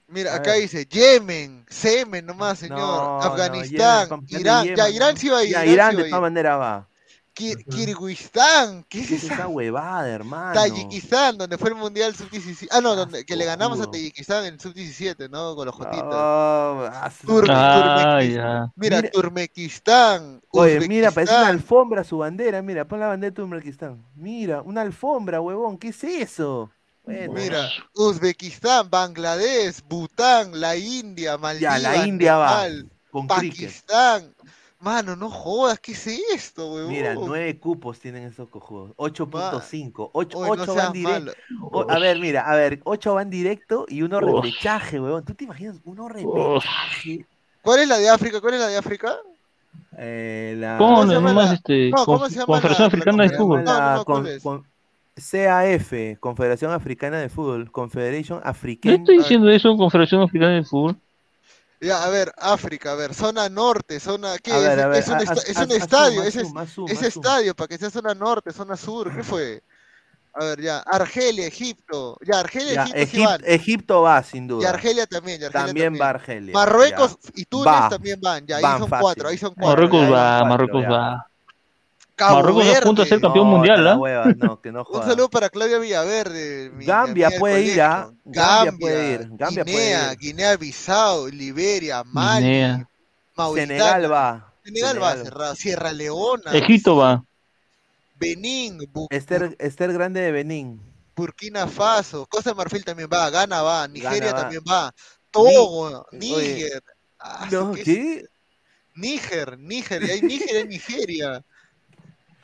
Mira, acá dice Yemen, Semen nomás, señor. No, no, Afganistán, Yemen, Irán. Yemen, ya, Irán sí va a ir. Ya, Irán, Irán sí de todas maneras va. Kir- Kirguistán, ¿qué es ¿Qué es esa? esa huevada, hermano? Tayikistán, donde fue el Mundial Sub-17. Ah, no, donde, que le ganamos a Tayikistán en Sub-17, ¿no? Con los jotitos. No, ah, Turme- Ah, ya. Mira, Mira- Turmequistán. Oye, mira, parece una alfombra su bandera, mira, pon la bandera de Turkmenistán. Mira, una alfombra, huevón, ¿qué es eso? Bueno, Mira, Uzbekistán, Bangladesh, Bután, la India, Maldivas, la India va, Nepal, con cricket. Mano, no jodas, ¿qué es esto, huevón? Mira, nueve cupos tienen esos cojudos. 8.5. 8, Oye, no ocho seas van directo. O- a ver, mira, a ver, 8 van directo y uno Uf. repechaje, huevón. ¿Tú te imaginas uno repechaje? ¿Cuál es la de África? ¿Cuál es la de África? Eh, la, ¿Cómo se llama la- este, no, ¿cómo se llama Confederación la- Africana la de Fútbol? No, no, la no, con- CAF, Confederación Africana de Fútbol, Confederation African. estoy diciendo eso, Confederación Africana de Fútbol. Ya, a ver, África, a ver, zona norte, zona, ¿qué A es? ver, a ver, es un, haz- es un estadio, es, es, estadio, para que sea zona norte, zona sur, ¿qué fue? A ver, ya, Argelia, Egipto, ya, Argelia, Ya, Egipto sí van, Egipto va, sin y duda. Argelia también, y Argelia También también. va Argelia. Marruecos y Túnez Va. también van, ya, ahí Van son fácil. cuatro, ahí son cuatro. Marruecos ya, va, Marruecos va. Cabo Marruecos apunta a ser Verde. campeón No, mundial, ¿ah? hueva, no, que no Un saludo para Claudia Villaverde. mi- Gambia puede ir, ¿ah? colegio. Gambia puede ir, Gambia puede Guinea, ir. Guinea-Bissau, Liberia, Mali, Guinea. Mauritania. Senegal va. Senegal va. Sierra Leona. Egipto va. Benín. Bu- Esther, Esther Grande de Benín. Burkina Faso. Costa de Marfil también va. Ghana va. Nigeria va. también va. Togo. Oye, Níger. Ah, No, ¿qué? ¿qué? Níger. Níger. y Hay Níger en Nigeria.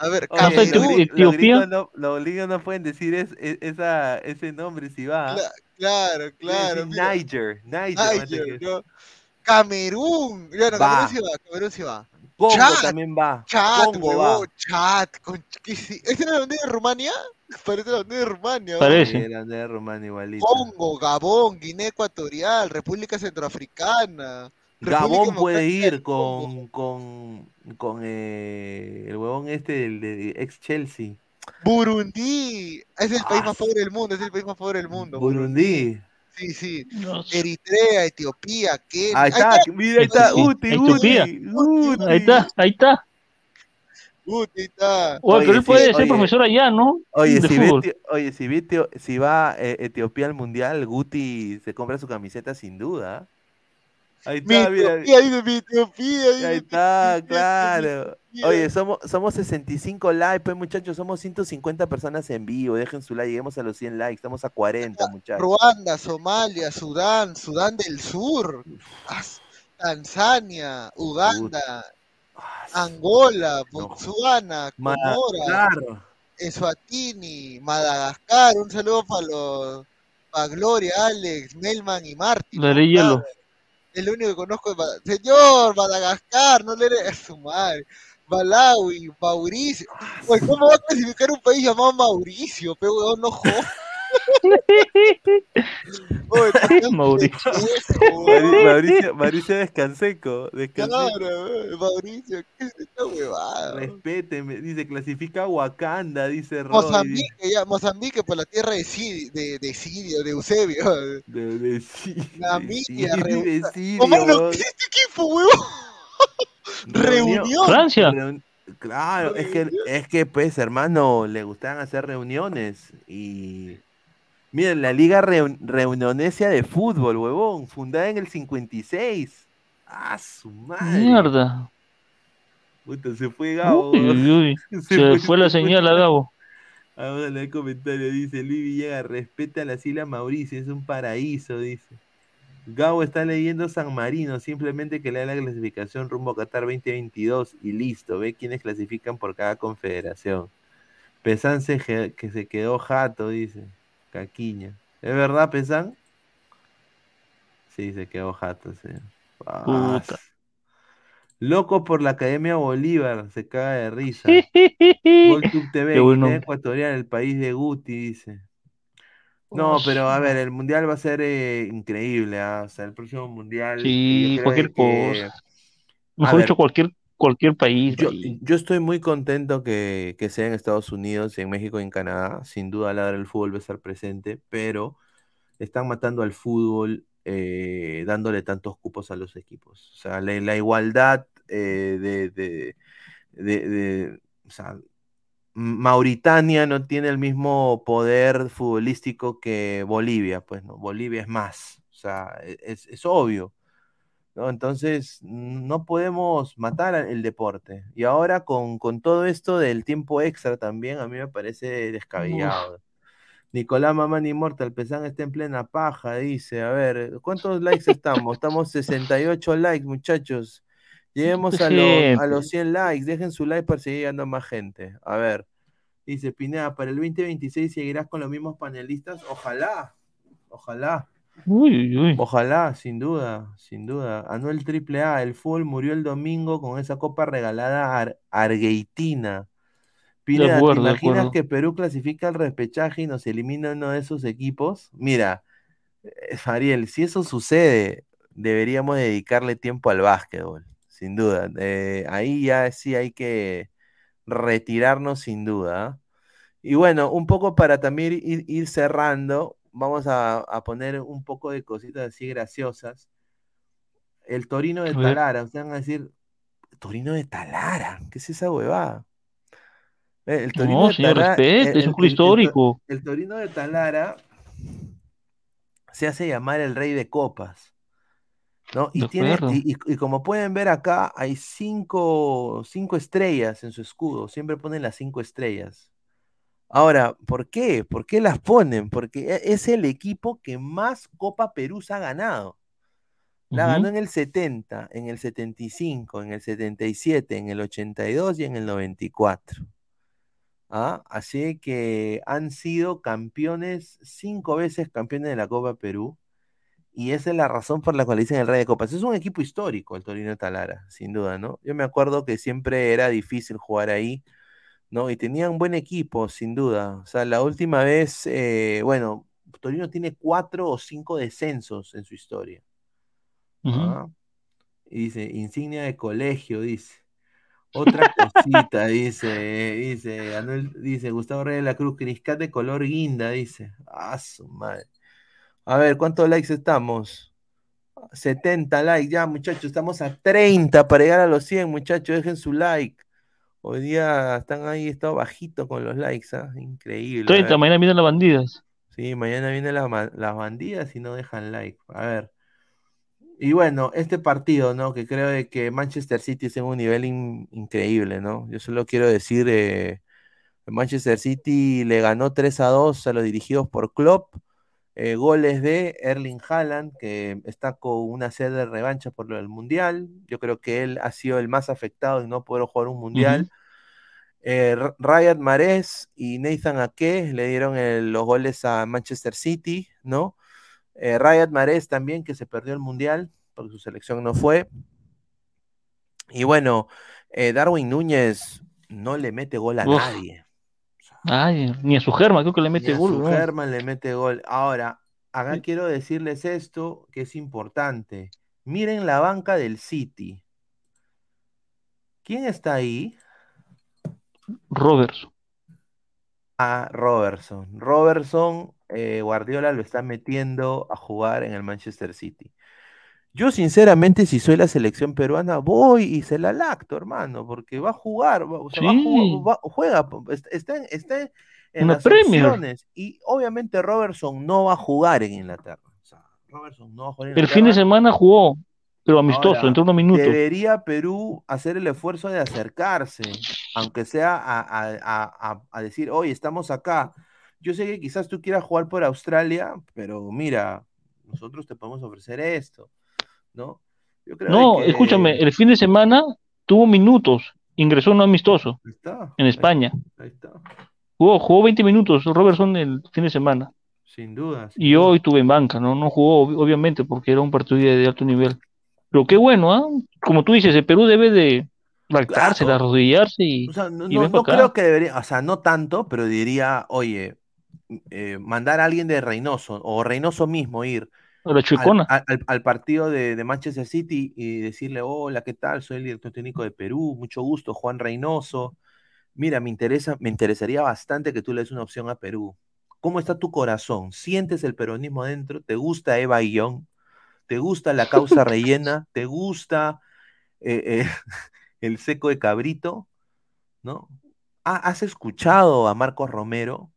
A ver, Oye, Camerún. los, Camerún. gringos- los gringos no, los gringos no pueden decir es- es- esa, ese nombre si va. Cla- Claro, claro. Niger, Niger. Niger, ¿no? Camerún. Ya, no, Va. Camerún sí va. Camerún sí va. Congo Chad. también va. Chat, Congo va. chat. Con... ¿qué sí? ¿Esta es la bandera de Rumania? Parece la bandera de Rumania. Parece. Sí, la bandera rumana igualita. Congo, Gabón, Guinea Ecuatorial, República Centroafricana. Gabón puede ir con, con, con eh, el huevón este, el de ex Chelsea. Burundi. Es el país Ah, más pobre del mundo, es el país más pobre del mundo. Burundi. Sí, sí. No. Eritrea, Etiopía, Kenia. Ahí está, mira, ahí está, Uti, Etiopía. Uti, Uti. Ahí está, ahí está. Ahí está. Oye, Oye, pero él sí, puede ser oye. profesor allá, ¿no? Oye, si, ve fútbol. Eti- oye, si, ve Etio- si va eh, Etiopía al mundial, Guti se compra su camiseta sin duda. Ahí Mi está, mira. Ahí mi está, claro. Oye, somos, somos 65 likes, pues muchachos, somos 150 personas en vivo. Dejen su like, lleguemos a los 100 likes, estamos a 40, muchachos. Ruanda, Somalia, Sudán, Sudán del Sur, Tanzania, Uganda, Angola, No. Botsuana, Comora, Madagascar. Eswatini, Madagascar. Un saludo para los para Gloria, Alex, Melman y Martín. De hielo. Es lo único que conozco Mad- Señor, Madagascar, no le a su madre. Malawi, Mauricio. Oye, ¿Cómo va a clasificar un país llamado Mauricio? Pero no jodas. Oye, ¿qué Mauricio. Mauricio, Mauricio Descanseco. Descanseco. Claro, weón, Mauricio, ¿qué es esta huevada? Respéteme, dice, clasifica Wakanda, dice Roy. Mozambique, ya, Mozambique por la tierra de Sidio, de, de Sidio, de Eusebio. De, de, de, Namibia, de Sirio, ¿Cómo no? weón. ¿Qué es este equipo, huevón? Reunión. Francia. Reun- Claro, es que, es que pues, hermano, le gustaban hacer reuniones y... Miren, la Liga Reun- Reunionesia de Fútbol, huevón, fundada en el 56. ¡Ah, su madre! Mierda. Puta, se fue Gabo. Uy. Se fue la señal a Gabo. Ahora el comentario dice, Luis Villegas, respeta las Islas Mauricio, es un paraíso, dice. Gabo está leyendo San Marino, simplemente que lea la clasificación rumbo a Qatar 2022 y listo, ve quiénes clasifican por cada confederación. Je- que se quedó jato, dice. Caquiña. ¿Es verdad, Pesán? Sí, se quedó jato, sí. Ah. Loco por la Academia Bolívar, se caga de risa. GolTube TV, Qué buen Guinea nombre. Ecuatorial, el país de Guti, dice. No, pero a ver, el mundial va a ser eh, increíble, ¿ah? O sea, el próximo mundial. Sí, cualquier que- cosa. Mejor ver. dicho, cualquier, cualquier país. Yo, yo estoy muy contento que, que sea en Estados Unidos, en México y en Canadá. Sin duda, la del fútbol va a estar presente, pero están matando al fútbol eh, dándole tantos cupos a los equipos. O sea, la, la igualdad eh, de, de, de- de- o sea, Mauritania no tiene el mismo poder futbolístico que Bolivia, pues, ¿no? Bolivia es más, o sea, e- es, es obvio, ¿no? Entonces, no podemos matar el deporte. Y ahora con, con todo esto del tiempo extra también, a mí me parece descabellado. Nicolás Mamán Immortal, Pesán está en plena paja, dice, a ver, ¿cuántos likes estamos? Estamos 68 likes, muchachos. Lleguemos a los, a los 100 likes, dejen su like para seguir llegando más gente. A ver, dice Pineda, para el 2026 seguirás con los mismos panelistas, ojalá, ojalá. Uy, uy. Ojalá, sin duda, sin duda. Anuel Triple A, el fútbol murió el domingo con esa copa regalada a Ar- Argentina. Pineda, acuerdo, ¿te imaginas que Perú clasifica al repechaje y nos elimina uno de esos equipos? Mira, eh, Ariel, si eso sucede, deberíamos dedicarle tiempo al básquetbol, sin duda. Eh, ahí ya sí hay que retirarnos sin duda. ¿ah? Y bueno, un poco para también ir, ir cerrando, vamos a, a poner un poco de cositas así graciosas. El Torino de. Talara, ustedes van a decir, Torino de Talara, ¿qué es esa huevada? Eh, El Torino No, de señor, Talara- respete, el- es un club el- el To- histórico. el Torino de Talara se hace llamar el rey de copas. ¿no? Y, tiene, acuerdo. y, y- y como pueden ver acá, hay cinco, cinco estrellas en su escudo. Siempre ponen las cinco estrellas. Ahora, ¿por qué? ¿Por qué las ponen? Porque e- es el equipo que más Copa Perú se ha ganado. La ganó en el 70, en el 75, en el 77, en el 82 y en el 94. ¿Ah? Así que han sido campeones, cinco veces campeones de la Copa Perú. Y esa es la razón por la cual dicen el Rey de Copas. Es un equipo histórico el Torino Talara, sin duda, ¿no? Yo me acuerdo que siempre era difícil jugar ahí, ¿no? Y tenían buen equipo, sin duda. O sea, la última vez, eh, bueno, Torino tiene cuatro o cinco descensos en su historia. ¿ah? Y dice, insignia de colegio, dice. Otra cosita, dice, dice, Anuel- dice Gustavo Reyes de la Cruz, Criscat de color guinda, dice. Ah, su madre. A ver, ¿cuántos likes estamos? 70 likes, ya muchachos, estamos a 30 para llegar a los 100, muchachos, dejen su like. Hoy día están ahí, estado bajito con los likes, ¿ah? Increíble. a 30, ver. mañana vienen las bandidas. Sí, mañana vienen las, bandidas y no dejan like. A ver. Y bueno, este partido, ¿no? Que creo de que Manchester City es en un nivel in- increíble, ¿no? Yo solo quiero decir, eh, Manchester City le ganó 3 a 2 a los dirigidos por Klopp. Eh, goles de Erling Haaland, que está con una sed de revancha por lo del Mundial. Yo creo que él ha sido el más afectado en no poder jugar un Mundial. Eh, R- Riyad Mahrez y Nathan Ake le dieron el- los goles a Manchester City, ¿no? Eh, Riyad Mahrez también, que se perdió el Mundial, porque su selección no fue. Y bueno, eh, Darwin Núñez no le mete gol a Uf. nadie. Ay, ni a su germa, creo que le Ni mete a gol. su ¿no? German le mete gol. Ahora, acá quiero decirles esto que es importante. Miren la banca del City. ¿Quién está ahí? Roberts. a Robertson. Robertson, eh, Guardiola lo está metiendo a jugar en el Manchester City. Yo, sinceramente, si soy la selección peruana, voy y se la lacto, hermano, porque va a jugar, va, o sea, va a jugar- va- juega, está, en- está en- en Una las opciones. Y obviamente Robertson no va a jugar en Inglaterra. O sea, Robertson no va a jugar en El fin de Inglaterra. semana jugó, pero amistoso, entró unos minutos. Debería Perú hacer el esfuerzo de acercarse, aunque sea a, a- a- a- a decir, oye, estamos acá. Yo sé que quizás tú quieras jugar por Australia, pero mira, nosotros te podemos ofrecer esto, ¿no? Yo creo No, que- escúchame, el fin de semana tuvo minutos, ingresó un amistoso Ahí está, en España. ahí está, Jugó, jugó 20 minutos Robertson el fin de semana. sin duda. sin Y duda. hoy estuve en banca, ¿no? No jugó, ob- obviamente, porque era un partido de, alto nivel. Pero qué bueno, ¿ah? Como tú dices, el Perú debe de lactarse, de arrodillarse y, O sea, no, y no- creo que debería, o sea, no tanto, pero diría, oye, eh, mandar a alguien de Reynoso o Reynoso mismo ir al, al- al partido de, de Manchester City y decirle, hola, ¿qué tal? Soy el director técnico de Perú, mucho gusto, Juan Reynoso. Mira, me interesa, me interesaría bastante que tú le des una opción a Perú. ¿Cómo está tu corazón? ¿Sientes el peronismo dentro? ¿Te gusta Eva Guión? ¿Te gusta la causa rellena? ¿Te gusta eh, eh, el seco de cabrito? ¿No? ¿Ha- ¿Has escuchado a Marcos Romero?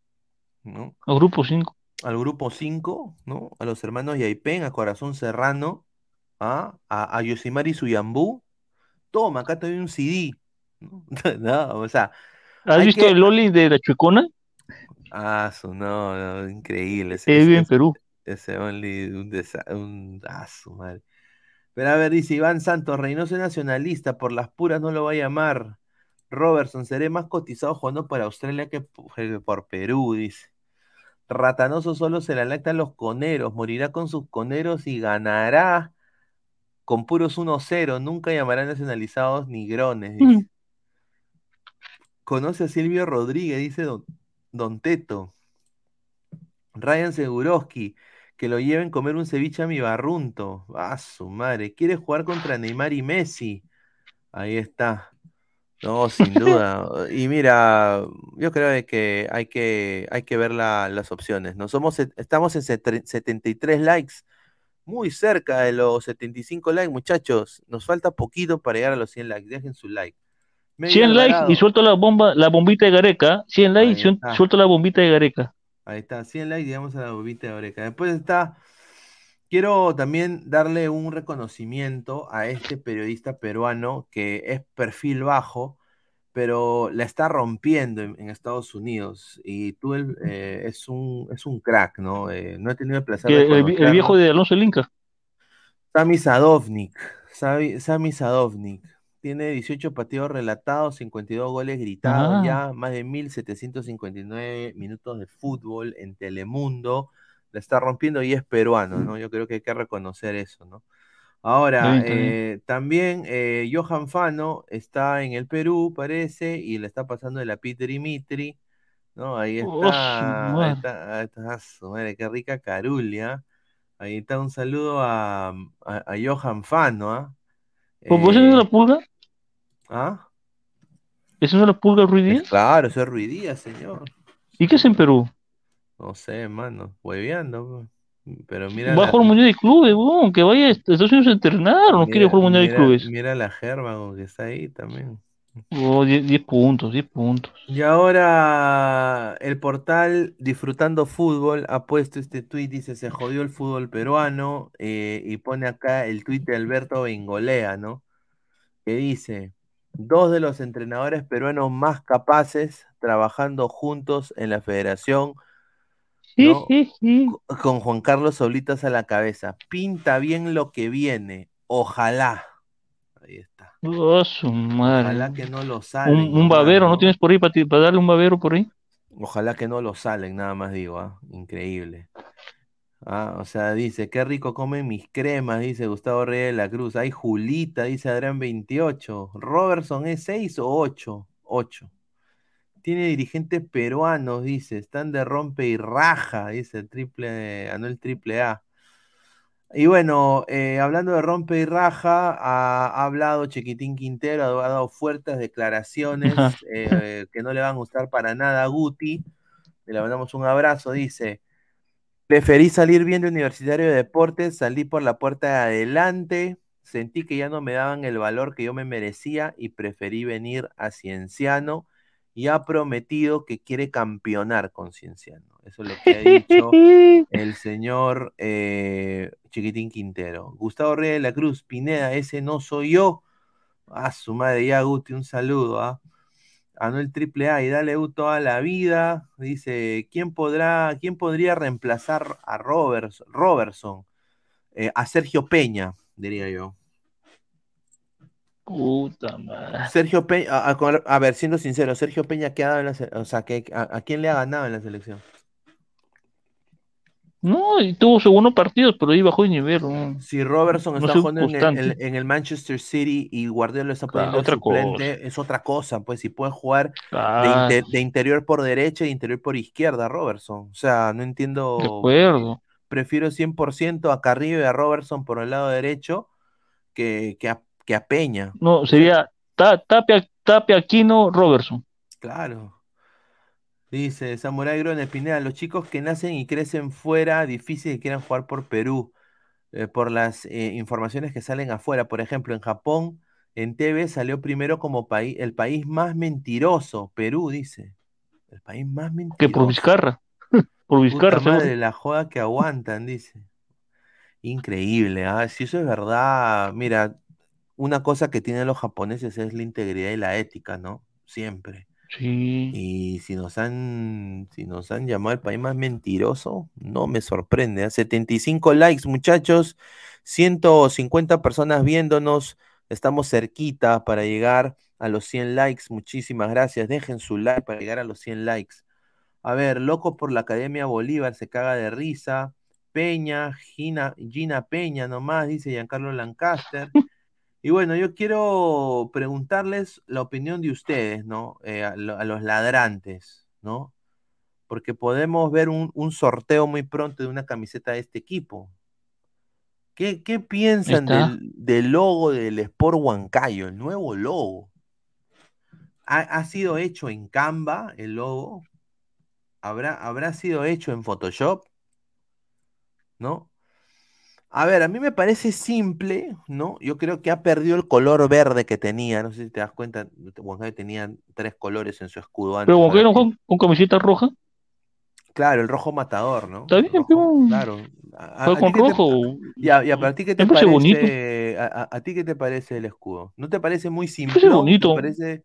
¿No? A grupo 5. Al grupo 5, ¿no? A los hermanos Yaipen, a Corazón Serrano, ¿ah? a, a Yosimari Suyambú. Toma, acá te doy un CD. ¿no? No, o sea, ¿Has visto que- el Loli de la chuecona? ah, su, no, no, increíble. Ese, vive en Perú. ese Only, un, desa- un ah, su madre. Pero a ver, dice Iván Santos, Reynoso es nacionalista, por las puras no lo va a llamar. Robertson, seré más cotizado jugando por Australia que por Perú, dice. Ratanoso solo se la lactan los coneros, morirá con sus coneros y ganará con puros 1-0, nunca llamará nacionalizados ni grones, dice. Mm. Conoce a Silvio Rodríguez, dice Don, Don Teto. Ryan Seguroski, que lo lleven comer un ceviche a mi barrunto. Ah, su madre. ¿Quiere jugar contra Neymar y Messi? Ahí está. No, sin duda. Y mira, yo creo que hay que, hay que ver la- las opciones. ¿no? Somos, estamos en set- 73 likes, muy cerca de los 75 likes, muchachos. Nos falta poquito para llegar a los 100 likes. Dejen su like. Medio 100 likes y suelto la bomba, la bombita de Gareca. 100 likes y suelto la bombita de Gareca. Ahí está, 100 likes, llegamos a la bobita de oreja. Después está Quiero también darle un reconocimiento a este periodista peruano que es perfil bajo, pero la está rompiendo en, en Estados Unidos. Y tú él, eh, es, un, es un crack, ¿no? Eh, no he tenido el placer de el, el viejo de Alonso el Inca. Sami Sadovnik. Sami Sadovnik. Tiene 18 partidos relatados, 52 goles gritados Ah. ya, más de 1.759 minutos de fútbol en Telemundo. La está rompiendo y es peruano, ¿no? Yo creo que hay que reconocer eso, ¿no? Ahora, bien. eh, también eh, Johan Fano está en el Perú, parece, y le está pasando de la Peter Dimitri, ¿no? Ahí está, ahí madre. está, ahí está, su madre, qué rica carulia. Ahí está un saludo a, a, a Johan Fano, ¿ah? ¿Por eso no es Eh, la pulga? ¿ah? ¿Eso no es la pulga Díaz? claro, eso es Ruidía, señor. ¿Y qué es en Perú? No sé, hermano, hueveando, pero mira Va a jugar Mundial de Clubes, weón, que vaya a Estados Unidos a entrenar, no quiere jugar Mundial de Clubes. mira la germa que está ahí también. Oh, 10 10 puntos, 10 puntos. Y ahora el portal Disfrutando Fútbol ha puesto este tuit, dice, se jodió el fútbol peruano, eh, y pone acá el tuit de Alberto Bengolea, ¿no? Que dice, dos de los entrenadores peruanos más capaces trabajando juntos en la federación, Con Juan Carlos Solitas a la cabeza. Pinta bien lo que viene, ojalá. Ahí está. Oh, su madre. Ojalá que no lo salen. Un, babero, ¿no tienes por ahí para darle un babero por ahí? Ojalá que no lo salen, nada más digo, ¿ah? Increíble. Ah, o sea, dice, qué rico comen mis cremas, dice Gustavo Reyes de la Cruz. Hay Julita, dice Adrián 28. Robertson es 6 o 8. 8. Tiene dirigentes peruanos, dice, están de rompe y raja, dice el triple, Anuel triple A. Y bueno, eh, hablando de rompe y raja, ha, ha hablado Chiquitín Quintero, ha dado fuertes declaraciones eh, que no le van a gustar para nada a Guti. Le mandamos un abrazo, dice. Preferí salir bien de Universitario de Deportes, salí por la puerta de adelante, sentí que ya no me daban el valor que yo me merecía y preferí venir a Cienciano y ha prometido que quiere campeonar con Cienciano. Eso es lo que ha dicho el señor eh, Chiquitín Quintero. Gustavo Reyes de la Cruz, Pineda, ese no soy yo. A su madre, ya Guti, un saludo, ¿ah? Anuel Triple A y dale U toda la vida. Dice, ¿quién podrá, quién podría reemplazar a Roberts, Robertson? Eh, a Sergio Peña, diría yo. Puta madre. Sergio Peña, a, a- con- a ver, siendo sincero, Sergio Peña ¿qué ha dado en la o sea, ¿qué- a, a quién le ha ganado en la selección? No, y tuvo sus buenos partidos, pero ahí bajó de nivel. ¿no? Si Robertson No está jugando en el, en- Manchester City y Guardiola lo está Claro, poniendo de otra suplente, es otra cosa, pues si puede jugar de, Claro. inte- de interior por derecha y interior por izquierda, Robertson. O sea, no De entiendo. acuerdo. Prefiero 100% a Carrillo y a Robertson por el lado derecho que, que, a, que a Peña. No, sería Ta- Tapia, Tapia Aquino Robertson. Claro. Dice Samurai Grone Pineda, los chicos que nacen y crecen fuera, difícil que quieran jugar por Perú, eh, por las eh, informaciones que salen afuera. Por ejemplo, en Japón, en TV salió primero como país, el país más mentiroso, Perú, dice. El país más Que por mentiroso. Vizcarra. por Puta Vizcarra, madre, la joda que aguantan, dice. Increíble, ¿ah? Si eso es verdad, mira, una cosa que tienen los japoneses es la integridad y la ética, ¿no? Siempre. Sí. Y si nos han, si nos han llamado el país más mentiroso, no me sorprende. ¿ah? 75 likes, muchachos, 150 personas viéndonos. Estamos cerquita para llegar a los 100 likes. Muchísimas gracias. Dejen su like para llegar a los 100 likes. A ver, loco por la Academia Bolívar, se caga de risa. Peña, Gina, Gina Peña nomás, dice Giancarlo Lancaster. Y bueno, yo quiero preguntarles la opinión de ustedes, ¿no? Eh, a, lo- a los ladrantes, ¿no? Porque podemos ver un, un sorteo muy pronto de una camiseta de este equipo. ¿Qué, qué piensan del logo del Sport Huancayo, el nuevo logo? ¿Ha, ha sido hecho en Canva el logo? ¿Habrá, ¿Habrá sido hecho en Photoshop? ¿No? A ver, a mí me parece simple, ¿no? Yo creo que ha perdido el color verde que tenía. No sé si te das cuenta, Huancayo tenía tres colores en su escudo antes. Pero Huancayo no juega con camiseta roja. Claro, el rojo matador, ¿no? Está bien, Rojo, claro. A- con qué te- rojo. Ya, ya, pero a ti qué te parece bonito. a, ti qué te parece el escudo? ¿No te parece muy parece simple? bonito. ¿Te parece?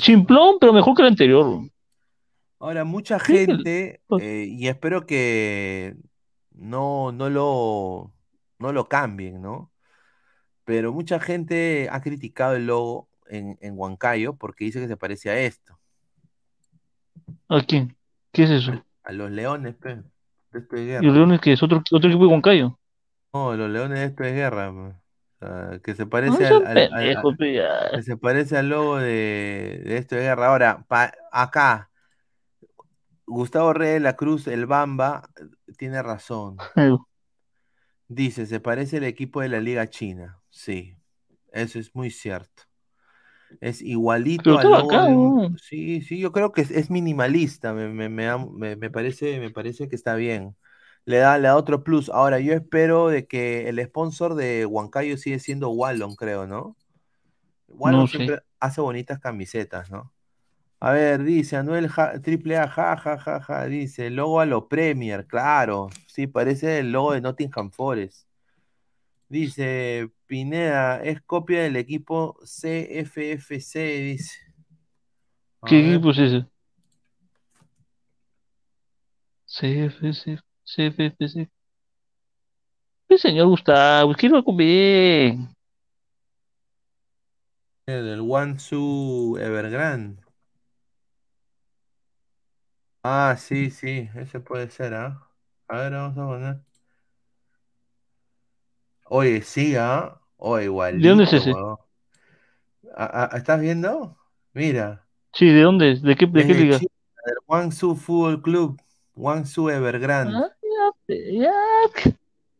Simplón, pero mejor que el anterior. Ahora, mucha gente, eh, y espero que no, no lo, no lo cambien, ¿no? Pero mucha gente ha criticado el logo en, en Huancayo porque dice que se parece a esto, ¿A quién? ¿Qué es eso? a los leones, pe, de esto de Y guerra. los Leones, que es otro, otro equipo de Huancayo. No, los leones de esto de guerra, pe. Sea, que se parece al, ya. que se parece al logo de, de esto de guerra. Ahora, pa- acá, Gustavo Reyes de la Cruz, el Bamba, tiene razón. Dice, se parece al equipo de la Liga China. Sí, eso es muy cierto. Es igualito al. Sí, sí, yo creo que es, es minimalista. Me, me- me da- me- me parece, me parece que está bien. Le da, le da otro plus. Ahora, yo espero de que el sponsor de Huancayo sigue siendo Wallon, creo, ¿no? Wallon No siempre hace bonitas camisetas, ¿no? A ver, dice Anuel ja- triple A, ja, ja, ja, ja, dice, logo a lo Premier, claro, sí, parece el logo de Nottingham Forest. Dice, Pineda, es copia del equipo CFFC, dice. A ¿Qué ver, equipo es ese? CFC, CFC. El señor Gustavo, quiero comer. el del Wansu Evergrande. Ah, sí, sí, ese puede ser, ¿ah? A ver, vamos a poner. Oye, sí, ¿ah? Oye, ¿De dónde es ese? Ah, ah, ¿Estás viendo? Mira. Sí, ¿de dónde? es? ¿De qué, de Es qué de liga? Del Guangzhou Fútbol Club, Guangzhou Evergrande. Ah, ya, ya,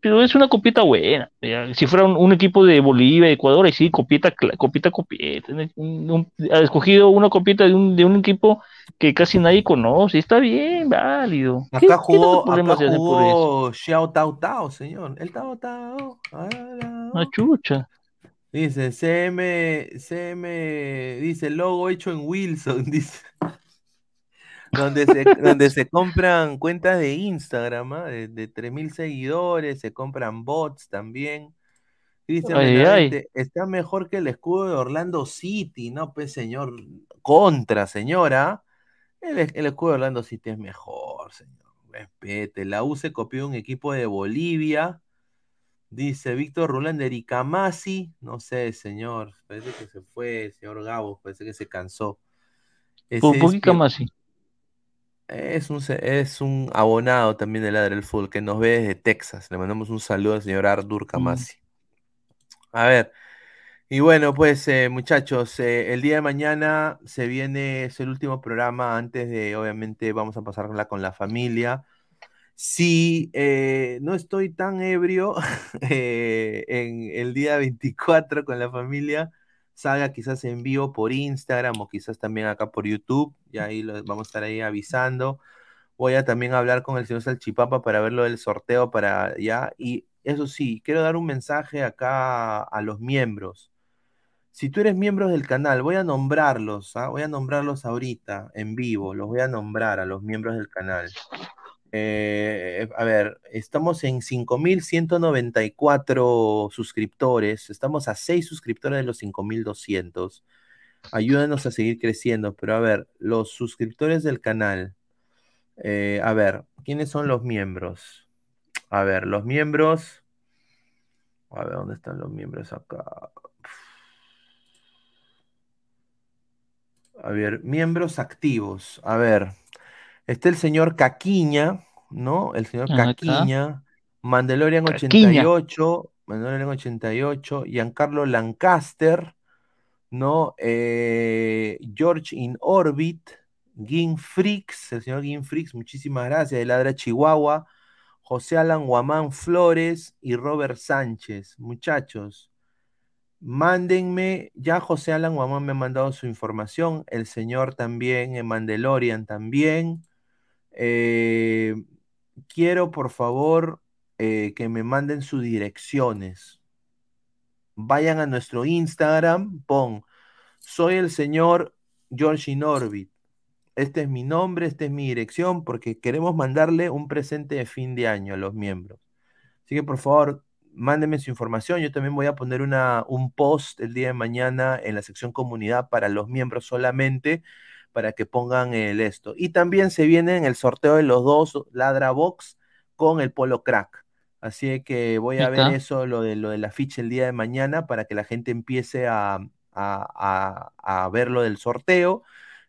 pero es una copita buena. Si fuera un, un equipo de Bolivia, Ecuador, ahí sí, copita, copita, copita. Un- un- ha escogido una copita de un, de un equipo que casi nadie conoce. Está bien, válido. ¿Qué- Acá qué jugó, problema acá jugó Xiao Tao Tao, señor. El Tao Tao. ah, Una chucha. Dice, CM, CM, dice, logo hecho en Wilson, dice. Donde se, donde se compran cuentas de Instagram, ¿ah? de, de 3.000 seguidores, se compran bots también. Cristian Ay, Benavente, está mejor que el escudo de Orlando City, ¿no? Pues señor, contra, señora. El, el escudo de Orlando City es mejor, señor. Respete. La U se copió un equipo de Bolivia. Dice Víctor Rulán de Ricamasi. No sé, señor. Parece que se fue, señor Gabo. Parece que se cansó. Es un, es un abonado también de Ladre del Fútbol que nos ve desde Texas. Le mandamos un saludo al señor Ardur Kamasi. A ver, y bueno, pues eh, muchachos, eh, el día de mañana se viene, es el último programa antes de, obviamente, vamos a pasarla con la familia. Si eh, no estoy tan ebrio en el día 24 con la familia, salga quizás en vivo por Instagram o quizás también acá por YouTube, y ahí vamos a estar ahí avisando. Voy a también hablar con el señor Salchipapa para ver lo del sorteo para ya. Y eso sí, quiero dar un mensaje acá a los miembros. Si tú eres miembro del canal, voy a nombrarlos, ¿ah? voy a nombrarlos ahorita en vivo, los voy a nombrar a los miembros del canal. Eh, a ver, estamos en 5.194 suscriptores, estamos a 6 suscriptores de los 5.200. Ayúdanos a seguir creciendo, pero a ver, los suscriptores del canal, eh, a ver, ¿quiénes son los miembros? A ver, los miembros, a ver, ¿dónde están los miembros acá? A ver, miembros activos. A ver, está el señor Caquiña, ¿no? El señor. Caquiña, Mandalorian Caquiña. 88, Mandalorian 88, Giancarlo Lancaster, ¿no? Eh, George in Orbit, Gin Freaks, el señor Gin Freaks, muchísimas gracias, de Ladra Chihuahua, José Alan Guamán Flores y Robert Sánchez. Muchachos, Mándenme, ya José Alan Guamán me ha mandado su información, el señor también, en Mandalorian también. Eh, quiero por favor eh, que me manden sus direcciones. Vayan a nuestro Instagram, pon, soy el señor George Inorbit. este es mi nombre, esta es mi dirección, porque queremos mandarle un presente de fin de año a los miembros. Así que por favor, mándenme su información. Yo también voy a poner una, un post el día de mañana en la sección comunidad para los miembros solamente, para que pongan el esto. Y también se viene en el sorteo de los dos Ladra Box con el Polo Crack. Así que voy a ver eso, lo de, lo de la ficha el día de mañana, para que la gente empiece a, a, a, a ver lo del sorteo.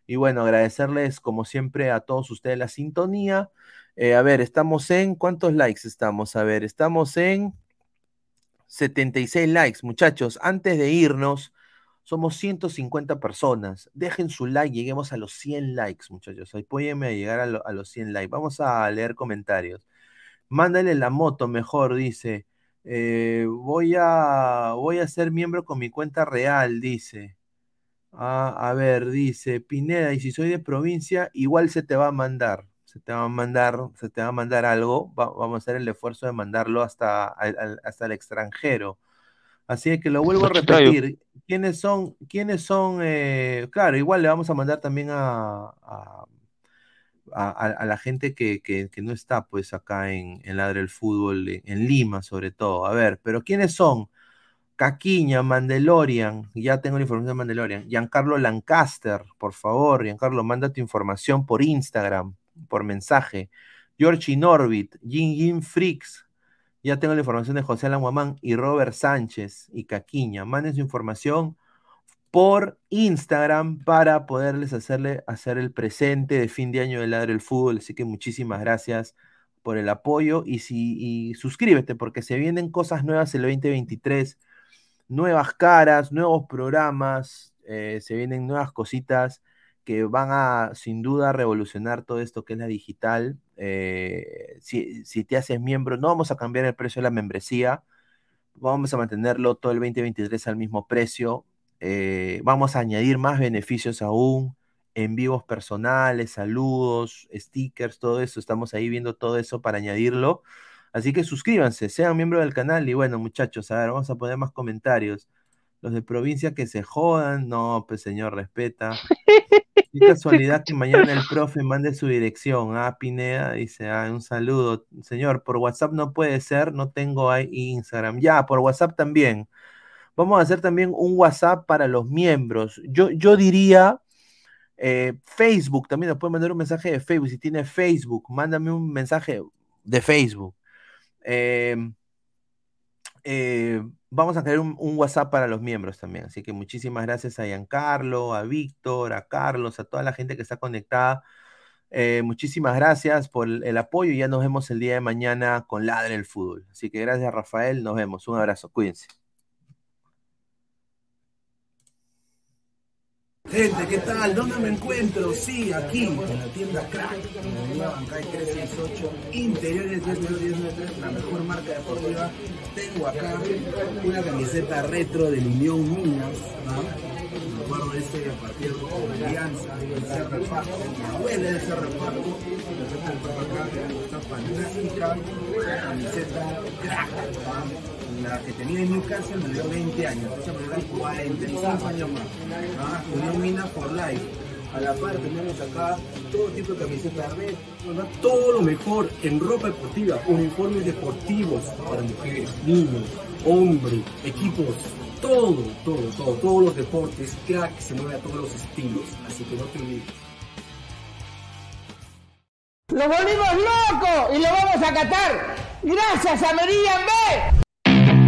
Y bueno, agradecerles como siempre a todos ustedes la sintonía. Eh, a ver, estamos en, ¿cuántos likes estamos? A ver, estamos en 76 likes, muchachos. Antes de irnos, somos 150 personas. Dejen su like, lleguemos a los 100 likes, muchachos. Apóyenme a llegar a, lo- a los 100 likes. Vamos a leer comentarios. Mándale la moto, mejor, dice. Eh, voy a, voy a ser miembro con mi cuenta real, dice. Ah, a ver, dice Pineda, y si soy de provincia, igual se te va a mandar. Se te va a mandar, se te va a mandar algo. va- vamos a hacer el esfuerzo de mandarlo hasta, al- al- hasta el extranjero. Así que lo vuelvo a repetir. ¿Quiénes son? ¿Quiénes son? eh, claro, igual le vamos a mandar también a, a, a- la gente que, que- no está pues acá en, en Ladre el Fútbol, en, Lima sobre todo. A ver, pero ¿quiénes son? Caquiña, Mandalorian, ya tengo la información de Mandalorian. Giancarlo Lancaster, por favor, Giancarlo, manda tu información por Instagram, por mensaje. Georgie Norbit, Jin Jin Freaks, ya tengo la información de José Alan Guamán y Robert Sánchez y Caquiña. Manden su información por Instagram para poderles hacerle, hacer el presente de fin de año de Ladre el Fútbol. Así que muchísimas gracias por el apoyo y, si, y suscríbete porque se vienen cosas nuevas el 2023, nuevas caras, nuevos programas, eh, se vienen nuevas cositas que van a sin duda revolucionar todo esto que es la digital. Eh, si, si te haces miembro, no vamos a cambiar el precio de la membresía, vamos a mantenerlo todo el 2023 al mismo precio. Eh, vamos a añadir más beneficios aún, en vivos personales, saludos, stickers, todo eso. Estamos ahí viendo todo eso para añadirlo. Así que suscríbanse, sean miembros del canal y bueno, muchachos, a ver, vamos a poner más comentarios. Los de provincia que se jodan, no, pues señor, respeta. Qué casualidad que mañana el profe mande su dirección. Ah, Pineda dice, ah, un saludo. Señor, por WhatsApp no puede ser, no tengo ahí Instagram. Ya, por WhatsApp también. Vamos a hacer también un WhatsApp para los miembros. Yo, yo diría eh, Facebook, también nos puede mandar un mensaje de Facebook. Si tiene Facebook, mándame un mensaje de Facebook. Eh, eh, vamos a crear un, un WhatsApp para los miembros también. Así que muchísimas gracias a Giancarlo, a Víctor, a Carlos, a toda la gente que está conectada. Eh, muchísimas gracias por el, el apoyo y ya nos vemos el día de mañana con Ladre el Fútbol. Así que gracias, Rafael. Nos vemos. Un abrazo. Cuídense. Gente, ¿qué tal? ¿Dónde me encuentro? Sí, aquí, en la tienda Crack, en la avenida Bancay 368, interiores 1093, la mejor marca deportiva. Tengo acá una camiseta retro del Unión Minas, ¿no? De ese partido con Alianza, ese reparto, mi abuela ese reparto, la acá, esta fantástica camiseta Crack, ¿no? La que tenía en Newcastle me dio 20 años, esa me dio 45 años más. ¿ah? Unión Mina for Life. A la par tenemos acá todo tipo de camisetas red, ¿no? todo lo mejor en ropa deportiva, uniformes deportivos para mujeres, niños, hombres, equipos, todo, todo, todo, todos los deportes, crack se mueve a todos los estilos, así que no te olvides. ¡Lo volvimos loco y lo vamos a catar! ¡Gracias a Meridian B!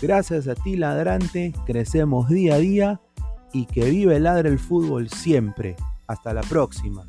Gracias a ti, ladrante, crecemos día a día y que vive Ladre el Fútbol siempre. Hasta la próxima.